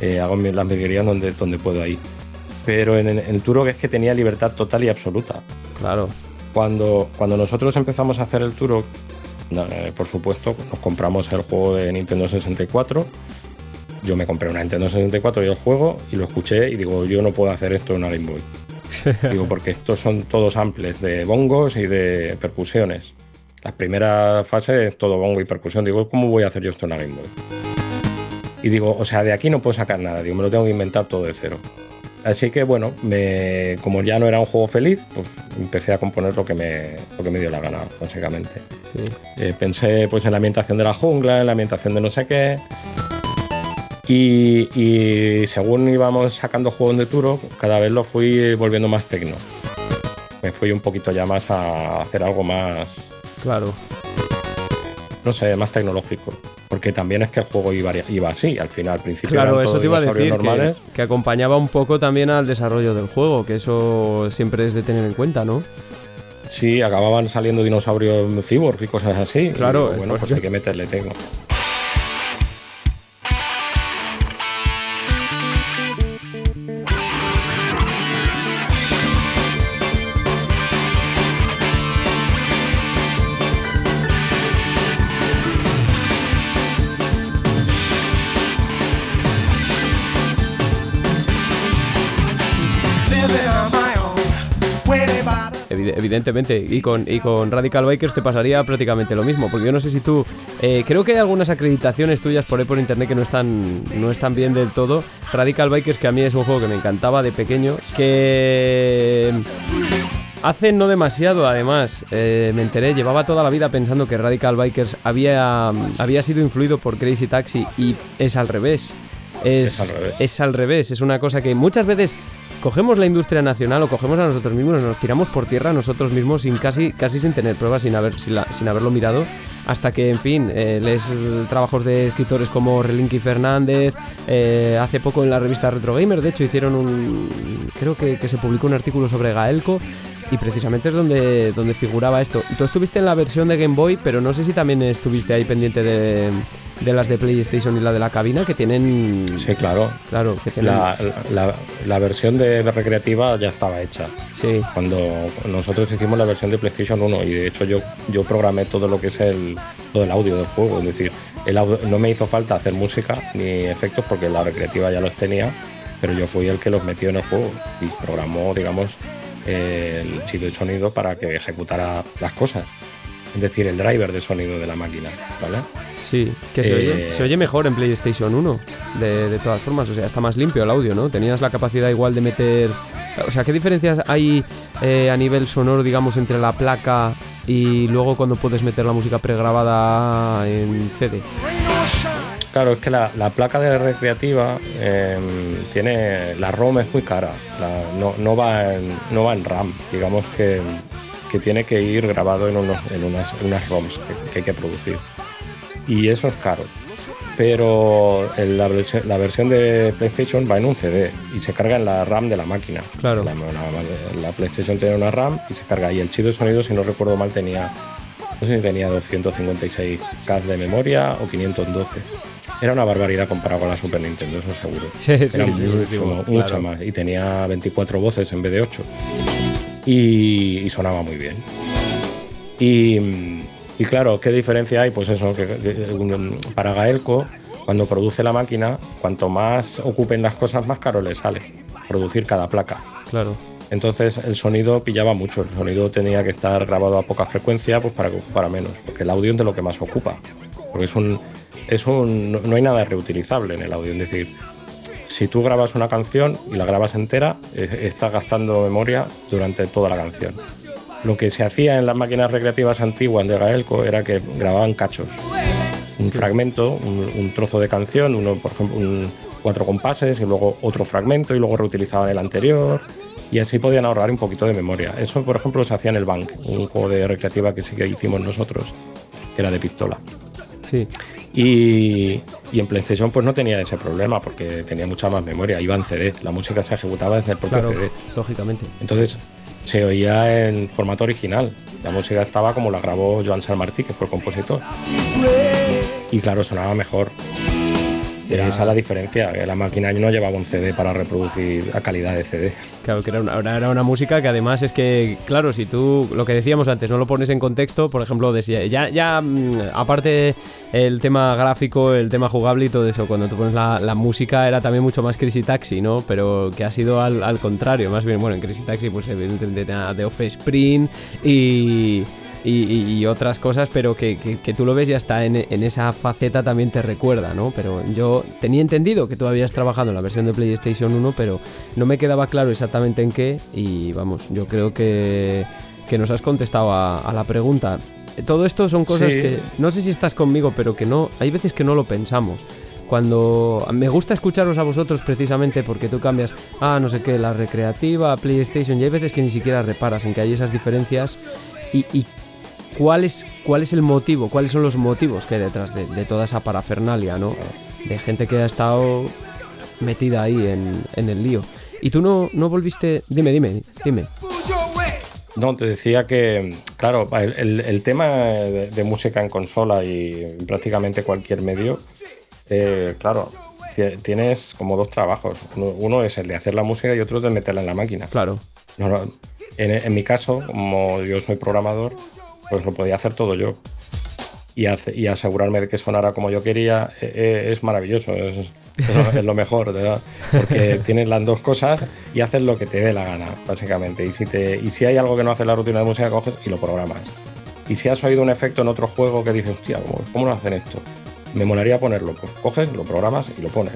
eh, hago las mediguerías donde, donde puedo ahí. Pero en, el Turok es que tenía libertad total y absoluta. Claro. Cuando, cuando nosotros empezamos a hacer el Turok, eh, por supuesto, nos compramos el juego de Nintendo 64 yo me compré una Nintendo 64 y el juego y lo escuché y digo, yo no puedo hacer esto en una Game Boy. digo, porque estos son todos samples de bongos y de percusiones. La primera fase es todo bongo y percusión. Digo, ¿cómo voy a hacer yo esto en una Game Boy? Y digo, o sea, de aquí no puedo sacar nada. Digo, me lo tengo que inventar todo de cero. Así que bueno, me, como ya no era un juego feliz, pues empecé a componer lo que me, lo que me dio la gana, básicamente. Eh, pensé pues en la ambientación de la jungla, en la ambientación de no sé qué. Y, según íbamos sacando juegos de Turo, cada vez lo fui volviendo más tecno. Me fui un poquito ya más a hacer algo más. Claro. No sé, más tecnológico. Porque también es que el juego iba, iba así, al final, al principio. Claro, eso te iba a decir, que, que, acompañaba un poco también al desarrollo del juego, que eso siempre es de tener en cuenta, ¿no? Sí, acababan saliendo dinosaurios cyborg y cosas así. Claro, bueno, pues hay que meterle tecno. Evidentemente. Y con, y con Radical Bikers te pasaría prácticamente lo mismo. Porque yo no sé si tú. Eh, creo que hay algunas acreditaciones tuyas por ahí por internet que no están, no están bien del todo. Radical Bikers, que a mí es un juego que me encantaba de pequeño. Que. Hace no demasiado, además, eh, me enteré, llevaba toda la vida pensando que Radical Bikers había, había sido influido por Crazy Taxi y es al revés. Es, es, al revés. es al revés. Es una cosa que muchas veces cogemos la industria nacional o cogemos a nosotros mismos, nos tiramos por tierra nosotros mismos sin casi, casi sin tener pruebas, sin, haber, sin, haberlo mirado, hasta que, en fin, eh, lees trabajos de escritores como Relinky Fernández, eh, hace poco en la revista Retro Gamer, de hecho, hicieron un, creo que, que se publicó un artículo sobre Gaelco, y precisamente es donde, donde figuraba esto. Tú estuviste en la versión de Game Boy, pero no sé si también estuviste ahí pendiente de, de las de PlayStation y la de la cabina, que tienen... Sí, claro. Claro, que tienen... La, la, versión de, recreativa ya estaba hecha. Sí. Cuando nosotros hicimos la versión de PlayStation 1 y de hecho yo, yo programé todo lo que es el, todo el audio del juego. Es decir, el no me hizo falta hacer música ni efectos porque la recreativa ya los tenía, pero yo fui el que los metió en el juego y programó, digamos, el chip de sonido para que ejecutara las cosas. Es decir, el driver de sonido de la máquina, ¿vale? Sí, que se, oye, eh, se oye mejor en PlayStation 1, de, todas formas, o sea, está más limpio el audio, ¿no? Tenías la capacidad igual de meter... O sea, ¿qué diferencias hay eh, a nivel sonoro, digamos, entre la placa y luego cuando puedes meter la música pregrabada en CD? Claro, es que la, placa de recreativa em, tiene. La ROM es muy cara. no, va en, no va en RAM. Digamos que, tiene que ir grabado en, unos, en unas, unas ROMs que, hay que producir. Y eso es caro. Pero la, versión de PlayStation va en un CD y se carga en la RAM de la máquina. Claro. La, PlayStation tiene una RAM y se carga. Y el chip de sonido, si no recuerdo mal, tenía no sé si tenía 256K de memoria o 512. Era una barbaridad comparado con la Super Nintendo, eso seguro. Sí, Era mucho, más. Y tenía 24 voces en vez de 8. Y, sonaba muy bien. Y, Y claro, ¿qué diferencia hay? Pues eso, que para Gaelco, cuando produce la máquina, cuanto más ocupen las cosas, más caro le sale producir cada placa. Claro. Entonces el sonido pillaba mucho, el sonido tenía que estar grabado a poca frecuencia pues para que ocupara menos, porque el audio es de lo que más ocupa, porque es un, es un, no hay nada reutilizable en el audio, es decir, si tú grabas una canción y la grabas entera, estás gastando memoria durante toda la canción. Lo que se hacía en las máquinas recreativas antiguas de Gaelco era que grababan cachos. Un fragmento, un, trozo de canción, uno, por ejemplo, un, cuatro compases y luego otro fragmento y luego reutilizaban el anterior y así podían ahorrar un poquito de memoria. Eso, por ejemplo, se hacía en el Bank, un juego de recreativa que sí que hicimos nosotros, que era de pistola. Sí. Y, y, en PlayStation pues no tenía ese problema porque tenía mucha más memoria, iba en CD, la música se ejecutaba desde el propio CD. Lógicamente. Entonces se oía en formato original, la música estaba como la grabó Joan San Martí, que fue el compositor. Y claro, sonaba mejor. Esa es la diferencia, la máquina no llevaba un CD para reproducir a calidad de CD. Claro, que era una, era una música que además es que, claro, si tú, lo que decíamos antes, no lo pones en contexto, por ejemplo, ya, mm, aparte el tema gráfico, el tema jugable y todo eso, cuando tú pones la, música era también mucho más Crazy Taxi, ¿no? Pero que ha sido al, contrario, más bien, bueno, en Crazy Taxi pues evidentemente de Offspring y y, otras cosas, pero que, tú lo ves y hasta en, en, esa faceta también te recuerda, ¿no? Pero yo tenía entendido que tú habías trabajado en la versión de PlayStation 1, pero no me quedaba claro exactamente en qué y vamos, yo creo que, que nos has contestado a, la pregunta. Todo esto son cosas que no sé si estás conmigo, pero que no, hay veces que no lo pensamos cuando me gusta escucharos a vosotros precisamente porque tú cambias, ah, no sé qué, la recreativa, PlayStation, y hay veces que ni siquiera reparas en que hay esas diferencias y, y ¿cuál es, cuál es el motivo, cuáles son los motivos que hay detrás de, toda esa parafernalia, ¿no? De gente que ha estado metida ahí en, el lío. Y tú no, no volviste. Dime, dime, dime. No, te decía que, claro, el, tema de, música en consola y prácticamente cualquier medio, eh, claro, tienes como dos trabajos. Uno es el de hacer la música y otro es de meterla en la máquina. Claro. en, mi caso, como yo soy programador, pues lo podía hacer todo yo. Y, y asegurarme de que sonara como yo quería eh, eh, es maravilloso, es, lo mejor, ¿verdad? Porque tienes las dos cosas y haces lo que te dé la gana, básicamente. Y si, te, y si hay algo que no hace la rutina de música, coges y lo programas. Y si has oído un efecto en otro juego que dices, hostia, ¿cómo, no hacen esto? Me molaría ponerlo, pues coges, lo programas y lo pones.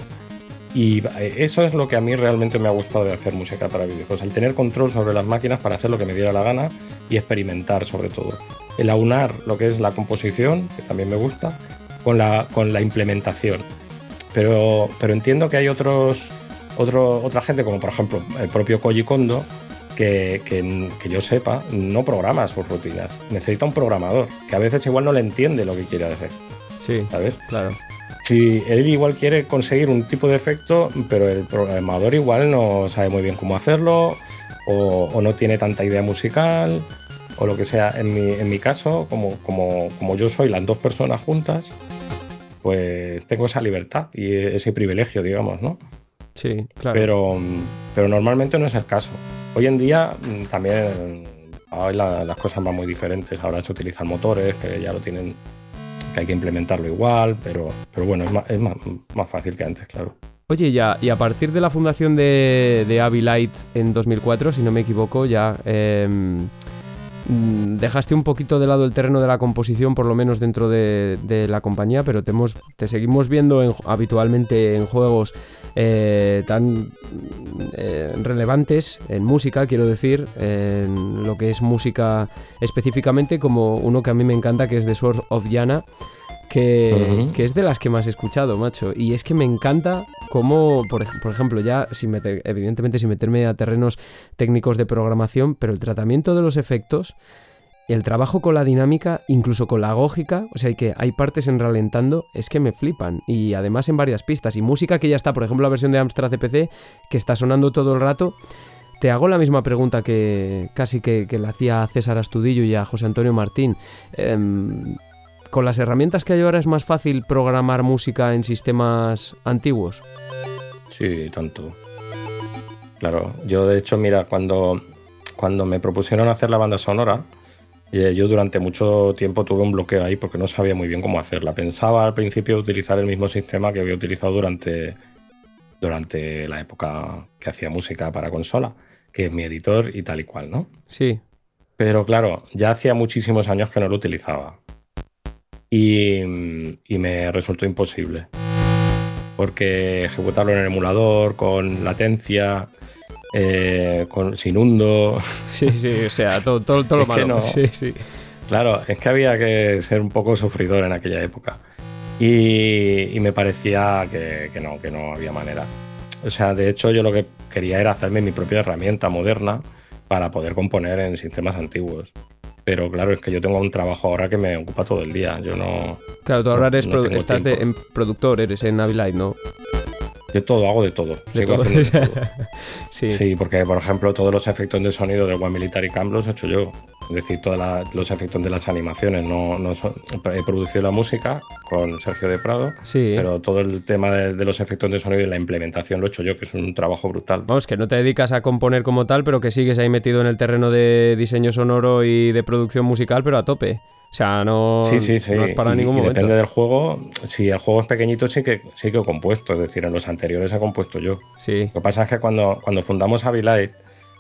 Y eh, eso es lo que a mí realmente me ha gustado de hacer música para videojuegos, el tener control sobre las máquinas para hacer lo que me diera la gana y experimentar sobre todo el aunar lo que es la composición, que también me gusta, con la, con la implementación. Pero, pero entiendo que hay otros, otro, otra gente, como por ejemplo el propio Koji Kondo, que, que, que, yo sepa, no programa sus rutinas. Necesita un programador, que a veces igual no le entiende lo que quiere hacer. Sí, ¿sabes? Claro. Si él igual quiere conseguir un tipo de efecto, pero el programador igual no sabe muy bien cómo hacerlo, o, o no tiene tanta idea musical, o lo que sea. En mi, en mi caso, como, como, como yo soy las dos personas juntas, pues tengo esa libertad y ese privilegio, digamos, ¿no? Sí, claro. Pero, pero normalmente no es el caso. Hoy en día mm, también hoy las cosas van muy diferentes. Ahora se utilizan motores que ya lo tienen, que hay que implementarlo igual, pero, pero bueno, es, más, es más, más fácil que antes, claro. Oye, ya, y a partir de la fundación de, de Light en 2004, si no me equivoco, ya em, dejaste un poquito de lado el terreno de la composición, por lo menos dentro de, la compañía, pero te, te seguimos viendo habitualmente en juegos eh, tan eh, relevantes, en música, quiero decir, en lo que es música específicamente, como uno que a mí me encanta, que es The Sword of Yana que, es de las que más he escuchado, macho. Y es que me encanta cómo, por, ejemplo, ya sin meter, evidentemente sin meterme a terrenos técnicos de programación, pero el tratamiento de los efectos, el trabajo con la dinámica, incluso con la gógica, o sea, que hay partes en ralentando, es que me flipan. Y además en varias pistas. Y música que ya está, por ejemplo, la versión de Amstrad CPC, que está sonando todo el rato. Te hago la misma pregunta que casi que, le hacía a César Astudillo y a José Antonio Martín. Em, ¿Con las herramientas que hay ahora es más fácil programar música en sistemas antiguos? Sí, tanto. Claro, yo de hecho, mira, cuando, cuando me propusieron hacer la banda sonora, eh, yo durante mucho tiempo tuve un bloqueo ahí porque no sabía muy bien cómo hacerla. Pensaba al principio utilizar el mismo sistema que había utilizado durante, durante la época que hacía música para consola, que es mi editor y tal y cual, ¿no? Sí. Pero claro, ya hacía muchísimos años que no lo utilizaba. Y, y me resultó imposible. Porque ejecutarlo en el emulador, con latencia, eh, con, sin hundo. Sí, sí, o sea, todo, todo, todo lo malo. Sí, sí. Claro, es que había que ser un poco sufridor en aquella época. Y, me parecía que, que, no, que no había manera. O sea, de hecho, yo lo que quería era hacerme mi propia herramienta moderna para poder componer en sistemas antiguos. Pero claro, es que yo tengo un trabajo ahora que me ocupa todo el día. Yo no. Claro, tú ahora eres estás de, en productor, eres en Navilite, ¿no? De todo, hago de todo. sí. porque por ejemplo todos los efectos de sonido de One Military Camp los he hecho yo. Es decir, todos los efectos de las animaciones. No, no he producido la música con Sergio de Prado, sí. pero todo el tema de, los efectos de sonido y la implementación lo he hecho yo, que es un trabajo brutal. Vamos, que no te dedicas a componer como tal, pero que sigues ahí metido en el terreno de diseño sonoro y de producción musical, pero a tope. O sea, no, sí, sí, sí. no es para ningún momento. Depende del juego. Si el juego es pequeñito, sí que, sí que he compuesto. Es decir, en los anteriores he compuesto yo. Sí. Lo que pasa es que cuando, cuando fundamos Avilite,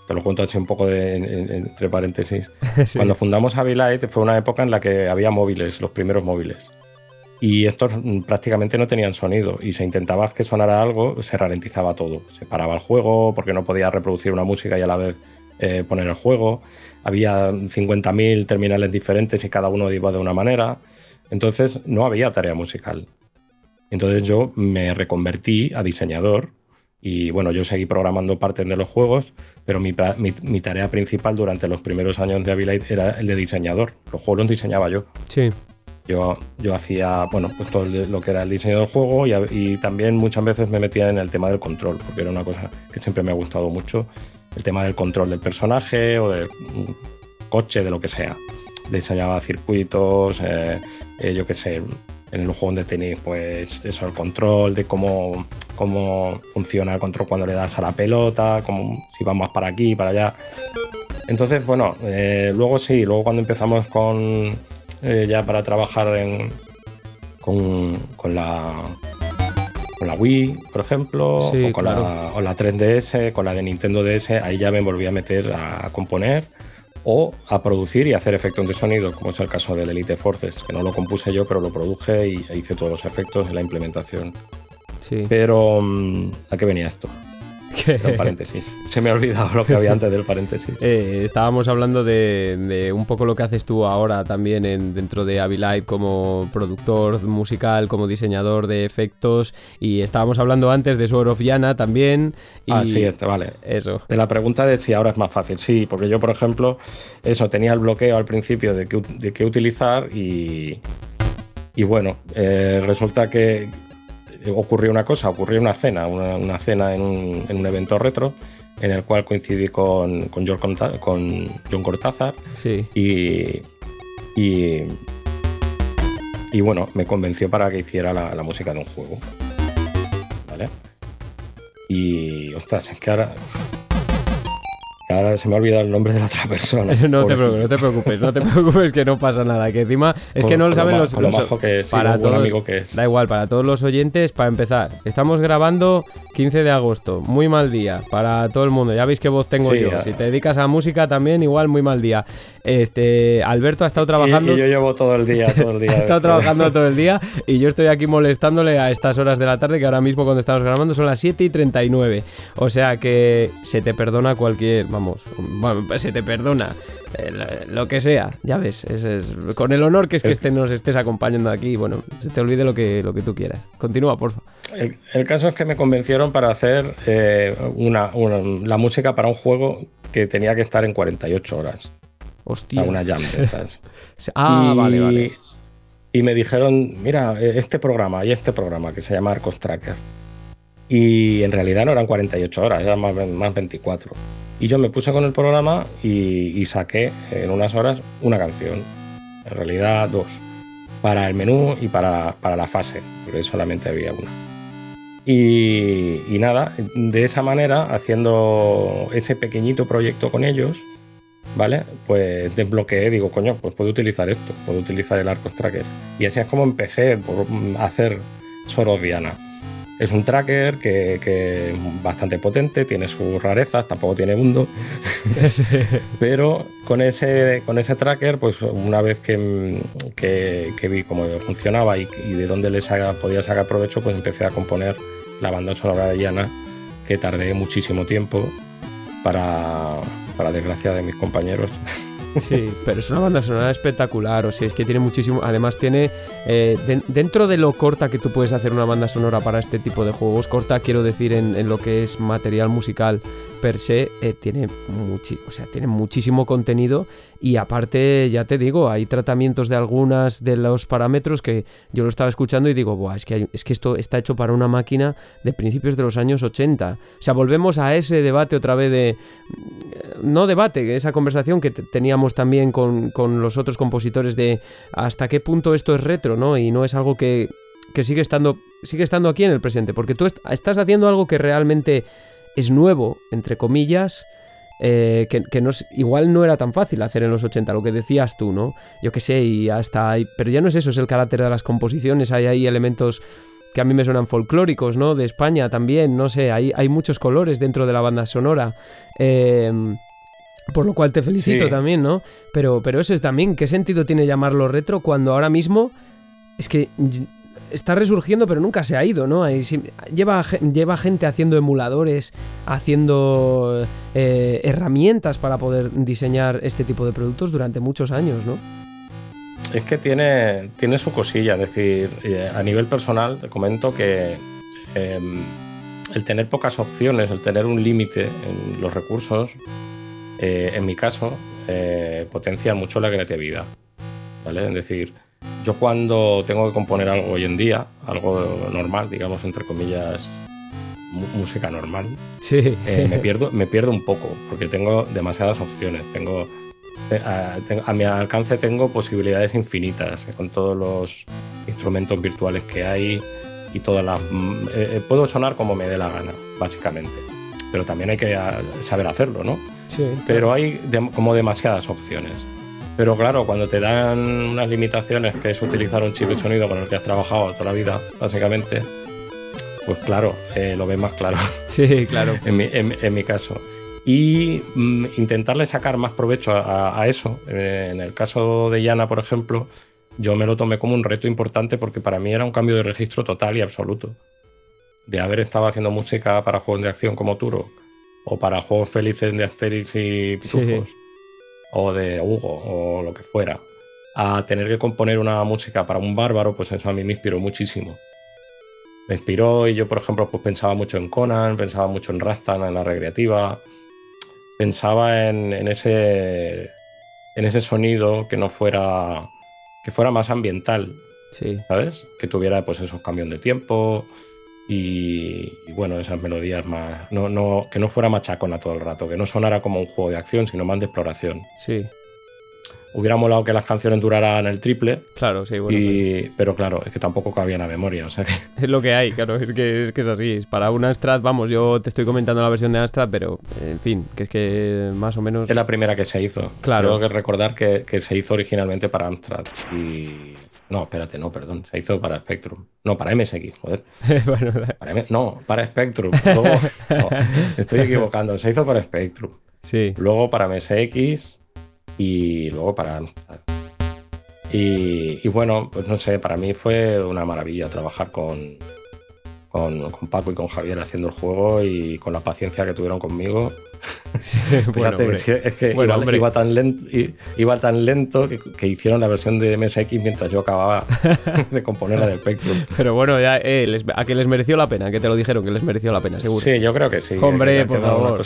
te lo cuento así un poco de, entre paréntesis. Cuando fundamos Avilite fue una época en la que había móviles, los primeros móviles. Y estos prácticamente no tenían sonido. Y se intentaba que sonara algo, se ralentizaba todo. Se paraba el juego porque no podía reproducir una música y a la vez eh, poner el juego había 50.000 terminales diferentes y cada uno iba de una manera. Entonces no había tarea musical. Entonces yo me reconvertí a diseñador y bueno, yo seguí programando partes de los juegos, pero mi, tarea principal durante los primeros años de Avilite era el de diseñador. Los juegos los diseñaba yo. Sí. Yo, yo hacía, bueno, pues todo lo que era el diseño del juego y, y, también muchas veces me metía en el tema del control, porque era una cosa que siempre me ha gustado mucho el tema del control del personaje o del coche, de lo que sea. Diseñaba circuitos, eh, eh, yo qué sé, en el juego de tenis, pues eso, el control de cómo, cómo funciona el control cuando le das a la pelota, como si vamos para aquí, para allá. Entonces, bueno, eh, luego sí, luego cuando empezamos con ya para trabajar en, con, con la con la Wii, por ejemplo, o, con la, 3DS, con la de Nintendo DS, ahí ya me volví a meter a componer o a producir y hacer efectos de sonido, como es el caso del Elite Forces, que no lo compuse yo, pero lo produje y hice todos los efectos en la implementación. Sí. Pero, mm, ¿a qué venía esto? paréntesis. Se me ha olvidado lo que había antes del paréntesis. Eh, estábamos hablando de, un poco lo que haces tú ahora también en, dentro de Avilite como productor musical, como diseñador de efectos. Y estábamos hablando antes de Sword of Yana también. ah, sí, este, vale. Eso. De la pregunta de si ahora es más fácil. Sí, porque yo, por ejemplo, eso, tenía el bloqueo al principio de qué, utilizar y. Y bueno, eh, resulta que, ocurrió una cosa, ocurrió una cena, una, cena en un, evento retro en el cual coincidí con, con, John, Cortázar sí. y, y, bueno, me convenció para que hiciera la, la música de un juego. ¿Vale? Y, ostras, es que ahora Ahora se me ha olvidado el nombre de la otra persona. no, te preocupes, no te preocupes, no te preocupes, que no pasa nada. Que encima es que no lo saben los, los que es, para todos, amigo que es. Da igual, para todos los oyentes, para empezar, estamos grabando 15 de agosto, muy mal día para todo el mundo. Ya veis qué voz tengo yo. Si te dedicas a música también, igual muy mal día. Este, Alberto ha estado trabajando. Y, yo llevo todo el día, todo el día. ha estado trabajando todo el día y yo estoy aquí molestándole a estas horas de la tarde, que ahora mismo cuando estamos grabando son las 7 y 39. O sea que se te perdona cualquier. Vamos, bueno, se te perdona. Eh, lo que sea, ya ves, es, con el honor que es que este, nos estés acompañando aquí, bueno, se te olvide lo que, lo que tú quieras. Continúa, por favor. El, caso es que me convencieron para hacer eh, una, la música para un juego que tenía que estar en 48 horas. Hostia. una jam de estas. ah, vale, vale. Y me dijeron, mira, e, este programa y este programa que se llama Arcos Tracker. Y en realidad no eran 48 horas, eran más, más 24. Y yo me puse con el programa y, saqué en unas horas una canción. En realidad dos. Para el menú y para, para la fase, porque solamente había una. Y, y, nada, de esa manera, haciendo ese pequeñito proyecto con ellos, ¿vale? Pues desbloqueé, digo, coño, pues puedo utilizar esto, puedo utilizar el Arcos Tracker. Y así es como empecé por hacer Soros Diana. Es un tracker que, es bastante potente, tiene sus rarezas, tampoco tiene mundo. Pero con ese, con ese tracker, pues una vez que, que, vi cómo funcionaba y, de dónde le podía sacar provecho, pues empecé a componer la banda sonora de Diana, que tardé muchísimo tiempo para, para desgracia de mis compañeros. Sí, pero es una banda sonora espectacular, o sea, es que tiene muchísimo, además tiene, eh, dentro de lo corta que tú puedes hacer una banda sonora para este tipo de juegos, corta quiero decir en, lo que es material musical per se, eh, tiene, o sea, tiene muchísimo contenido y aparte, ya te digo, hay tratamientos de algunas de los parámetros que yo lo estaba escuchando y digo, Buah, es, que es que esto está hecho para una máquina de principios de los años 80. O sea, volvemos a ese debate otra vez de... No debate, esa conversación que teníamos también con, los otros compositores de hasta qué punto esto es retro, ¿no? Y no es algo que, que sigue, estando, sigue estando aquí en el presente, porque tú estás haciendo algo que realmente es nuevo, entre comillas, eh, que, no, igual no era tan fácil hacer en los 80, lo que decías tú, ¿no? Yo qué sé, y hasta ahí, pero ya no es eso, es el carácter de las composiciones, hay ahí elementos que a mí me suenan folclóricos, ¿no? De España también, no sé, hay, hay muchos colores dentro de la banda sonora. Em, por lo cual te felicito también, ¿no? Pero, pero eso es también, ¿qué sentido tiene llamarlo retro cuando ahora mismo es que está resurgiendo, pero nunca se ha ido, ¿no? lleva, lleva gente haciendo emuladores, haciendo eh, herramientas para poder diseñar este tipo de productos durante muchos años, ¿no? Es que tiene, tiene su cosilla, es decir, eh, a nivel personal te comento que em, el tener pocas opciones, el tener un límite en los recursos, eh, en mi caso, potencia mucho la creatividad, ¿vale? Es decir, yo cuando tengo que componer algo hoy en día, algo normal, digamos, entre comillas, música normal, sí. Eh, me, pierdo, me pierdo un poco, porque tengo demasiadas opciones. Tengo, eh, a, mi alcance tengo posibilidades infinitas eh, con todos los instrumentos virtuales que hay y todas las... Mm, puedo sonar como me dé la gana, básicamente. Pero también hay que saber hacerlo, ¿no? Sí. Pero hay como demasiadas opciones. Pero claro, cuando te dan unas limitaciones, que es utilizar un chip de sonido con el que has trabajado toda la vida, básicamente, pues claro, eh, lo ves más claro. Sí, claro. en, mi, caso. Y mm, intentarle sacar más provecho a, eso. Eh, en el caso de Yana, por ejemplo, yo me lo tomé como un reto importante porque para mí era un cambio de registro total y absoluto. De haber estado haciendo música para juegos de acción como Turo o para juegos felices de Asterix y Pitufos o de Hugo o lo que fuera, a tener que componer una música para un bárbaro, pues eso a mí me inspiró muchísimo. Me inspiró y yo, por ejemplo, pues pensaba mucho en Conan, pensaba mucho en Rastan, en la recreativa, pensaba en, ese en ese sonido que no fuera que fuera más ambiental, sí. ¿sabes? Que tuviera pues esos cambios de tiempo, y, bueno, esas melodías más. No, no, que no fuera machacona todo el rato, que no sonara como un juego de acción, sino más de exploración. Sí. Hubiera molado que las canciones duraran el triple. Claro, sí, bueno. Pero claro, es que tampoco cabía en la memoria. O sea Es lo que hay, claro, es que, es que es así. Para una Amstrad, vamos, yo te estoy comentando la versión de Amstrad, pero en fin, que es que más o menos. Es la primera que se hizo. Claro. Tengo que recordar que, que se hizo originalmente para Amstrad. Y no, espérate, no, perdón. Se hizo para Spectrum. No, para MSX, joder. no, para Spectrum. estoy equivocando. Se hizo para Spectrum. Sí. Luego para MSX y luego para Y, y, bueno, pues no sé, para mí fue una maravilla trabajar con, con, con, Paco y con Javier haciendo el juego y con la paciencia que tuvieron conmigo. es que, iba, tan lento, iba tan lento que, hicieron la versión de MSX mientras yo acababa de componer la de Spectrum. Pero bueno, ya, eh, a que les mereció la pena, que te lo dijeron, que les mereció la pena, seguro. Sí, yo creo que sí. Hombre, por favor.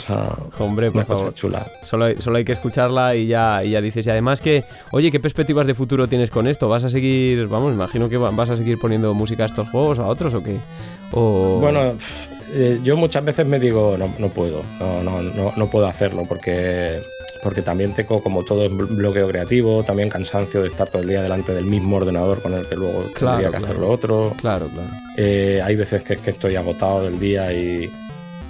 Hombre, por favor. chula. Solo hay, solo hay que escucharla y ya, y ya dices. Y además que, oye, ¿qué perspectivas de futuro tienes con esto? ¿Vas a seguir, vamos, imagino que vas a seguir poniendo música a estos juegos, a otros o qué? Bueno, eh, yo muchas veces me digo, no, no puedo, no, no, no, puedo hacerlo porque, porque también tengo como todo bloqueo creativo, también cansancio de estar todo el día delante del mismo ordenador con el que luego tendría que hacer lo otro. Claro, claro. Eh, hay veces que, que estoy agotado del día y,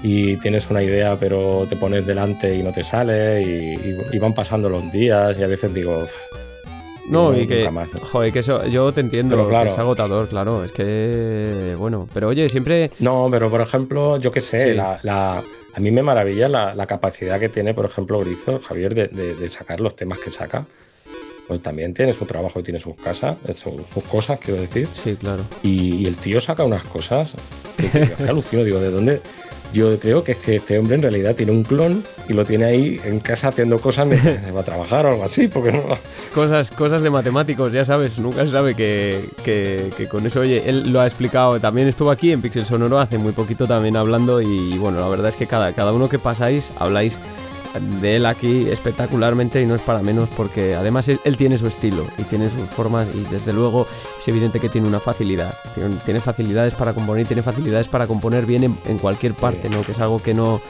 y tienes una idea pero te pones delante y no te sale y, van pasando los días y a veces digo... No, y que, joder, que eso, yo te entiendo, claro, que es agotador, claro, es que, bueno, pero oye, siempre... No, pero por ejemplo, yo qué sé, la, a mí me maravilla la, capacidad que tiene, por ejemplo, Grizo, Javier, de, sacar los temas que saca. Pues también tiene su trabajo y tiene sus casas, sus, cosas, quiero decir. Sí, claro. Y, el tío saca unas cosas que, que, que alucino, digo, ¿de dónde, yo creo que es que este hombre en realidad tiene un clon y lo tiene ahí en casa haciendo cosas mientras va a trabajar o algo así, porque no. Cosas, cosas de matemáticos, ya sabes, nunca se sabe que, que, con eso, oye, él lo ha explicado, también estuvo aquí en Pixel Sonoro hace muy poquito también hablando y, bueno, la verdad es que cada, cada uno que pasáis habláis de él aquí espectacularmente y no es para menos porque además él, tiene su estilo y tiene sus formas y desde luego es evidente que tiene una facilidad. Tiene, facilidades para componer, tiene facilidades para componer bien en, cualquier parte, ¿no? Que es algo que no...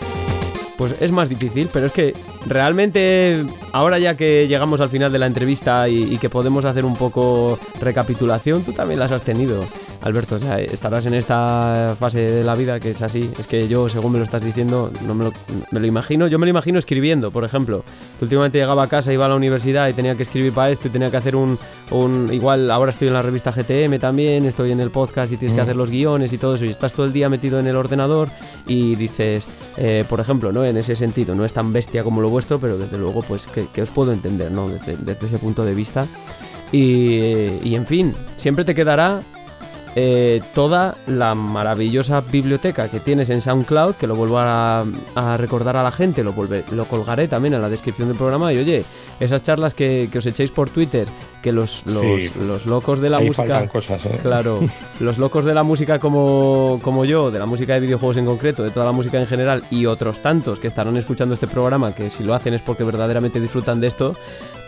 Pues es más difícil, pero es que realmente ahora ya que llegamos al final de la entrevista y, y que podemos hacer un poco recapitulación, tú también las has tenido. Alberto, o sea, estarás en esta fase de la vida que es así. Es que yo, según me lo estás diciendo, no me lo, imagino. Yo me lo imagino escribiendo, por ejemplo. Que últimamente llegaba a casa, iba a la universidad y tenía que escribir para esto y tenía que hacer un, Igual ahora estoy en la revista GTM también, estoy en el podcast y tienes que mm. hacer los guiones y todo eso. Y estás todo el día metido en el ordenador y dices, eh, por ejemplo, ¿no? En ese sentido, no es tan bestia como lo vuestro, pero desde luego, pues que, os puedo entender, ¿no? Desde, ese punto de vista. Y, y, en fin, siempre te quedará eh, toda la maravillosa biblioteca que tienes en SoundCloud, que lo vuelvo a, recordar a la gente, lo, lo colgaré también en la descripción del programa. Y oye, esas charlas que, os echéis por Twitter, que los, los, locos de la música. Cosas, ¿eh? Claro, los locos de la música como, como yo, de la música de videojuegos en concreto, de toda la música en general, y otros tantos que estarán escuchando este programa, que si lo hacen es porque verdaderamente disfrutan de esto,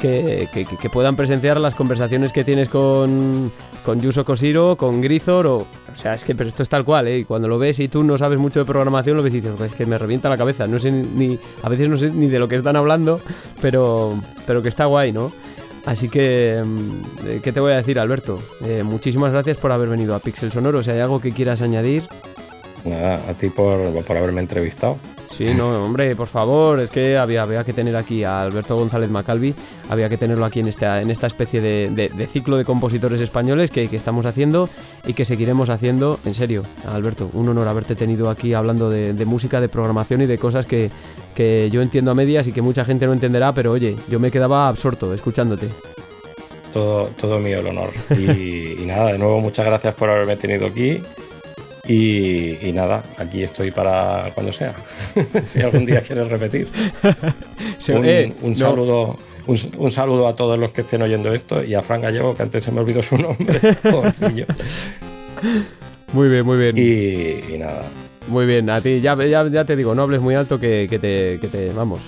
que, que puedan presenciar las conversaciones que tienes con con Yuso Koshiro, con Grizor, o, sea, es que pero esto es tal cual, ¿eh? Y cuando lo ves y tú no sabes mucho de programación, lo ves y dices, es que me revienta la cabeza, no sé ni, a veces no sé ni de lo que están hablando, pero, pero que está guay, ¿no? Así que, mm, ¿qué te voy a decir, Alberto? Eh, muchísimas gracias por haber venido a Pixel Sonoro. Si hay algo que quieras añadir. Nada, a ti por, por haberme entrevistado. Sí, no, hombre, por favor, es que había, había que tener aquí a Alberto González Macalvi, había que tenerlo aquí en esta, en esta especie de, ciclo de compositores españoles que, estamos haciendo y que seguiremos haciendo. En serio, Alberto, un honor haberte tenido aquí hablando de, música, de programación y de cosas que, yo entiendo a medias y que mucha gente no entenderá, pero oye, yo me quedaba absorto escuchándote. Todo, todo mío el honor. y nada, de nuevo muchas gracias por haberme tenido aquí y, nada, aquí estoy para cuando sea. si algún día quieres repetir. Eh, un, saludo. Un, saludo a todos los que estén oyendo esto y a Fran Gallego, que antes se me olvidó su nombre. muy bien, muy bien. Y, nada. Muy bien, a ti ya, ya, te digo, no hables muy alto que, te, que te, Vamos.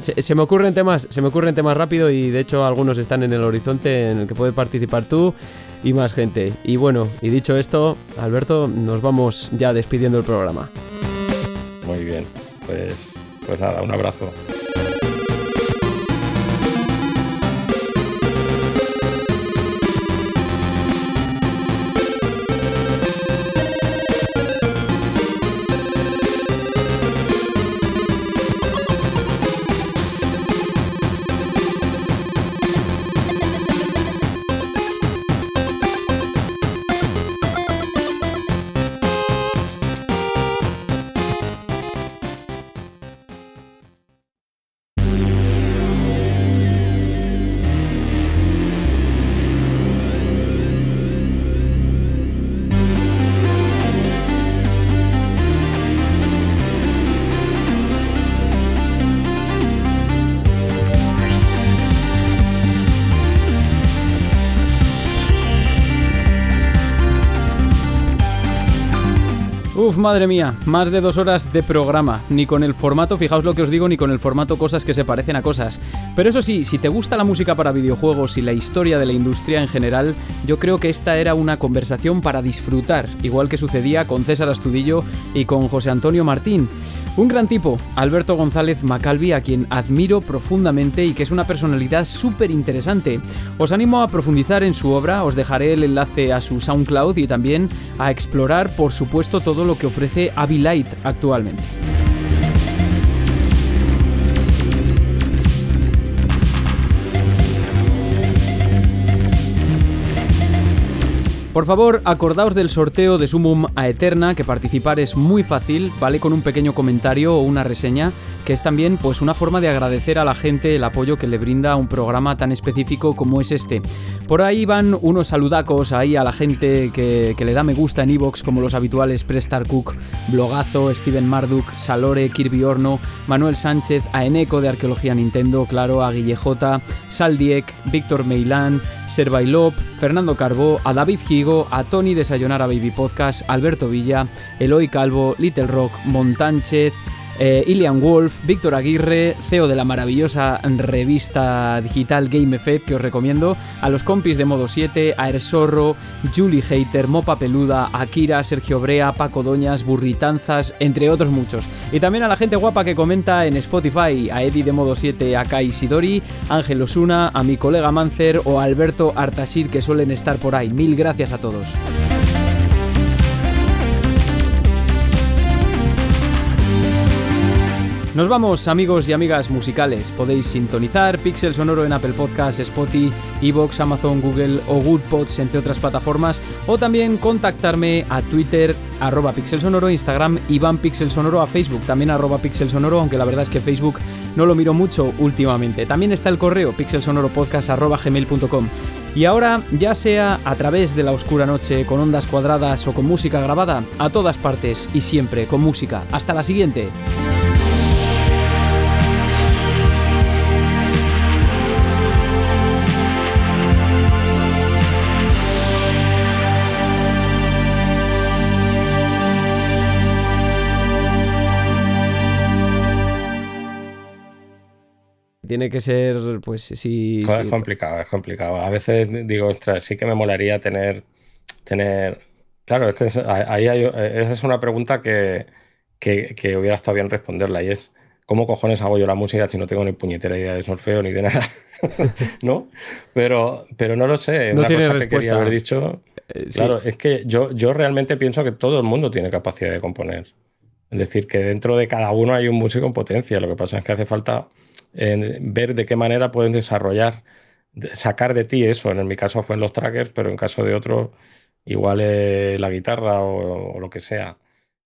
Se, se, me ocurren temas, se me ocurren temas rápido y de hecho algunos están en el horizonte en el que puedes participar tú y más gente. Y bueno, y dicho esto, Alberto, nos vamos ya despidiendo el programa. Muy bien, pues, pues nada, un abrazo. Madre mía, más de dos horas de programa. Ni con el formato, fijaos lo que os digo, ni con el formato cosas que se parecen a cosas. Pero eso sí, si te gusta la música para videojuegos y la historia de la industria en general, yo creo que esta era una conversación para disfrutar, igual que sucedía con César Astudillo y con José Antonio Martín. Un gran tipo, Alberto González Macalvi, a quien admiro profundamente y que es una personalidad súper interesante. Os animo a profundizar en su obra, os dejaré el enlace a su SoundCloud y también a explorar, por supuesto, todo lo que ofrece Light actualmente. Por favor, acordaos del sorteo de Sumum a Eterna, que participar es muy fácil, vale con un pequeño comentario o una reseña que es también pues una forma de agradecer a la gente el apoyo que le brinda a un programa tan específico como es este. Por ahí van unos saludacos ahí a la gente que, le da me gusta en Evox, como los habituales Prestar Cook, Blogazo, Steven Marduk, Salore, Kirby Horno, Manuel Sánchez, a Eneco de Arqueología Nintendo, claro, a Guillejota, Saldiek, Víctor Meilán, Servailop, Fernando Carbó, a David A Tony de Sayonara Baby Podcast, Alberto Villa, Eloy Calvo, Little Rock, Montánchez, eh, Ilian Wolf, Víctor Aguirre, CEO de la maravillosa revista digital Game Effect que os recomiendo, a los compis de Modo 7, a Erzorro, Julie Hater, Mopa Peluda, Akira, Sergio Brea, Paco Doñas, Burritanzas, entre otros muchos. Y también a la gente guapa que comenta en Spotify, a Eddie de Modo 7, a Kai Sidori, Ángel Osuna, a mi colega Mancer o a Alberto Artasir que suelen estar por ahí. Mil gracias a todos. Nos vamos, amigos y amigas musicales. Podéis sintonizar Pixel Sonoro en Apple Podcasts, Spotify, Evox, Amazon, Google o Goodpods, entre otras plataformas, o también contactarme a Twitter, arroba Pixel Sonoro, Instagram, Iván Pixel Sonoro, a Facebook, también arroba Pixel Sonoro, aunque la verdad es que Facebook no lo miro mucho últimamente. También está el correo pixelsonoropodcast.gmail.com. Y ahora, ya sea a través de la oscura noche, con ondas cuadradas o con música grabada, a todas partes y siempre con música. Hasta la siguiente. Tiene que ser, pues sí. Es complicado, es complicado. A veces digo, ostras, sí que me molaría tener. tener... Claro, es que ahí hay, esa es una pregunta que, que, hubiera estado bien responderla y es. ¿Cómo cojones hago yo la música si no tengo ni puñetera idea de solfeo ni de nada? ¿No? Pero, pero no lo sé. No tiene respuesta. que quería haber dicho. Eh, claro, es que yo, yo realmente pienso que todo el mundo tiene capacidad de componer. Es decir, que dentro de cada uno hay un músico en potencia. Lo que pasa es que hace falta eh, ver de qué manera pueden desarrollar, sacar de ti eso. En mi caso fue en los trackers, pero en caso de otro, igual la guitarra o, lo que sea.